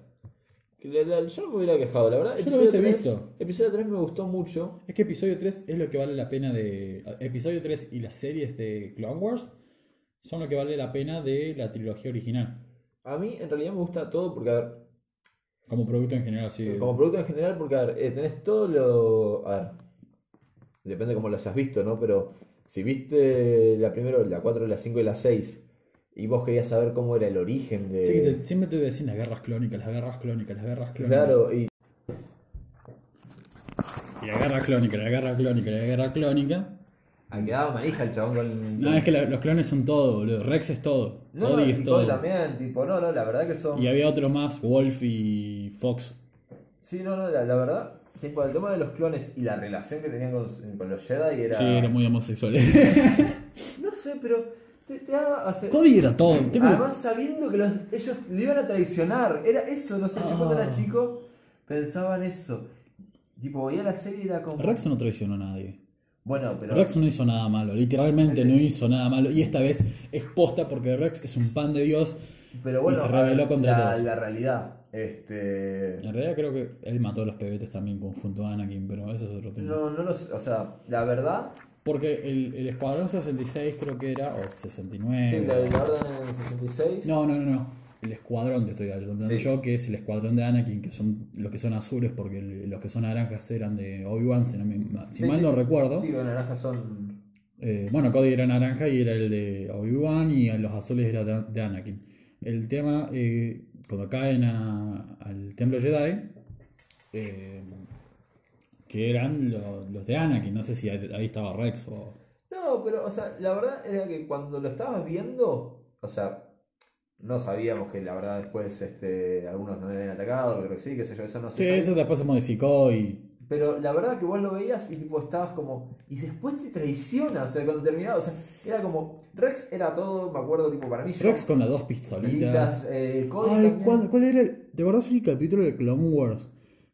Que la- la- yo no me hubiera quejado, la verdad. Yo lo hubiese 3, visto. episodio 3 me gustó mucho. Es que episodio 3 es lo que vale la pena de. Episodio 3 y las series de Clone Wars son lo que vale la pena de la trilogía original. A mí en realidad me gusta todo porque, a ver, Como producto en general, sí. como producto en general, porque, a ver, eh, tenés todo lo... A ver, depende cómo lo hayas visto, ¿no? Pero si viste la primero, la 4, la 5 y la 6, y vos querías saber cómo era el origen de... Sí, que te- siempre te decían las guerras clónicas, las guerras clónicas, las guerras clónicas. Claro, y Y la guerra clónica, la guerra clónica, la guerra clónica. ha quedado manija el chabón con... No, es que la- los clones son todo, boludo. Rex es todo. No, Cody es todo. también, tipo, no, no, la verdad que son... Y había otro más, Wolf y Fox. Sí, no, no, la, la verdad, tipo, el tema de los clones y la relación que tenían con, con los Jedi era... Sí, era muy homosexual. No sé, pero te, te da... o sea, Cody era todo. Además sabiendo que los- ellos le iban a traicionar. Era eso, no sé, yo cuando era Ah. chico pensaba en eso. Tipo, veía la serie y era como... Rex no traicionó a nadie. Bueno, pero... Rex no hizo nada malo, literalmente no hizo nada malo. Y esta vez es posta porque Rex es un pan de Dios. pero bueno, y se a ver, rebeló contra la, todos. la realidad. Este... En realidad creo que él mató a los pebetes también junto a Anakin, pero eso es otro tema. No, no lo sé, o sea, la verdad... Porque el, el Escuadrón 66 creo que era, o 69. Sí, la de la Orden en el 66. No, no, no, no. El escuadrón te estoy hablando Sí. yo, que es el escuadrón de Anakin, que son los que son azules, porque el- los que son naranjas eran de Obi-Wan, si, no me- si Sí, mal sí. no recuerdo. Sí, los naranjas son... Eh, bueno, Cody era naranja y era el de Obi-Wan, y los azules era de, de Anakin. El tema, eh, cuando caen a- al templo Jedi, eh, que eran lo- los de Anakin, no sé si ahí estaba Rex o... No, pero, o sea, la verdad era que cuando lo estabas viendo, o sea, no sabíamos que la verdad después este, algunos no habían atacado, creo que sí, qué sé yo, eso no se Sí, sabe. eso después se modificó y Pero la verdad que vos lo veías y tipo estabas como. Y después te traiciona, o sea, cuando terminaba, o sea, era como. Rex era todo, me acuerdo, tipo, para mí. yo- Rex con las dos pistolitas. eh, Ay. ¿cuál, cuál era el, ¿Te acordás el capítulo de Clone Wars?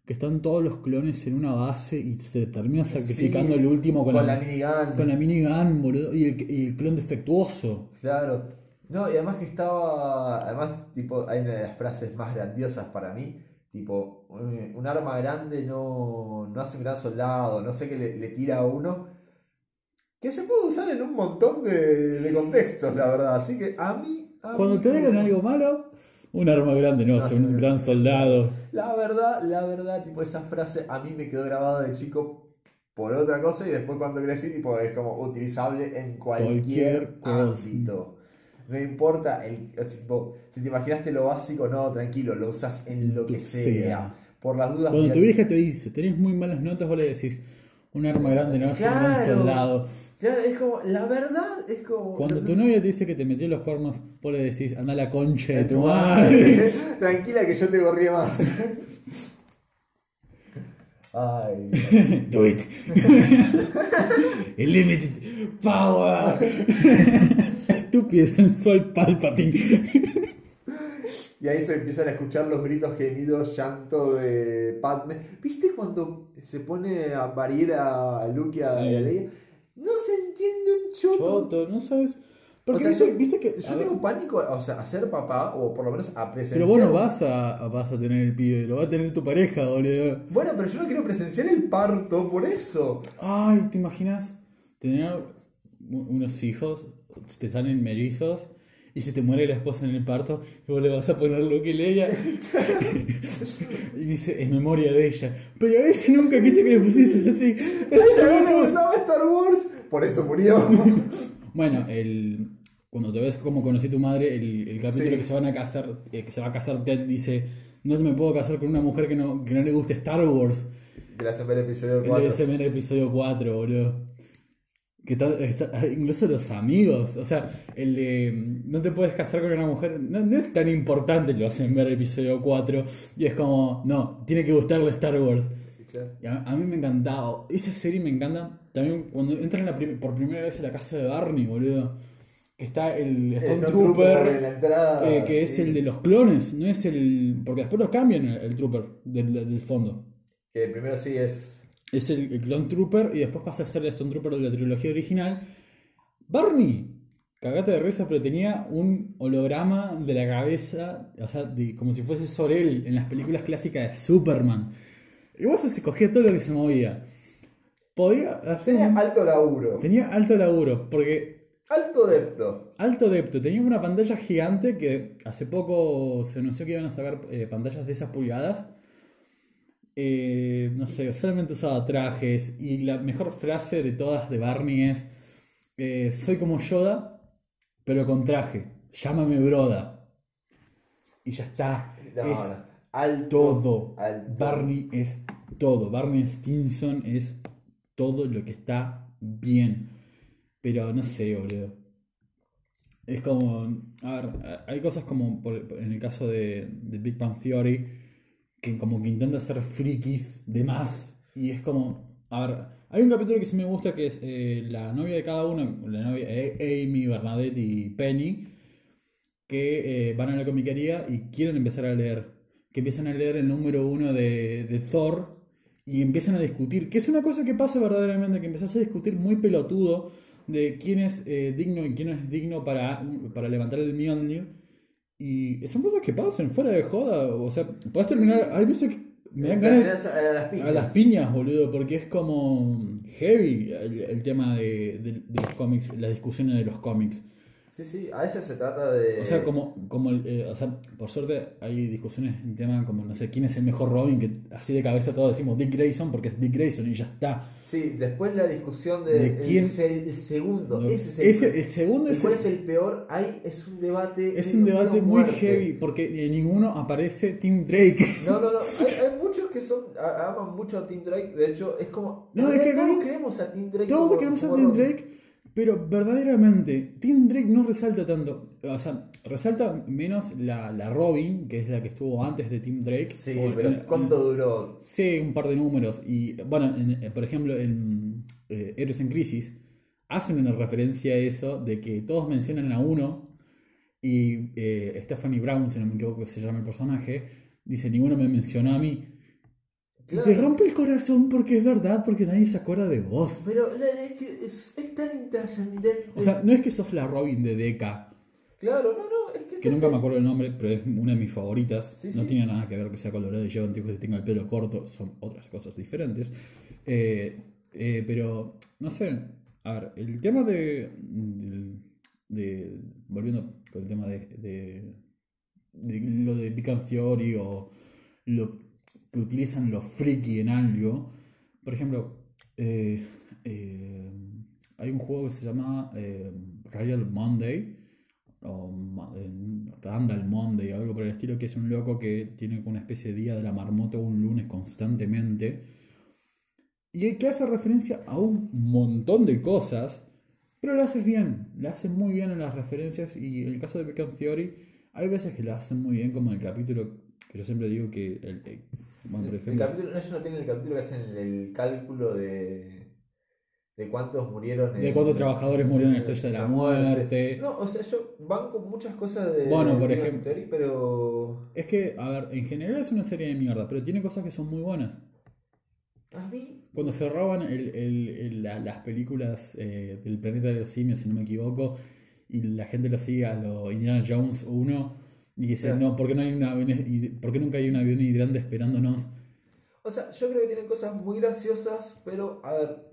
Que están todos los clones en una base y se termina sacrificando Sí, el último con, con la, la minigun. con la minigun, boludo. Y el, y el clon defectuoso. Claro. No, y además que estaba. Además, tipo, hay una de las frases más grandiosas para mí. Tipo, un, un arma grande no, no hace un gran soldado, no sé qué le, le tira a uno. Que se puede usar en un montón de, de contextos, la verdad. Así que a mí. a Cuando mí te no- digan algo malo, un arma grande no hace un gran soldado. La verdad, la verdad, tipo, esa frase a mí me quedó grabada de chico por otra cosa y después cuando crecí, tipo, es como utilizable en cualquier, ámbito. No importa, el, tipo, si te imaginaste lo básico, no, tranquilo, lo usas en lo que sea. sea. Por las dudas. Cuando tu vieja te dice, tenés muy malas notas, vos le decís, un arma grande no hace un Claro. soldado. Ya, es como, la verdad, es como. Cuando tu novia te dice que te metió los cuernos, vos le decís, anda a la concha de tu madre. Tranquila que yo te gorría más. Ay. Do it. Limited power. Estúpido sensual Palpatine. Y ahí se empiezan a escuchar los gritos gemidos, llanto de Padme. ¿Viste cuando se pone a parir a Luke y a, Sí. y a Leia? No se entiende un choto. Choto, no sabes. Porque O sea, viste, yo- viste que. Yo ver, tengo pánico, o sea, a ser papá, o por lo menos a presenciar. pero vos no vas a, vas a tener el pibe, lo va a tener tu pareja, boludo. Bueno, pero yo no quiero presenciar el parto, por eso. Ay, ¿te imaginas tener unos hijos, te salen mellizos y se te muere la esposa en el parto y vos le vas a poner lo que leía y dice, es memoria de ella. Pero ella nunca quise que le pusieses así. A ella no le gustaba Star Wars, por eso murió. Bueno, el, cuando te ves cómo conocí a tu madre, el, el capítulo Sí. que se van a casar, eh, que se va a casar Ted dice, no me puedo casar con una mujer que no, que no le guste Star Wars. Hacen ver el episodio El 4. de ese el episodio 4, boludo. Que está, está- incluso los amigos, o sea, el de no te puedes casar con una mujer, no, no es tan importante, lo hacen ver el episodio 4 y es como, no, tiene que gustarle Star Wars. Claro. Y a, a mí me encantaba, esa serie me encanta también cuando entran la prim- por primera vez en la casa de Barney, boludo. Que está el Stormtrooper, la entrada, eh, que es el de los clones, no es el. Porque después lo cambian el, el Trooper del, del fondo. Que primero sí es. Es el, el Clone Trooper y después pasa a ser el Stone Trooper de la trilogía original. Barney, cagate de risa, pero tenía un holograma de la cabeza, o sea, de- como si fuese Sorel en las películas clásicas de Superman. Y vos se cogía todo lo que se movía. Podría hacer Tenía un- alto laburo. tenía alto laburo, porque Alto depto. Alto depto. Tenía una pantalla gigante que hace poco se anunció que iban a sacar eh, pantallas de esas pulgadas. Eh, no sé, solamente usaba trajes. Y la mejor frase de todas de Barney es: eh, Soy como Yoda, pero con traje. Llámame Broda. Y ya está. No, es no. Alto. todo. Alto. Barney es todo. Barney Stinson es todo lo que está bien. Pero no sé, boludo. Es como. A ver, hay cosas como por- en el caso de, de Big Bang Theory que como que intenta ser frikis de más. Y es como. A ver, hay un capítulo que sí me gusta que es eh, la novia de cada uno, la novia eh, Amy, Bernadette y Penny, que eh, van a la comiquería y quieren empezar a leer. Que empiezan a leer el número uno de, de Thor y empiezan a discutir. Que es una cosa que pasa verdaderamente, que empezás a discutir muy pelotudo de quién es digno y quién no es digno para, para levantar el Mjolnir. Y son cosas que pasan fuera de joda. O sea, puedes terminar. Hay veces que me dan ganas a, a las piñas. a las piñas, boludo, porque es como heavy el, el tema de, de- de los cómics, las discusiones de los cómics. Sí, sí, a veces se trata de. O sea, como, como eh, o sea, por suerte hay discusiones en tema como, no sé, quién es el mejor Robin, que así de cabeza todos decimos Dick Grayson porque es Dick Grayson y ya está. Sí, después la discusión de, ¿De el quién? se- el, segundo. No, ese es el, ese- el segundo ¿Y es cuál el- es el peor? Ahí es un debate. Es un debate muy muerte. heavy porque en ninguno aparece Tim Drake. No, no, no. Hay, hay muchos que son aman mucho a Tim Drake. De hecho, es como. No, es que todos queremos a Tim Drake. Todos como- queremos a Tim. Drake, pero verdaderamente Tim Drake no resalta tanto. O sea, resalta menos la, la Robin, que es la que estuvo antes de Tim Drake. Sí, O pero en- ¿cuánto duró? Sí, un par de números. Y bueno, en- eh, por ejemplo, en eh, Héroes en Crisis, hacen una referencia a eso de que todos mencionan a uno y eh, Stephanie Brown, si no me equivoco que se llama el personaje, dice, ninguno me mencionó a mí. Y te rompe el corazón porque es verdad, porque nadie se acuerda de vos. Pero es, que es, es tan intrascendente. O sea, no es que sos la Robin de Deca, claro, no, no. Es que, que nunca me acuerdo el nombre, pero es una de mis favoritas. Sí, no sí. tiene nada que ver que sea colorado y lleva anteojos y tenga el pelo corto, son otras cosas diferentes. Eh, eh, pero, no sé, a ver, el tema de, de- volviendo con el tema de, de, de lo de Bang Theory o lo que utilizan los friki en algo, por ejemplo, eh, eh, hay un juego que se llama eh, Monday o eh, Randall Monday, algo por el estilo, que es un loco que tiene una especie de día de la marmota un lunes constantemente. Y que hace referencia a un montón de cosas, pero lo haces bien, le haces muy bien en las referencias. Y en el caso de Big Theory, hay veces que lo hacen muy bien, como en el capítulo que yo siempre digo que. El, El capítulo, no, ellos no tienen el capítulo que hacen el cálculo de, de cuántos murieron. De cuántos trabajadores murieron en la Estrella de la Muerte. No, o sea, yo van con muchas cosas de. Bueno, por ejemplo- Theory, pero. Es que, a ver, en general es una serie de mierda, pero tiene cosas que son muy buenas. A mí. Cuando se roban el- el- el- la- las películas eh, del planeta de los simios, si no me equivoco, y la gente lo sigue a lo Indiana Jones 1 y dice, Claro. no, ¿por qué, no hay un avión, y- por qué nunca hay un avión hidrante esperándonos? O sea, yo creo que tienen cosas muy graciosas, pero a ver.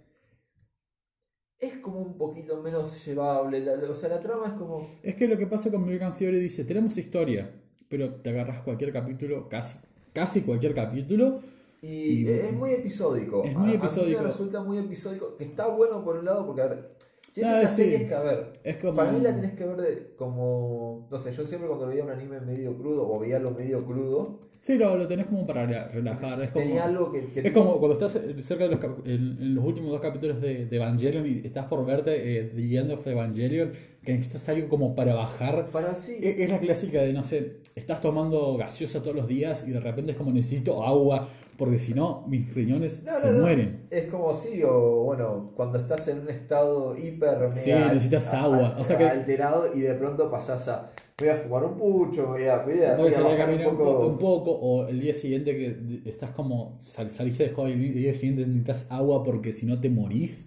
Es como un poquito menos llevable. la- o sea, la trama es como. Es que lo que pasa con Bang Theory dice, tenemos historia, pero te agarras cualquier capítulo, casi, casi cualquier capítulo, Y, Y- es muy episódico. Es muy A- A, mí episódico. me resulta muy episódico. Que está bueno por un lado, porque a ver. Si es Ah, esa sí. serie es que, a ver. es como... Para mí la tenés que ver de, como. No sé, yo siempre cuando veía un anime medio crudo o veía algo medio crudo, Sí, lo, lo tenés como para rela- relajar, es como... tenía algo que. que Es como cuando estás cerca de los en, en los últimos dos capítulos de, de Evangelion y estás por verte eh, The End of Evangelion, que necesitas algo como para bajar. Para sí. E- Es la clásica de, no sé, estás tomando gaseosa todos los días y de repente es como necesito agua, porque si no, mis riñones No, se no, mueren. Es como sí, o bueno, cuando estás en un estado hiper mega Sí, necesitas a- agua. a- O sea que- alterado y de pronto pasás a voy a fumar un pucho, voy a, voy a, Voy a a caminar un un, po- poco. un poco, o el día siguiente que estás como, sal- saliste de joven y el día siguiente necesitas agua porque si no te morís.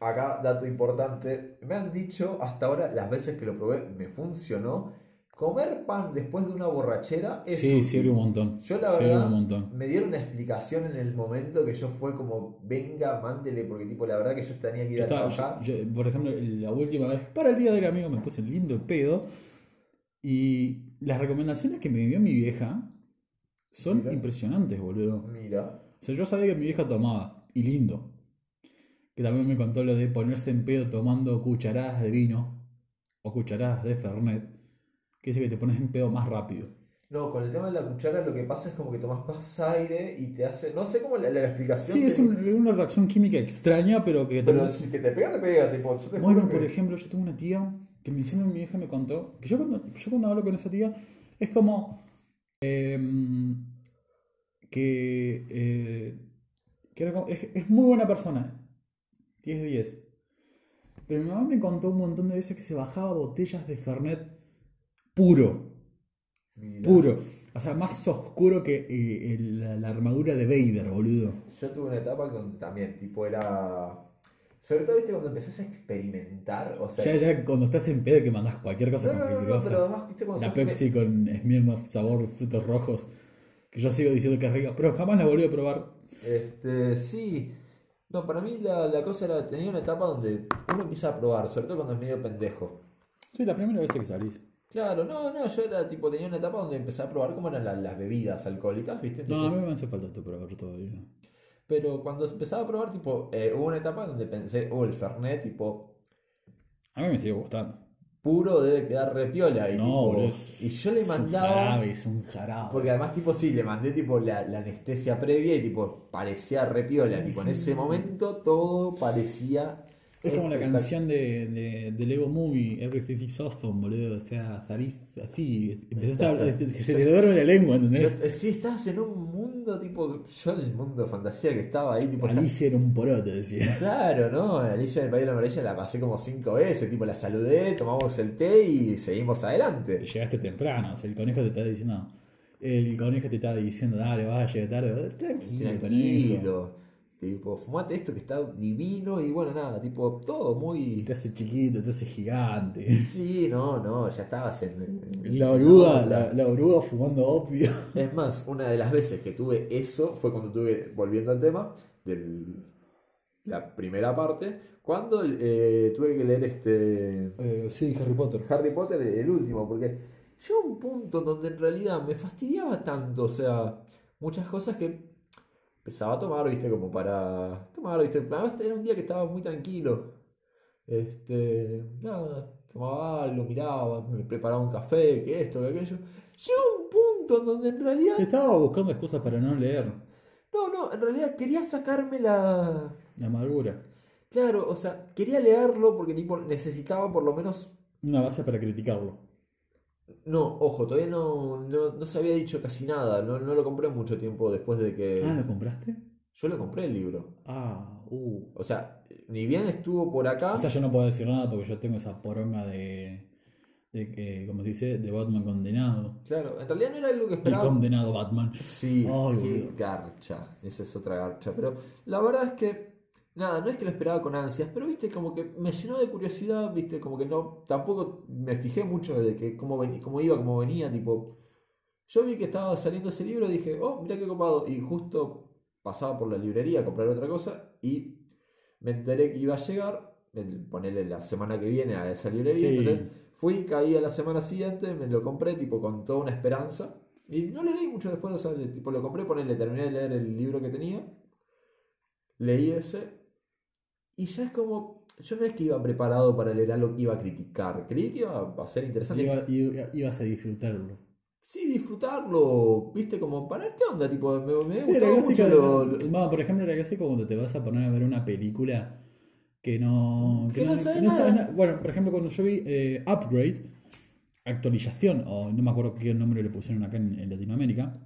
Acá, dato importante, me han dicho hasta ahora, las veces que lo probé, me funcionó comer pan después de una borrachera es Sí, sirve un montón. Yo la Sirve verdad un montón. me dieron una explicación en el momento que yo fue como, venga, mándele, porque tipo la verdad que yo tenía que ir Yo a estaba- trabajar. yo- yo, por ejemplo, la última vez, para el día del amigo, me puse lindo pedo. Y las recomendaciones que me dio mi vieja son Mira. impresionantes, boludo. Mira, O sea, yo sabía que mi vieja tomaba, y lindo. Que también me contó lo de ponerse en pedo tomando cucharadas de vino o cucharadas de Fernet. Que dice que te pones en pedo más rápido. no, con el tema de la cuchara lo que pasa es como que tomas más aire y te hace, no sé cómo la, la explicación. Sí, es te- un- una reacción química extraña, pero que Pero también- si que te pega, te pega, tipo, yo te Bueno, por ejemplo, yo tengo una tía que me encima mi vieja me contó que yo cuando, yo cuando hablo con esa tía es como em, que, eh, que era como- es, es muy buena persona, 10 de 10. Pero mi mamá me contó un montón de veces que se bajaba botellas de Fernet puro, Mira. puro. O sea, más oscuro que eh, el- la, armadura de Vader, boludo. Yo tuve una etapa con también, tipo, era. Sobre todo, viste, cuando empezás a experimentar, o sea. Ya, ya cuando estás en pedo que mandás cualquier cosa no, no, con no, no, cualquier cosa. pero además, viste, cuando La sos- Pepsi con Smirnoff sabor frutos rojos. Que yo sigo diciendo que es rica, pero jamás la volví a probar. Este, sí. No, para mí la, la cosa era, tenía una etapa donde uno empieza a probar, sobre todo cuando es medio pendejo. Sí, la primera vez que salís. Claro, no, no, yo era tipo, tenía una etapa donde empecé a probar cómo eran la- las bebidas alcohólicas, ¿viste? No, a Entonces, mí me hace falta para ver todavía. Pero cuando empezaba a probar, tipo, eh, hubo una etapa donde pensé, oh, el Fernet, tipo, A mí me sigue gustando. puro debe quedar repiola. Y, No, tipo, boludo. es- y yo le es un mandaba. jarabe, es un jarabe. Porque además, tipo, sí, le mandé tipo la, la anestesia previa y tipo parecía repiola. Tipo, en ese momento todo parecía. Es como la canción de, de, de Lego Movie, Everything is Awesome, boludo. O sea, salís así. Empezaste a se te duerme la lengua, ¿entendés? eh, sí, estabas en un mundo tipo. Yo en el mundo de fantasía que estaba ahí, tipo. Alicia era un poroto, decía. Claro, ¿no? Alicia en el País de la Maravilla la pasé como cinco veces, tipo la saludé, tomamos el té y seguimos adelante. Llegaste temprano, o sea, el conejo te está diciendo. El conejo te está diciendo, dale, vas a llegar tarde. Tranquilo, conejo. Tipo, fumate esto que está divino y bueno, nada, tipo, todo muy... Te hace chiquito, te hace gigante. Sí, no, no, ya estabas en... en- La oruga, en la, oruga fumando opio. Es más, una de las veces que tuve eso fue cuando tuve, volviendo al tema, de la primera parte, cuando eh, tuve que leer este sí, Harry Potter. Harry Potter, el último, porque llegó un punto donde en realidad me fastidiaba tanto, o sea, muchas cosas que empezaba a tomar, viste, como para tomar, viste, además era un día que estaba muy tranquilo, este, nada, tomaba algo, miraba, me preparaba un café, que esto, que aquello, llegó un punto en donde en realidad, Te estaba buscando excusas para no leer. no, no, en realidad quería sacarme la, La amargura. claro, o sea, quería leerlo porque tipo necesitaba por lo menos Una base para criticarlo. No, ojo, todavía no, no, no se había dicho casi nada, no, no lo compré mucho tiempo después de que... Ah, ¿lo compraste? Yo lo compré el libro. Ah, uh. O sea, ni bien estuvo por acá... O sea, yo no puedo decir nada porque yo tengo esa poronga de. de que, como se dice, de Batman condenado. Claro, en realidad no era algo que El esperaba. condenado Batman. Sí, qué garcha, esa es otra garcha. Pero la verdad es que, nada, no es que lo esperaba con ansias, pero viste, como que me llenó de curiosidad, viste, como que no, tampoco me fijé mucho de que cómo, veni- cómo iba, cómo venía, tipo... Yo vi que estaba saliendo ese libro y dije, oh, mira qué copado. Y justo pasaba por la librería a comprar otra cosa y me enteré que iba a llegar, ponerle la semana que viene a esa librería. Sí. Entonces fui, caí a la semana siguiente, me lo compré tipo con toda una esperanza. Y no lo leí mucho después, o sea, tipo lo compré, ponerle, terminé de leer el libro que tenía. Leí ese. Y ya es como, yo no es que iba preparado para leer algo que iba a criticar, creí que iba a ser interesante. Iba- iba- ibas a disfrutarlo. Sí, disfrutarlo, viste, como para qué onda, tipo, me, me Sí, gustó mucho lo, lo- no, por ejemplo, era clásico cuando te vas a poner a ver una película que no. Que no sabe que nada. Bueno, por ejemplo, cuando yo vi eh, Upgrade, actualización, o no me acuerdo qué nombre le pusieron acá en, en Latinoamérica,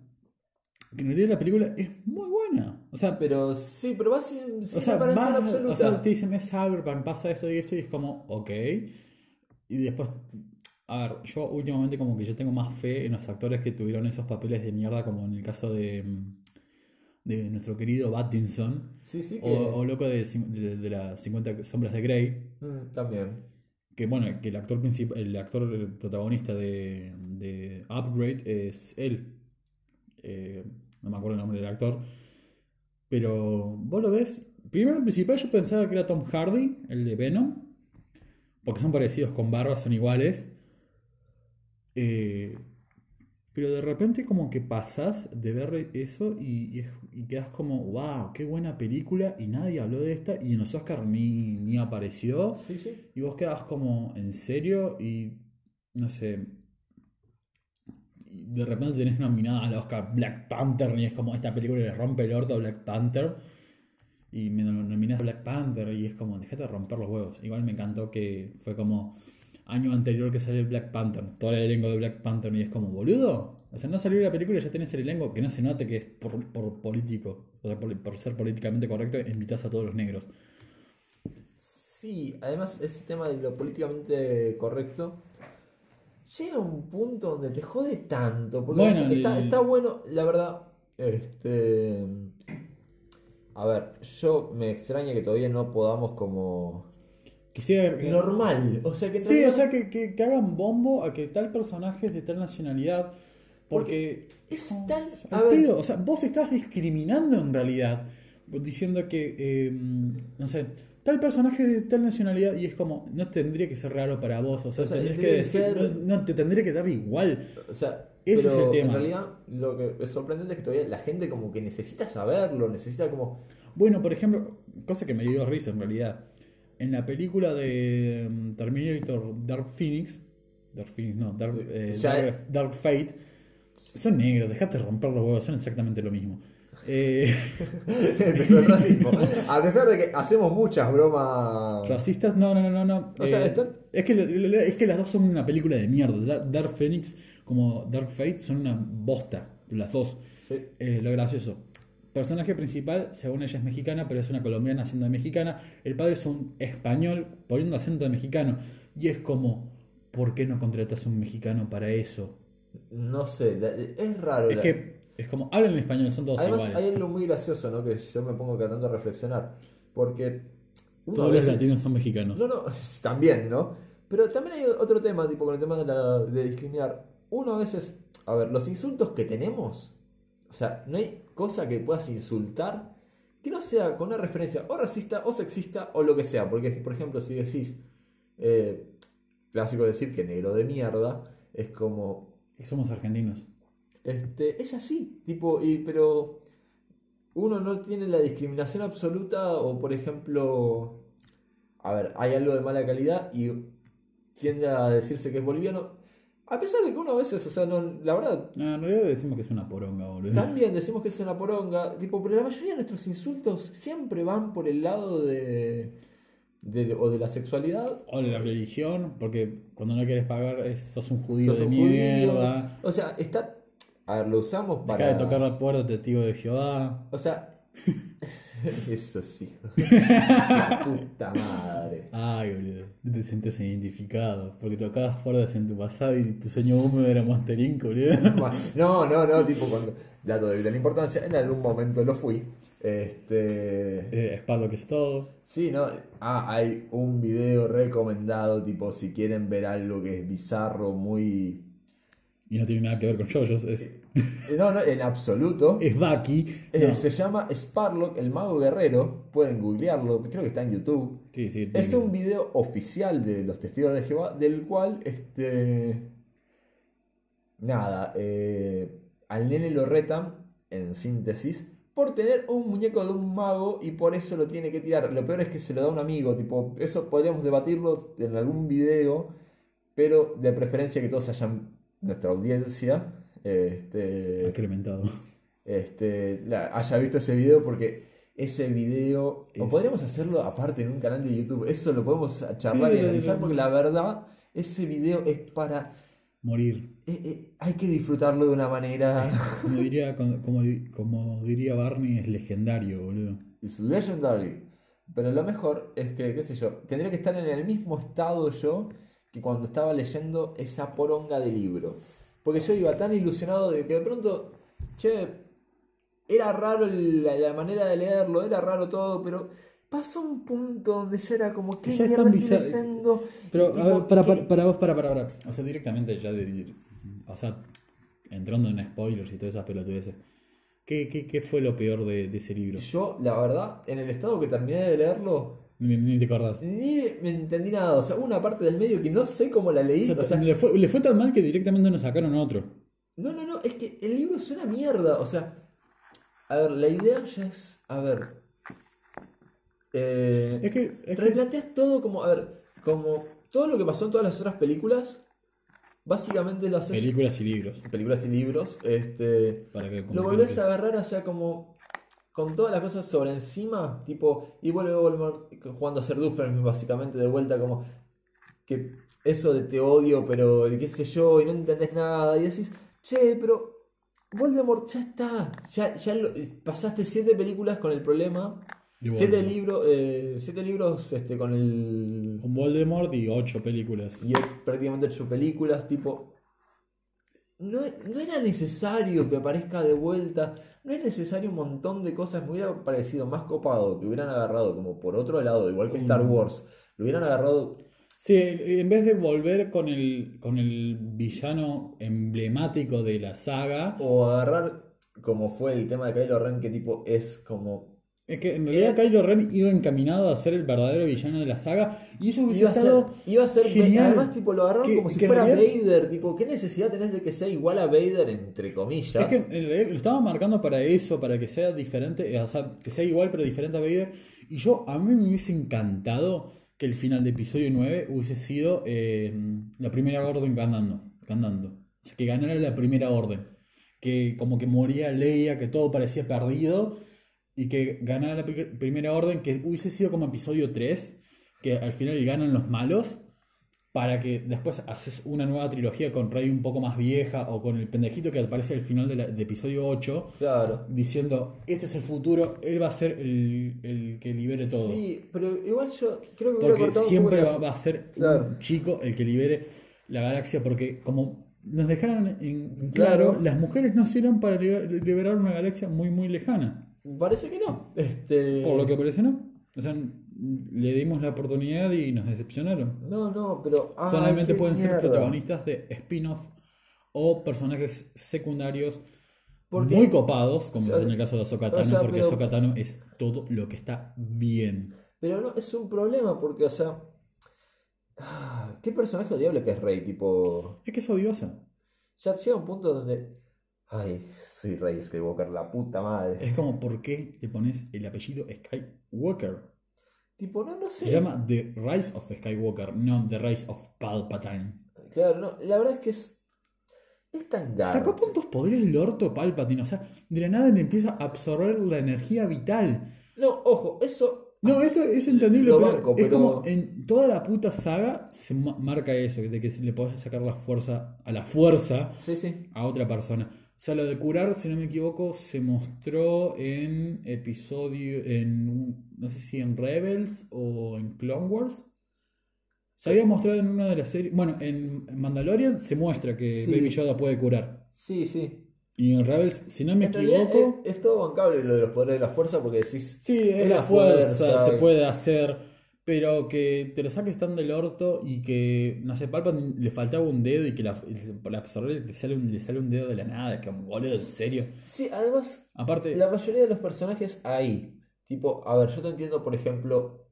en realidad la película es muy buena. O sea, Pero sí, pero va sin, sin o sea, absoluta. o sea, te dicen es Cyberpunk, pasa esto y esto, y es como, ok. Y después, a ver, yo últimamente como que yo tengo más fe en los actores que tuvieron esos papeles de mierda, como en el caso de, de nuestro querido Battinson, sí, sí, que... o, o loco de, de, de las 50 sombras de Grey, Mm, también. que bueno, que el actor principal, el actor protagonista de, de Upgrade es él. Eh, no me acuerdo el nombre del actor. Pero vos lo ves. Primero en principal yo pensaba que era Tom Hardy, el de Venom. Porque son parecidos con barbas, son iguales. Eh, pero de repente como que pasas de ver eso y, y, y quedas como, wow, qué buena película y nadie habló de esta y en los Oscars ni, ni apareció. Sí, sí. Y vos quedas como, ¿en serio? Y no sé. De repente tenés nominada al Oscar Black Panther y es como esta película le rompe el orto a Black Panther. Y me nominás a Black Panther y es como, dejate de romper los huevos. Igual me encantó que fue como año anterior que salió Black Panther, todo el elenco de Black Panther y es como, boludo. O sea, no salió la película y ya tenés el elenco, que no se note que es por, por político, o sea, por, por ser políticamente correcto, invitas a todos los negros. Sí, además ese tema de lo políticamente correcto llega un punto donde te jode tanto. Porque Bueno, está, el- está bueno, la verdad. Este. A ver, yo me extraña que todavía no podamos como. Quisiera Normal. O sea que Sí, realidad o sea, que, que, que hagan bombo a que tal personaje es de tal nacionalidad. Porque. es no, tan- a ver. O sea, vos estás discriminando en realidad. Diciendo que. eh, no sé. Tal personaje de tal nacionalidad y es como. No tendría que ser raro para vos. O sea, O sea, tendrías que decir. ser- No, no, te tendría que dar igual. O sea, Ese es el tema. En realidad, lo que es sorprendente es que todavía la gente como que necesita saberlo, necesita como. Bueno, por ejemplo, cosa que me dio risa en realidad. En la película de mm, Terminator Dark Phoenix, Dark Phoenix no, Dark, eh, Dark, Dark Fate, son negros, dejate de romper los huevos, son exactamente lo mismo. Eh, Empezó el racismo. A pesar de que hacemos muchas bromas. racistas, no, no, no, no. O sea, Eh, están- es, que, es que las dos son una película de mierda. Da- Dark Phoenix como Dark Fate son una bosta, las dos. Sí. Eh, lo gracioso. Personaje principal, según ella es mexicana, pero es una colombiana haciendo de mexicana. El padre es un español poniendo acento de mexicano. Y es como, ¿por qué no contratas un mexicano para eso? No sé, es raro. Es la- que es como, hablan en español, son todos Además, iguales. hay algo muy gracioso, ¿no? Que yo me pongo tratando de reflexionar. Porque. Todos los latinos son mexicanos. No, no, también, ¿no? Pero también hay otro tema, tipo, con el tema de, la, de discriminar. Uno a veces. A ver, los insultos que tenemos. O sea, no hay cosa que puedas insultar que no sea con una referencia o racista o sexista o lo que sea. Porque, por ejemplo, si decís. eh, clásico decir que negro de mierda. Es como. Somos argentinos. Este, es así, tipo, y, pero uno no tiene la discriminación absoluta o, por ejemplo, a ver, hay algo de mala calidad y tiende a decirse que es boliviano, a pesar de que uno a veces, o sea, no, la verdad, No, en realidad decimos que es una poronga, boludo. también decimos que es una poronga, tipo, pero la mayoría de nuestros insultos siempre van por el lado de, de- o de la sexualidad O de la religión, porque cuando no quieres pagar es, sos un judío sos de un judío. mierda. O sea, está, a ver, lo usamos Deja para... de tocar la puerta, testigo de Jehová. O sea, eso sí. La puta madre. Ay, boludo. No te sientes identificado. Porque tocabas puertas en tu pasado y tu sueño húmedo era Monster Inc, boludo. No, no, no, tipo cuando. Dato de vital importancia, en algún momento lo fui. Este. Eh, Sparrow es todo. Sí, no. Ah, hay un video recomendado, tipo, si quieren ver algo que es bizarro, muy. Y no tiene nada que ver con JoJo's. Es, No, no, en absoluto. es Bucky. Eh, No. Se llama Sparlock, el mago guerrero. Pueden googlearlo, creo que está en YouTube. Sí, sí. Es tiene- un video oficial de los testigos de Jehová, del cual, este. Nada, eh, al nene lo retan, en síntesis, por tener un muñeco de un mago y por eso lo tiene que tirar. Lo peor es que se lo da un amigo, tipo, eso podríamos debatirlo en algún video, pero de preferencia que todos hayan, nuestra audiencia, este, Incrementado. este, la- haya visto ese video porque ese video, o Es- podríamos hacerlo aparte en un canal de YouTube, eso lo podemos charlar Sí, y analizar porque la verdad, ese video es para... Morir. eh, eh, hay que disfrutarlo de una manera... Como diría, como, como di- como diría Barney, es legendario, boludo. It's legendary. Pero lo mejor es que, qué sé yo, tendría que estar en el mismo estado yo que cuando estaba leyendo esa poronga de libro. Porque yo iba tan ilusionado de que de pronto, che, era raro la, la manera de leerlo, era raro todo, pero pasó un punto donde ya era como, ¿qué Ya mierda estoy leyendo? Pero, a ver, para, ¿qué- para, para vos, para, para, para. O sea, directamente ya de. O sea, entrando en spoilers y todas esas pelotudeces. ¿Qué, qué, qué fue lo peor de, de ese libro? Yo, la verdad, en el estado que terminé de leerlo, Ni, ni te acordás. ni me entendí nada. O sea, hubo una parte del medio que no sé cómo la leí. O sea, O sea, le, fue, le fue tan mal que directamente nos sacaron otro. no, no, no, es que el libro es una mierda. O sea, a ver, la idea ya es, a ver, eh, Es que. Es que replanteas todo como, a ver, como todo lo que pasó en todas las otras películas, básicamente lo haces... películas y libros. películas y libros, este... Para que Lo volvés a agarrar, o sea, como con todas las cosas sobre encima, tipo, y vuelve Voldemort jugando a ser Dufferin básicamente de vuelta, como que eso de te odio, pero qué sé yo, y no entendés nada, y decís, che, pero Voldemort ya está, ya, ya lo- pasaste siete películas con el problema, siete libros, eh, siete libros este, con el... Con Voldemort y ocho películas. y prácticamente ocho películas, tipo... No, no era necesario que aparezca de vuelta, no es necesario un montón de cosas, me hubiera parecido más copado que hubieran agarrado como por otro lado, igual que Star Mm. Wars, lo hubieran agarrado, Sí, en vez de volver con el, con el villano emblemático de la saga, o agarrar como fue el tema de Kylo Ren, que tipo es como... es que en realidad Kylo Ren iba encaminado a ser el verdadero villano de la saga y eso hubiese Iba a ser, iba a ser genial. además tipo lo agarraron Que- como si fuera realidad- Vader, tipo, ¿qué necesidad tenés de que sea igual a Vader entre comillas? Es que en realidad lo estaba marcando para eso, para que sea diferente, eh, o sea, que sea igual pero diferente a Vader. Y yo, a mí me hubiese encantado que el final de episodio 9 hubiese sido eh, la primera orden ganando, ganando. O sea, que ganara la primera orden. Que como que moría Leia, que todo parecía perdido. Y que ganara la pri- primera orden, que hubiese sido como episodio 3, que al final ganan los malos para que después haces una nueva trilogía con Rey un poco más vieja o con el pendejito que aparece al final de, la- de episodio 8 Claro. diciendo este es el futuro, él va a ser el, el que libere todo. Sí, pero igual yo creo que porque siempre va, a ser Claro. un chico el que libere la galaxia porque como nos dejaron en claro, Claro. las mujeres nacieron para liber- liberar una galaxia muy muy lejana. Parece que no. Este... Por lo que parece no. O sea, le dimos la oportunidad y nos decepcionaron. No, no, pero. ay, Solamente pueden ser protagonistas de spin-off o personajes secundarios Porque- muy copados, como o sea, es en el caso de Ahsoka Tano, o sea, porque pero- Ahsoka Tano es todo lo que está bien. Pero no, es un problema porque, o sea. ah, ¿Qué personaje odiable que es Rey? Tipo. Es que es odiosa. Ya llega un punto donde. Ay, soy Rey Skywalker, la puta madre. Es como, ¿por qué le pones el apellido Skywalker? Tipo, no, no sé. Se llama The Rise of Skywalker, no The Rise of Palpatine. Claro, no, la verdad es que es. Es tan Sacó garcho. tantos poderes del orto Palpatine, o sea, de la nada le empieza a absorber la energía vital. No, ojo, eso. No, eso es entendible, Lo pero banco, es como en toda la puta saga se ma- marca eso, de que le podés sacar la fuerza a la fuerza Sí, sí. a otra persona. O sea, lo de curar, si no me equivoco, se mostró en episodio, en, no sé si en Rebels o en Clone Wars. Se había mostrado en una de las series, bueno, en Mandalorian se muestra que Sí. Baby Yoda puede curar. Sí, sí. Y en Rebels, si no me En equivoco, es, es todo bancable lo de los poderes de la fuerza porque decís. sí, es la la fuerza, fuerza, se puede hacer, pero que te lo saques tan del orto y que, no sé, Palpatine le faltaba un dedo y que la, la le sale, un, le sale un dedo de la nada, que boludo, en serio. Sí, además, Aparte, la mayoría de los personajes ahí. Tipo, a ver, yo te entiendo, por ejemplo.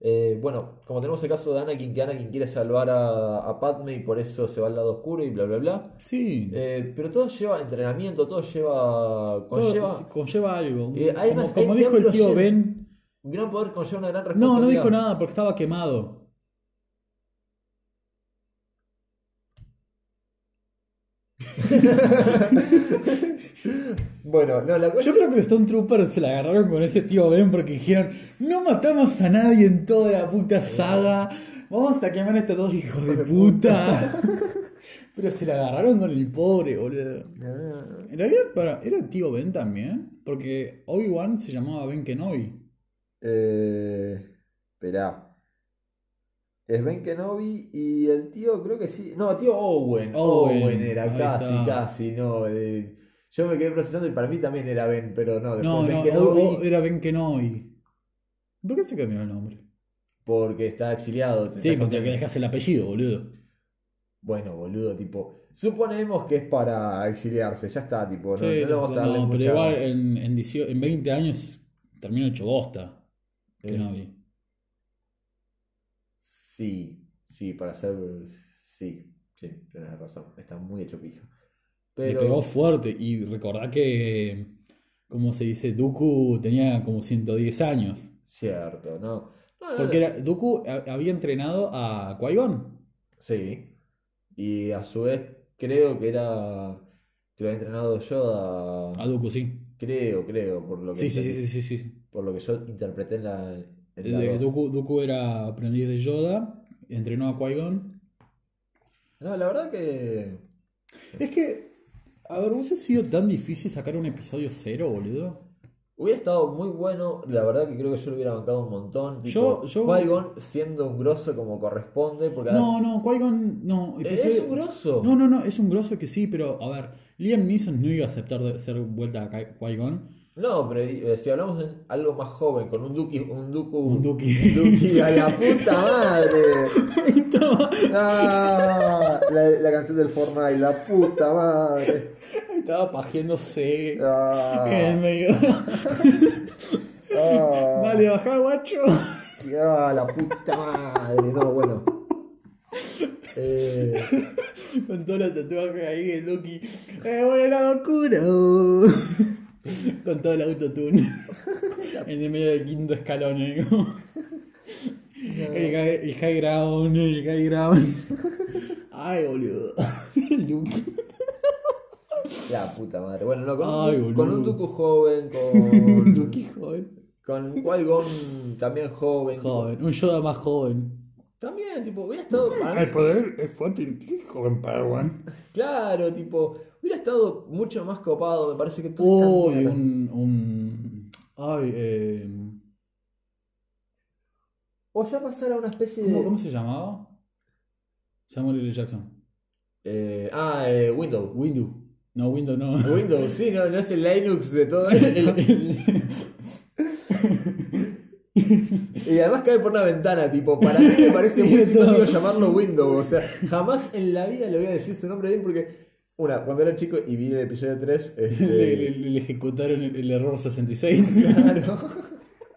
eh, bueno, como tenemos el caso de Anakin, que Anakin quiere salvar a, a Padme y por eso se va al lado oscuro y bla, bla, bla. sí. Eh, pero todo lleva entrenamiento, todo lleva. Todo conlleva. conlleva algo. Eh, hay como hay dijo el tío llenos. Ben. Un gran poder conlleva una gran No, responsabilidad. no dijo nada porque estaba quemado. Bueno, no, la Yo creo que los Stone Troopers se la agarraron con ese tío Ben porque dijeron: No matamos a nadie en toda la puta saga. Vamos a quemar a estos dos hijos de puta. Pero se la agarraron con el pobre, boludo. En realidad, para, ¿era el tío Ben también? Porque Obi-Wan se llamaba Ben Kenobi. Eh, esperá. Es Ben Kenobi y el tío, creo que sí. No, tío Owen. Owen, Owen, era casi, está. casi, no. eh, yo me quedé procesando y para mí también era Ben, pero no. No, Ben no, Kenobi. o- o- era Ben Kenobi. ¿Por qué se cambió el nombre? Porque está exiliado. te Sí, porque contando- dejas el apellido, boludo. Bueno, boludo, tipo. Suponemos que es para exiliarse, ya está, tipo, no, Sí, no le vamos a darle no, pero igual en, en, 18 en 20 años termino hecho bosta. Que Eh. Sí, sí, para hacer. Sí, sí, tenés razón. Está muy hecho pija. Le Pero. pegó fuerte. Y recordá que, como se dice, Dooku tenía como 110 años. Cierto, no. No, no, Porque era, Dooku ha- había entrenado a Qui-Gon. Sí. Y a su vez, creo que era. Que lo había entrenado Yoda. A Dooku, sí. Creo, creo, por lo que, Sí, sí, sí, sí, sí. Por lo que yo interpreté en la. en la dos. Dooku, Dooku era aprendiz de Yoda, entrenó a Qui-Gon. No, la verdad que. Es que, a ver, ¿hubiese sido tan difícil sacar un episodio cero, boludo? Hubiera estado muy bueno, la verdad que creo que yo lo hubiera bancado un montón. Tipo, yo- Qui-Gon siendo un grosso como corresponde, porque No, no, Qui-Gon, no. Episodio- es un grosso. No, no, no, es un grosso que sí, pero a ver, Liam Neeson no iba a aceptar de ser vuelta a Qui- Qui-Gon. No, pero eh, si hablamos de algo más joven, con un Duki, un Dooku, Un Dookie a la puta madre. Ah, la, la canción del Fortnite, la puta madre. estaba pajeándose Ah, en el medio. ah, Dale, bajá, guacho. ah, la puta madre. No, bueno. Eh, Con todos los tatuajes ahí, el Loki. ¡Eh, voy al lado oscuro! Con todo el autotune. en el medio del quinto escalón. ¿eh? Como- El, high, el high ground, el high ground. Ay, boludo. El Loki. la puta madre. Bueno, no, con, Ay, un, con un. Dooku joven, con. Loki joven. Con Qui-Gon también joven. Joven, un Yoda más joven. también, tipo, hubiera estado. mí- poder es fuerte. ¿Qué joven Padawan? Claro, tipo, hubiera estado mucho más copado. Me parece que todo acá. un, un. Ay, eh. O ya pasar a una especie de. ¿Cómo, se llamaba? Samuel L. Jackson. Eh, ah, eh, Windows. Windows. No, Windows no. Windows, sí, no, no es el Linux de todo El- Y además cae por una ventana, tipo, para mí me parece Sí, muy simpático llamarlo Windows. O sea, jamás en la vida le voy a decir su nombre bien porque, una, cuando era chico y vi el episodio 3, le, este, le- le ejecutaron el, el error 66. claro.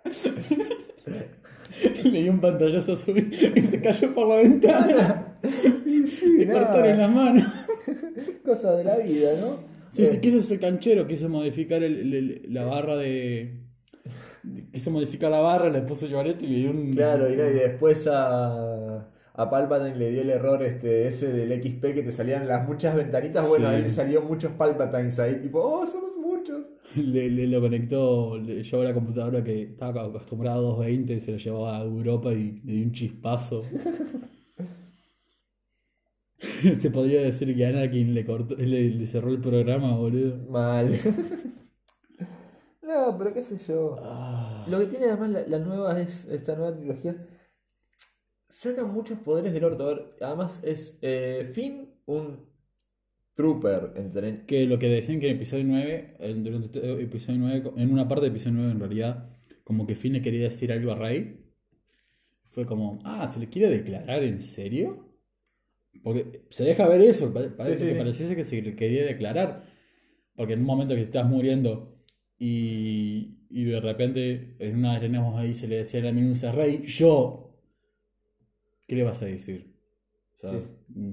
le dio un pantallazo azul y se cayó por la ventana. Sí, Le nada, cortaron la mano. Cosa de la vida, ¿no? Sí, sí, Eh, quiso ser canchero, quiso modificar el- el- el- la barra de. Quiso modificar la barra, le puso Giovanetti y le dio un. Claro, y, no, y después a, a Palpatine le dio el error este ese del XP que te salían las muchas ventanitas. Bueno, Sí. a él le salieron muchos Palpatines ahí, tipo, oh, somos muchos. Le, le lo conectó, le llevó la computadora que estaba acostumbrada a 220 y se la llevaba a Europa y le dio un chispazo. se podría decir que Anakin le cortó, le, le cerró el programa, boludo. Mal. no, pero qué sé yo. Ah, Lo que tiene además la, la nueva es esta nueva trilogía. Sacan muchos poderes del orto. A ver, además es eh, Finn un trooper entre que lo que decían que en episodio 9, en- durante episodio 9, en una parte de episodio 9 en realidad, como que Finn le quería decir algo a Rey. Fue como, ah, ¿se le quiere declarar en serio? Porque se deja ver eso, pare- parece Sí, sí, que pareciese que se le quería declarar. Porque en un momento que estás muriendo y, y de repente en una de ahí se le decía a la minucia Rey, yo, ¿qué le vas a decir? O sea, Sí. mm,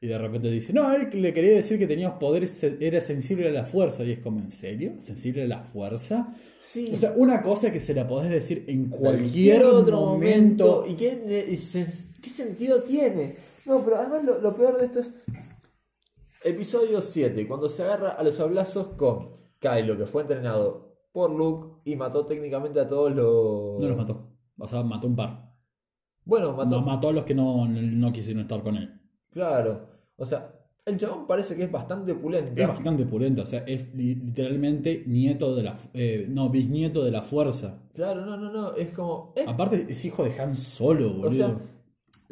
Y de repente dice, no, él le quería decir que teníamos poderes, era sensible a la fuerza. Y es como, ¿en serio? ¿Sensible a la fuerza? Sí. O sea, una cosa que se la podés decir en cualquier cualquier otro momento. momento. ¿Y qué, y se- qué sentido tiene? No, pero además lo, lo peor de esto es. Episodio 7, cuando se agarra a los hablazos con Kylo, que fue entrenado por Luke y mató técnicamente a todos los. No los mató. O sea, mató un par. Bueno, mató. Mató a los que no, no quisieron estar con él. Claro. O sea, el chabón parece que es bastante pulento. Es bastante pulento. O sea, es li- literalmente nieto de la... eh, no, bisnieto de la fuerza. Claro, no, no, no. Es como. Es, Aparte, es hijo de Han Solo, boludo. o sea,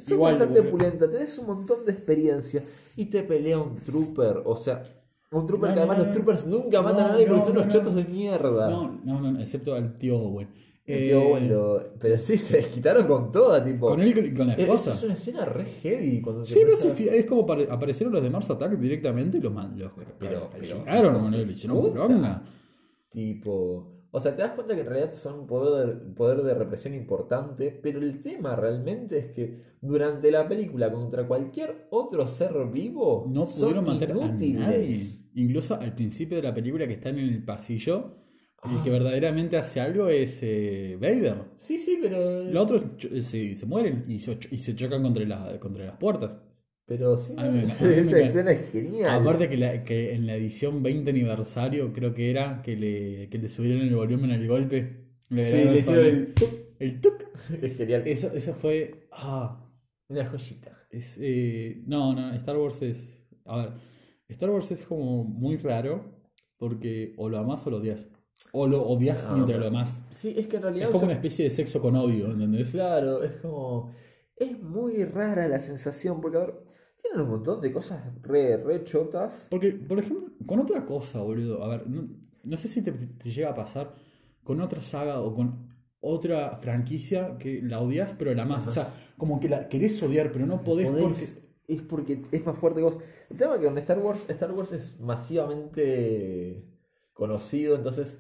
igual, bastante boludo. pulenta, tenés un montón de experiencia y te pelea un trooper. O sea, un trooper No, que además no, los troopers nunca matan a nadie porque son no, unos no. chotos de mierda. No, no, no, excepto al tío Owen. Eh, bueno. Pero sí, se desquitaron con toda, tipo. Con él y con la Es- esposa. Es una escena re heavy cuando Sí, empieza- sí, es como pare- aparecieron los de Mars Attack directamente y los, los Pero- pero, con él, hicieron. Tipo. O sea, te das cuenta que en realidad son un poder de, poder de represión importante, pero el tema realmente es que durante la película contra cualquier otro ser vivo No son pudieron mantener a nadie. inútiles. Incluso al principio de la película que están en el pasillo, el que verdaderamente hace algo es eh, Vader. Sí, sí, pero. Los otros ch- se, se mueren y se, y se chocan contra, la- contra las puertas. Pero sí, A mí me- a mí me esa escena es genial. Aparte que, la- que en la edición 20 aniversario creo que era que le, que le subieron el volumen al golpe. Le Sí, le hicieron el. tuc. el tuc. Es genial. Eso, eso fue. Ah, Una joyita. es, eh, no, no, Star Wars es. A ver, Star Wars es como muy raro porque o lo amás o lo odias. O lo odias Ah, mientras lo amás. Sí, es que en realidad. Es como una especie de sexo con odio, ¿entendés? Claro, es como. Es muy rara la sensación, porque a ver, tienen un montón de cosas re, re chotas. Porque, por ejemplo, con otra cosa, boludo. A ver, no, no sé si te, te llega a pasar con otra saga o con otra franquicia que la odias, pero la amás. O sea, como que la querés odiar, pero no podés, Podés- porque. Es porque es más fuerte que vos. El tema es que con Star Wars, Star Wars es masivamente conocido, entonces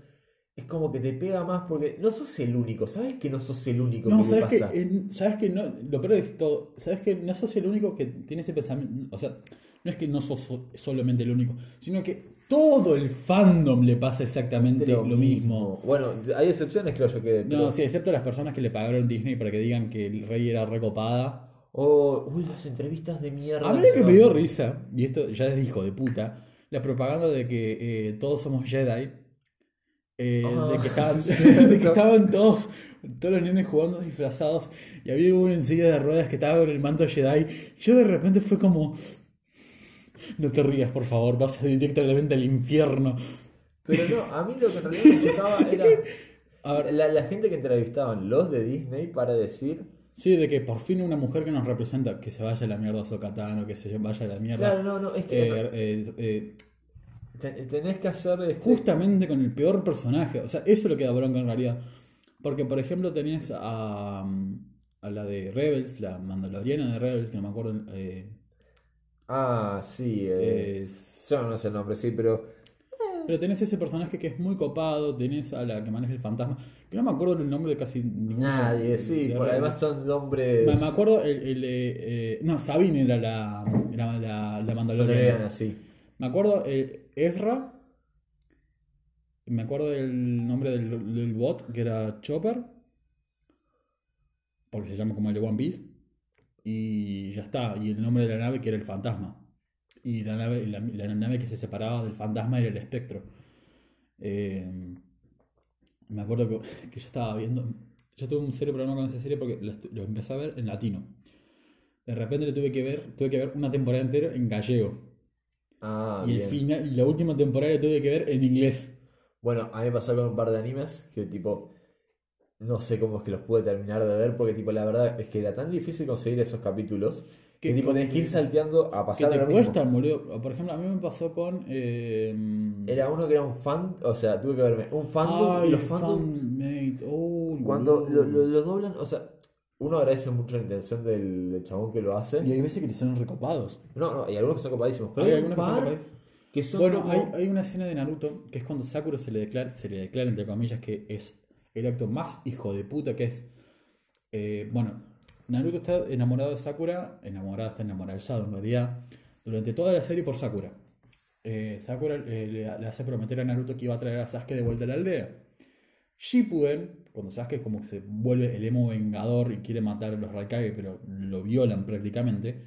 es como que te pega más porque no sos el único, ¿sabes que no sos el único No, que le sabes que, pasa? eh, sabes que no, lo peor de esto, sabes que no sos el único que tiene ese pensamiento, o sea, no es que no sos so- solamente el único, sino que todo el fandom le pasa exactamente lo, mismo. Bueno, hay excepciones creo yo que... No, sí, excepto las personas que le pagaron Disney para que digan que el rey era recopada. Oh, uy, las entrevistas de mierda. A mí que lo que me dio risa, y esto ya es de hijo de puta, la propaganda de que eh, todos somos Jedi, eh, de que estaban, sí. de que estaban todos, todos los nenes jugando disfrazados, y había uno en silla de ruedas que estaba con el manto Jedi, yo de repente fue como, no te rías por favor, vas directamente al infierno. Pero no, a mí lo que en realidad me chocaba era A ver, la, la gente que entrevistaban los de Disney para decir... sí, de que por fin una mujer que nos representa, que se vaya a la mierda Sokatano, que se vaya a la mierda. Claro, no, no, es que eh, tenés que hacer... este- justamente con el peor personaje. O sea, eso es lo que da bronca en realidad. Porque, por ejemplo, tenés a, a la de Rebels, la mandaloriana de Rebels, que no me acuerdo. eh, Ah, sí. eh, es- Yo no sé el nombre, sí, pero... pero tenés ese personaje que es muy copado. Tenés a la que maneja el fantasma, que no me acuerdo el nombre de casi ninguno. Nadie, de- sí, de por además son nombres... Me, me acuerdo el. el, eh, eh, no, Sabine era la, era la, la mandaloriana. Mandaloriana, sí. Me acuerdo el Ezra. Me acuerdo el nombre del, bot, que era Chopper. Porque se llama como el de One Piece. Y ya está. Y el nombre de la nave, que era el fantasma. Y la nave, la, la nave que se separaba del fantasma era el espectro. Eh, me acuerdo que, yo estaba viendo. Yo tuve un serio problema con esa serie porque lo empecé a ver en latino. De repente le tuve que ver, tuve que ver una temporada entera en gallego. Ah, Y, el bien. final, y la última temporada la tuve que ver en inglés. Bueno, a mí me pasó con un par de animes que tipo... No sé cómo es que los pude terminar de ver porque tipo la verdad es que era tan difícil conseguir esos capítulos que Que- tipo tenés que ir salteando a Que pasar te lo mismo. cuestan, boludo. Por ejemplo, a mí me pasó con. eh, Era uno que era un fan, o sea, tuve que verme un fandom Ay, y los el fandoms fanmate. Oh, cuando lo, lo- lo doblan, o sea, uno agradece mucho la intención del, del chabón que lo hace. Y hay veces que son recopados. No, no, hay algunos que son copadísimos, pero Hay hay, algunos un que son copadísimos. que son Bueno, como- hay, hay una escena de Naruto que es cuando Sakura se le declara, se le declara entre comillas que es el acto más hijo de puta que es. eh, bueno, Naruto está enamorado de Sakura, enamorado, está enamorado en realidad, durante toda la serie por Sakura. Eh, Sakura eh, le, le hace prometer a Naruto que iba a traer a Sasuke de vuelta a la aldea. Shippuden, cuando Sasuke como que se vuelve el emo vengador y quiere matar a los Raikage, pero lo violan prácticamente.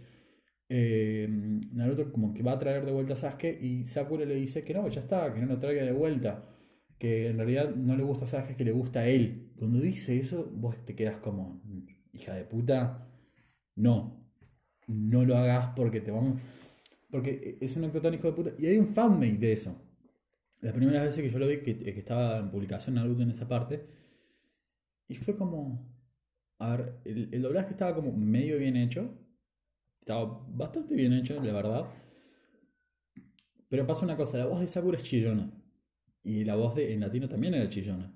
eh, Naruto como que va a traer de vuelta a Sasuke y Sakura le dice que no, ya está, que no lo traiga de vuelta. Que en realidad no le gusta a Sasuke, que le gusta a él. Cuando dice eso, vos te quedas como, hija de puta, no, no lo hagas porque te vamos... Porque es un acto tan hijo de puta. Y hay un fanmate de eso. Las primeras veces que yo lo vi, que, que estaba en publicación Naruto en esa parte, y fue como. A ver, el, el doblaje estaba como medio bien hecho. Estaba bastante bien hecho, la verdad. Pero pasa una cosa: la voz de Sakura es chillona. Y la voz de, en latino también era chillona.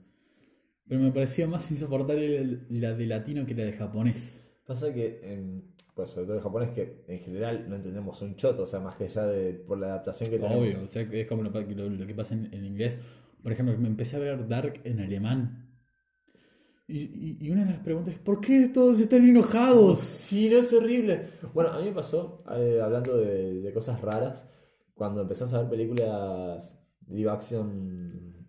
Pero me parecía más insoportable el- la de latino que la de japonés. Pasa que, pues sobre todo en japonés, que en general no entendemos un choto, o sea, más que ya de, por la adaptación que tenemos. Obvio, o sea, es como lo, lo- lo que pasa en, en inglés. Por ejemplo, me empecé a ver Dark en alemán. Y, y- una de las preguntas es: ¿por qué todos están enojados? Sí, no es horrible. Bueno, a mí me pasó, eh, hablando de, de cosas raras, cuando empezás a ver películas live action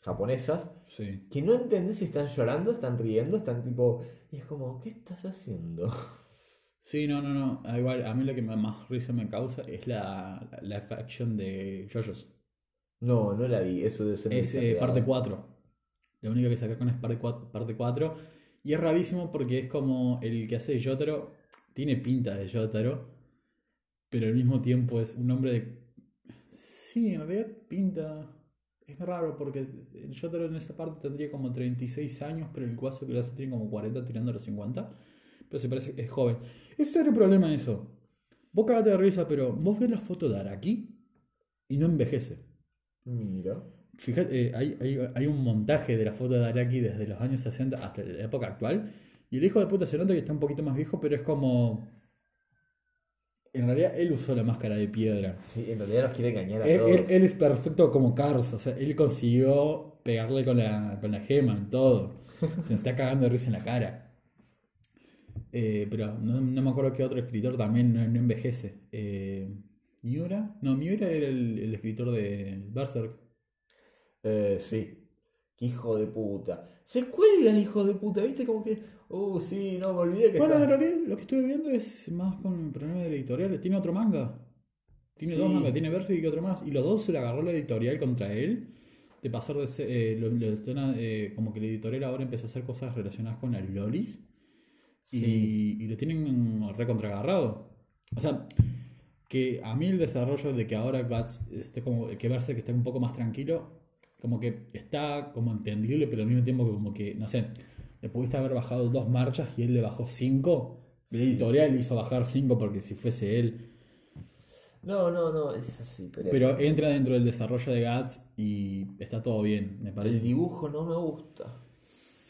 japonesas, Sí. que no entendés si están llorando, están riendo, están tipo. Y es como, ¿qué estás haciendo? Sí, no, no, no. Igual, a mí lo que más risa me causa es la, la live action de JoJo's. No, no la vi, eso debe ser. Es eh, parte 4. La única que sacaron es parte 4, parte 4. Y es rarísimo porque es como el que hace Jotaro. Tiene pinta de Jotaro. Pero al mismo tiempo es un hombre de. Sí, en realidad pinta. Es raro porque el Jotaro en esa parte tendría como 36 años. Pero el guaso que lo hace tiene como 40 tirando a los 50. Pero se parece que es joven. Ese era el problema eso. Vos cagate de risa, pero vos ves la foto de Araki y no envejece. Mira. Fíjate, eh, hay, hay- hay un montaje de la foto de Araki desde los años 60 hasta la época actual. Y el hijo de puta se nota que está un poquito más viejo, pero es como. En realidad, él usó la máscara de piedra. Sí, en realidad nos quiere engañar a Él, todos. él- él es perfecto como Cars, o sea, él consiguió pegarle con la, con la gema en todo. Se me está cagando de risa en la cara. Eh, pero no, no me acuerdo qué otro escritor también no, no envejece. Eh, ¿Miura? No, Miura era el, el escritor de Berserk. Eh, sí. Qué hijo de puta. Se cuelga el hijo de puta, ¿viste? Como que. Uh, sí, no, me olvidé que Bueno, está- en realidad lo que estuve viendo es más con el problema de la editorial. Tiene otro manga. Tiene Sí. dos mangas, tiene Berserk y otro más. Y los dos se le agarró la editorial contra él. De pasar de ser. eh, lo- lo- están, eh, como que la editorial ahora empezó a hacer cosas relacionadas con las lolis. Sí. Y, y lo tienen recontragarrado. O sea, que a mí el desarrollo de que ahora Guts esté como. que Berserk esté un poco más tranquilo. Como que está como entendible, pero al mismo tiempo que como que, no sé, le pudiste haber bajado dos marchas y él le bajó cinco. La editorial le hizo bajar cinco porque si fuese él. No, no, no, es así. Pero, Pero entra dentro del desarrollo de Guts y está todo bien, me parece. el dibujo no me gusta.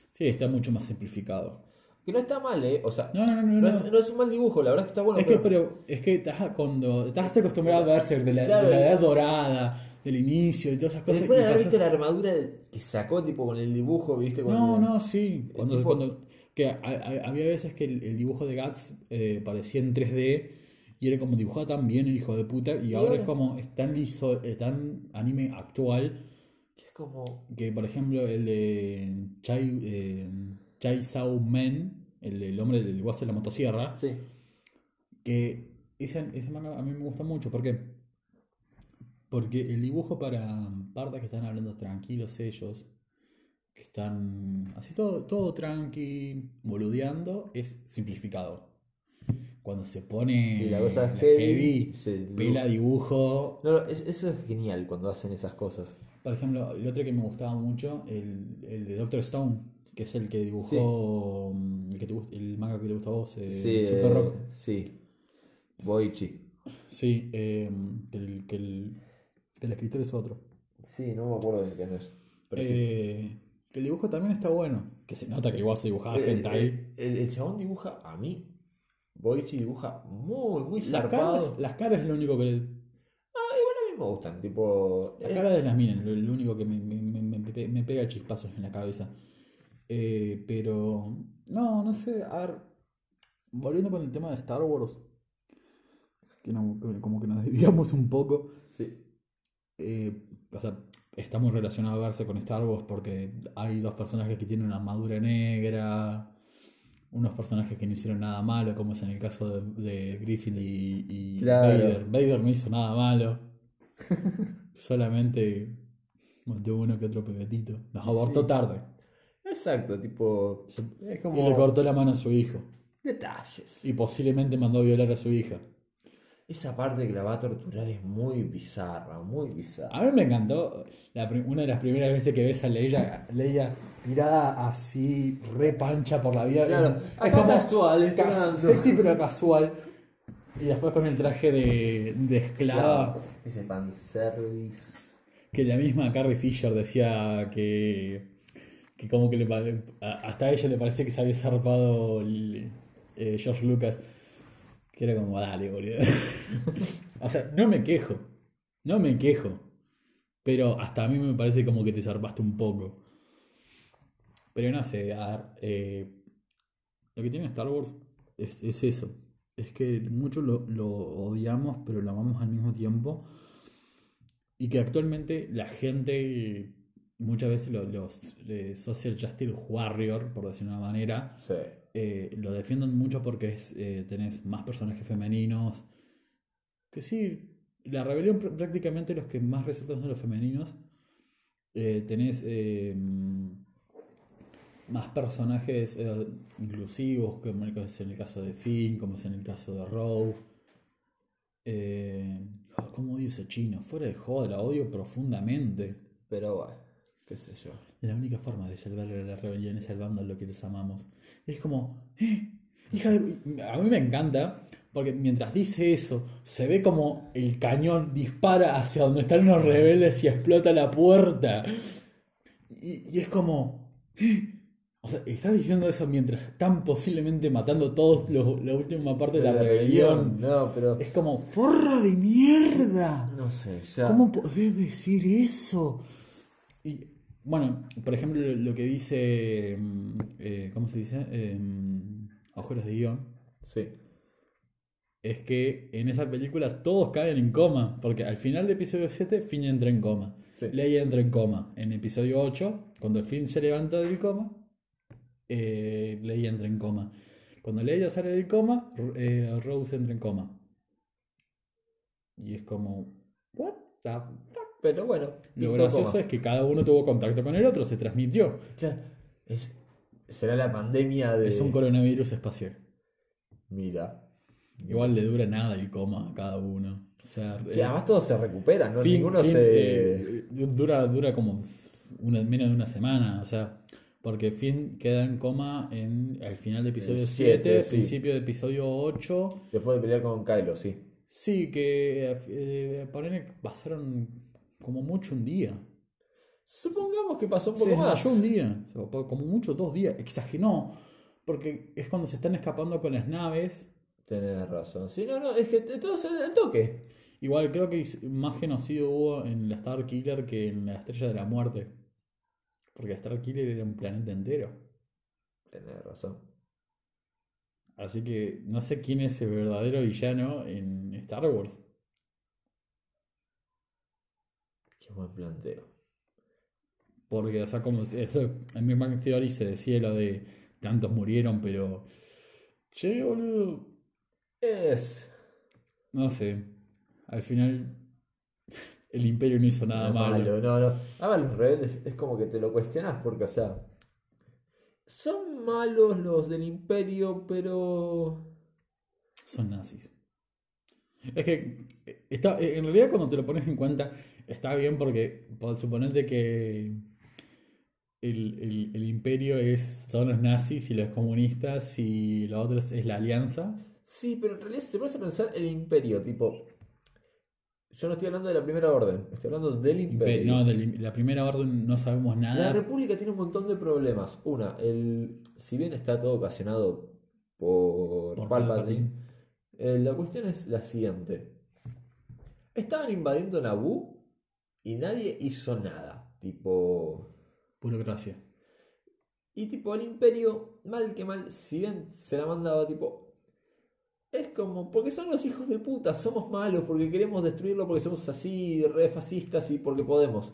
Sí, está mucho más simplificado. Que no está mal, ¿eh? O sea, No, no, no, no. es, no es un mal dibujo, la verdad es que está bueno. Es que, pero, es que estás, cuando, estás acostumbrado a Berserk de la, Claro, de la edad dorada, del inicio y todas esas cosas. Después de y haber visto la armadura que sacó, tipo, con el dibujo, ¿viste? No, Cuando- no, sí. Cuando, tipo- cuando- que a- a- había veces que el, el dibujo de Guts eh, parecía en 3D y era como dibujado tan bien el hijo de puta y, ahora, ahora? es como es tan liso, es tan anime actual Que es como. que por ejemplo el de Chai, eh, Chai Sao Men, el, el hombre del guaso de la motosierra, Sí. que ese, ese manga a mí me gusta mucho. ¿Por qué? Porque el dibujo para pardas que están hablando tranquilos ellos, que están así todo, todo tranqui, boludeando, es simplificado. Cuando se pone Y la cosa la heavy, se pela dibujo. No, no, es- eso es genial cuando hacen esas cosas. Por ejemplo, el otro que me gustaba mucho, el, el de Doctor Stone, que es el que dibujó el, que te el manga que te gusta a vos, eh, Sí, Super eh, Rock. sí. Boichi. Sí, eh, que, el, que, el, que el escritor es otro. Sí, no me acuerdo de quién es. Pero sí. Eh, que el dibujo también está bueno. Que se nota que igual se dibujaba El, gente ahí. el- el- el chabón dibuja a mí. Boichi dibuja muy, muy Las zarpado. caras, las caras es lo único que le. Ah, igual a mí me gustan. Tipo. Las eh, caras de las minas, lo, lo único que me, me, me, me pe- me pega chispazos en la cabeza. Eh, pero. No, no sé. A ver. Volviendo con el tema de Star Wars. Que, no- que como que nos desviamos un poco. sí. Eh, o sea, está muy relacionado a verse con Star Wars porque hay dos personajes que tienen una armadura negra, unos personajes que no hicieron nada malo, como es en el caso de, de Griffin y, y Claro. Vader. Vader no hizo nada malo, solamente mató uno que otro pebetito. Nos abortó Sí. tarde Exacto, tipo. Es como. y le cortó la mano a su hijo Detalles. y posiblemente mandó a violar a su hija. Esa parte que la va a torturar es muy bizarra, muy bizarra. A mí me encantó la una de las primeras veces que ves a Leia, Leia tirada así, re pancha por la vida. Claro, es casual, cas- sexy pero casual. Y después con el traje de, de esclava, Ese fanservice. que la misma Carrie Fisher decía que, que como que le hasta a ella le parecía que se había zarpado el, eh, George Lucas. Era como, dale, boludo. o sea, no me quejo. No me quejo. Pero hasta a mí me parece como que te zarpaste un poco. Pero no sé, a eh, lo que tiene Star Wars es, es eso. Es que muchos lo, odiamos, pero lo amamos al mismo tiempo. Y que actualmente la gente, muchas veces lo- los eh, Social Justice Warrior, por decirlo de una manera, Sí. Eh, lo defienden mucho porque es, eh, tenés más personajes femeninos. Que sí, la rebelión pr- prácticamente los que más resaltan son los femeninos. Eh, tenés más personajes inclusivos, como es en el caso de Finn, como es en el caso de oh, ¿Cómo odio ese chino? Fuera de joda, la odio profundamente. Pero bueno, qué sé yo. La única forma de salvar a la rebelión es salvando a lo que los amamos. Es como, "Eh, hija de... A mí me encanta, porque mientras dice eso, se ve como el cañón dispara hacia donde están los rebeldes y explota la puerta. Y, y es como... "Eh". O sea, estás diciendo eso mientras están posiblemente matando todos los- la última parte de la, rebelión. No, pero. Es como, forra de mierda. No sé, ya. ¿Cómo podés decir eso? Y bueno, por ejemplo, lo, que dice. mm, eh, ¿Cómo se dice? Eh, agujeros de guion. Sí. Es que en esa película todos caen en coma. Porque al final de episodio 7, Finn entra en coma. Sí. Leia entra en coma. En episodio 8, cuando Finn se levanta del coma, eh, Leia entra en coma. Cuando Leia sale del coma, eh, Rose entra en coma. Y es como. ¿What the fuck? Pero bueno. Lo gracioso coma. es que cada uno tuvo contacto con el otro, se transmitió. Claro, es- será la pandemia de. Es un coronavirus espacial. Mira. Igual le dura nada el coma a cada uno. O sea, Sí, eh, además todos se recuperan, ¿no? Ninguno se. eh, dura, dura como una- menos de una semana. O sea, porque Finn queda en coma en al final de episodio El 7, siete, sí. principio de episodio 8. Después de pelear con Kylo, sí. Sí, que eh, ponele que pasaron como mucho un día. Supongamos que pasó un poco Se más. un día, como mucho dos días. Exageró. Porque es cuando se están escapando con las naves. Tenés razón. Sí, no, no, es que todo se al toque. Igual creo que más genocidio hubo en la Star Killer que en la Estrella de la Muerte. Porque la Star Killer era un planeta entero. Tenés razón. Así que no sé quién es el verdadero villano en Star Wars. Qué buen planteo. Porque, o sea, como eso, en mi Bang Theory se decía lo de tantos murieron, pero. Che, boludo. Es. No sé. Al final. El Imperio no hizo nada no es malo. No, no. Ahora los rebeldes es como que te lo cuestionas porque, o sea. Son malos los del Imperio, pero. Son nazis. Es que está, eh, en realidad cuando te lo pones en cuenta está bien porque por suponerte que el, el- el imperio es, son los nazis y los comunistas y lo otro es, es la alianza. Sí, pero en realidad si te pones a pensar el Imperio, tipo. Yo no estoy hablando de la primera orden, estoy hablando del Impe- Imperio. no, de la primera orden no sabemos La nada. República tiene un montón de problemas. Una, el, si bien está todo ocasionado por, Por Palpatine, Palpatine. Eh, la cuestión es la siguiente. Estaban invadiendo Naboo y nadie hizo nada. Tipo. Burocracia. Y tipo, el Imperio, mal que mal, si bien se la mandaba, tipo. Es como, porque son los hijos de puta, somos malos, porque queremos destruirlo, porque somos así, re fascistas y porque podemos.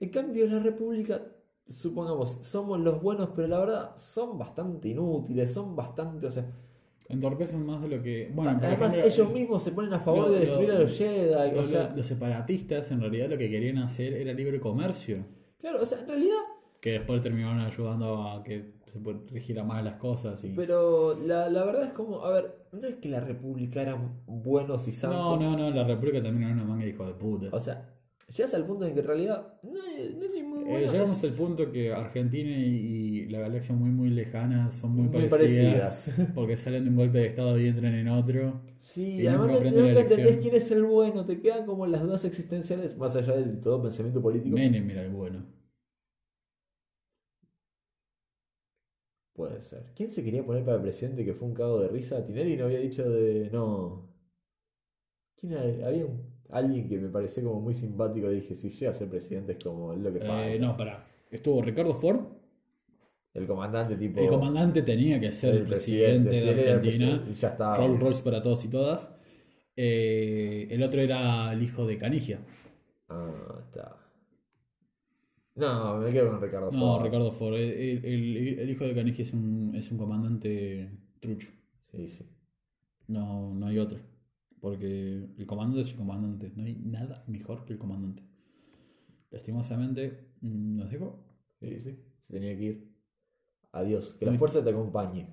En cambio, la República, supongamos, somos los buenos, pero la verdad son bastante inútiles, son bastante, o sea. Entorpecen más de lo que. Bueno, además, ejemplo, ellos mismos se ponen a favor lo- de destruir lo- a los Jedi, lo- o sea. los separatistas en realidad lo que querían hacer era libre comercio. Claro, o sea, en realidad Que después terminaron ayudando a que se rigiera más las cosas. Y... Pero la, la verdad es como, a ver, no es que la República eran buenos y No, santos. no, no, la República también era una manga de hijo de puta. O sea, llegas al punto en que en realidad no es, no Eh, llegamos es al punto que Argentina y, y la galaxia muy muy lejanas son muy, muy parecidas, parecidas. porque salen de un golpe de estado y entran en otro. Sí, Y además no, entendés quién es el bueno, te quedan como las dudas existenciales, más allá de todo pensamiento político. Menem era el bueno. Puede ser. ¿Quién se quería poner para presidente que fue un cago de risa? Tinelli no había dicho de. No. ¿Quién era? Había un- alguien que me pareció como muy simpático. Dije, si llega a ser presidente es como lo que falta. Eh, no, pará. Estuvo Ricardo Ford. El comandante, tipo. El comandante tenía que ser el, presidente, de Argentina. presidente, y ya está. Rolls Royce para todos y todas. Eh, el otro era el hijo de Canigia. Ah, está. No, me quedo con Ricardo No, Ford. Ricardo Ford. El, el- el hijo de Canigia es un, es un comandante trucho. Sí, sí. No, no hay otro. Porque el comandante es el comandante. No hay nada mejor que el comandante. Lastimosamente, mm, nos dejó. Sí, sí. Se tenía que ir. Adiós. Que la fuerza te acompañe.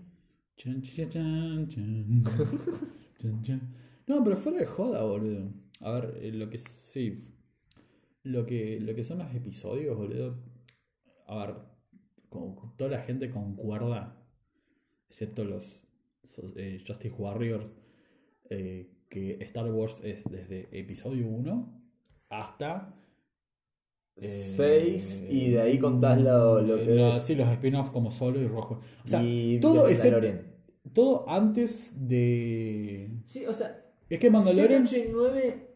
Chan, chan, chan, chan. Chan, chan. No, pero fuera de joda, boludo. A ver, eh, lo que sí. Lo que, lo que son los episodios, boludo. A ver, con, toda la gente concuerda, excepto los eh, Justice Warriors, eh, que Star Wars es desde episodio 1 hasta. eh, 6 y de ahí contás lo, lo que la- es. Sí, los spin-offs como solo y rojo. O sea, y todo excepto- todo antes de. Sí, o sea, Es que Mandalorian. 7, 8 y 9.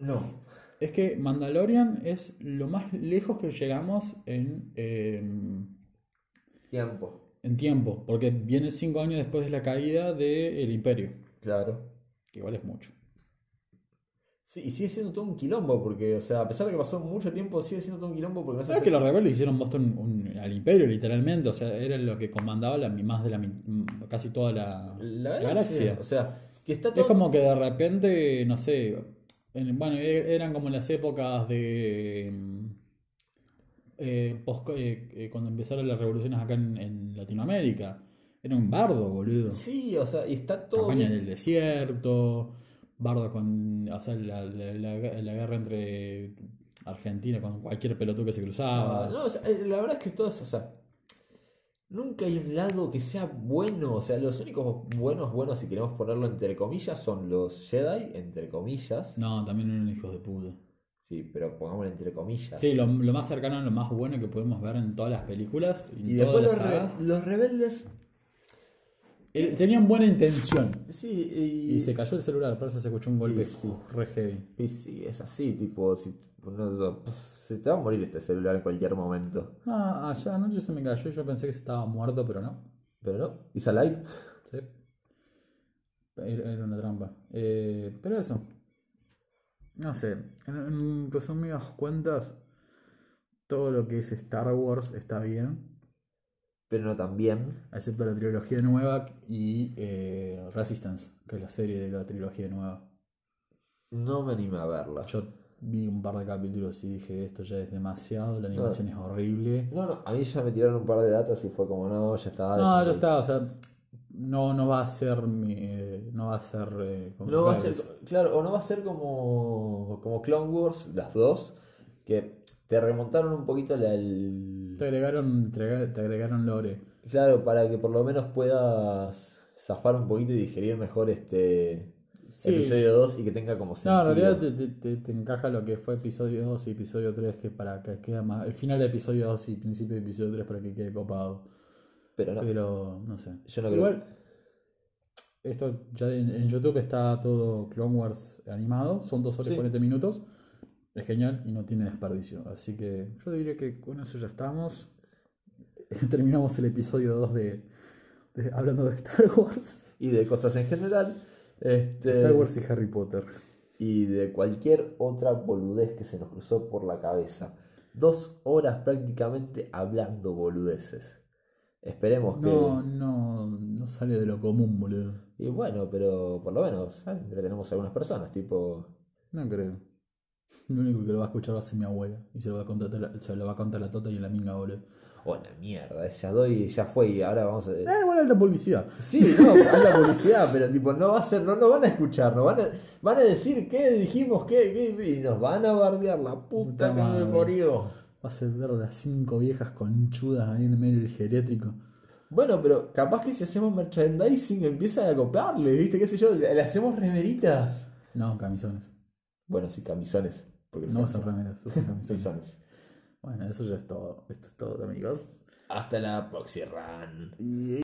No. Es que Mandalorian es lo más lejos que llegamos en, em, Tiempo. en tiempo. Porque viene cinco años después de la caída del Imperio. Claro. Que igual es mucho. Sí, y sigue siendo todo un quilombo, porque, o sea, a pesar de que pasó mucho tiempo, sigue siendo todo un quilombo porque no se ¿Sabes hace- que los rebeldes hicieron Boston un- al Imperio, literalmente? O sea, era lo que comandaba la, más de la casi toda la, La la galaxia. O sea, que está todo. Es como que de repente, no sé, en- bueno, e- eran como las épocas de... mm, eh, post- eh, eh, cuando empezaron las revoluciones acá en, en Latinoamérica. Era un bardo, boludo. Sí, o sea, y está todo. Campaña en el desierto, bardo con... O sea, la, la- la- la guerra entre Argentina con cualquier pelotudo que se cruzaba. Ah, no, o sea, eh, la verdad es que todos, o sea, nunca hay un lado que sea bueno. O sea, los únicos buenos, buenos, si queremos ponerlo entre comillas, son los Jedi, entre comillas. No, también eran hijos de puta. Sí, pero pongámoslo entre comillas. Sí, lo, lo más cercano, lo más bueno que podemos ver en todas las películas y en y todas después las los, re- sagas. los rebeldes. Eh, Tenían buena intención. Sí, y, Y se cayó el celular, por eso se escuchó un golpe sí. re heavy. y sí, es así, tipo, si, no- se te va a morir este celular en cualquier momento. Ah, ayer anoche se me cayó y yo pensé que estaba muerto, pero no. Pero no, ¿is alive? Sí. Era, era una trampa. Eh, pero eso. No sé. En, en resumidas cuentas, todo lo que es Star Wars está bien. Pero no tan bien. Excepto la trilogía nueva y eh, Resistance, que es la serie de la trilogía nueva. No me animé a verla. Yo vi un par de capítulos y dije, esto ya es demasiado, la animación es horrible. No, no, a mí ya me tiraron un par de datas y fue como, no, ya está. No, ya está, o sea, no, no va a ser mi, eh, no va a ser eh, No va a ser, claro, o no va a ser como, como Clone Wars, las dos, que te remontaron un poquito la, el... Te agregaron, te agregaron, te agregaron lore. Claro, para que por lo menos puedas zafar un poquito y digerir mejor este Sí. episodio 2 y que tenga como No, sentido. en realidad te, te- te- te encaja lo que fue episodio 2 y episodio 3, que para que queda más. El final de episodio 2 y principio de episodio 3 para que quede copado. Pero no, Pero no sé. yo no creo. Igual, esto ya en, en YouTube está todo Clone Wars animado, son 2 horas y Sí. 40 minutos. Es genial y no tiene desperdicio. Así que yo diría que con eso ya estamos. Terminamos el episodio 2 de, de- hablando de Star Wars. Y de cosas en general. Este, Star Wars y Harry Potter. y de cualquier otra boludez que se nos cruzó por la cabeza. Dos horas prácticamente hablando boludeces. Esperemos que. No, no, no sale de lo común, boludo. Y bueno, pero por lo menos ¿sabes? entretenemos a algunas personas, tipo. No creo. Lo único que lo va a escuchar va a ser mi abuela. Y se lo va a contar, se lo va a contar la tota y la minga, boludo. Oh, la mierda, ya doy, ya fue y ahora vamos a. Eh, igual alta publicidad. Sí, no, la publicidad, pero tipo, no va a ser, no nos van a escuchar, nos van a, van a decir qué dijimos, qué, qué, y nos van a bardear la puta Puta que me parió. Va a ser ver las cinco viejas conchudas ahí en medio del geriátrico. Bueno, pero capaz que si hacemos merchandising empiezan a copiarle, ¿viste? ¿Qué sé yo? Le hacemos remeritas. No, camisones. Bueno, sí, camisones. Porque No usan remeras, usan camisones. camisones. Bueno, eso ya es todo. Esto es todo, amigos. Hasta la próxima. Y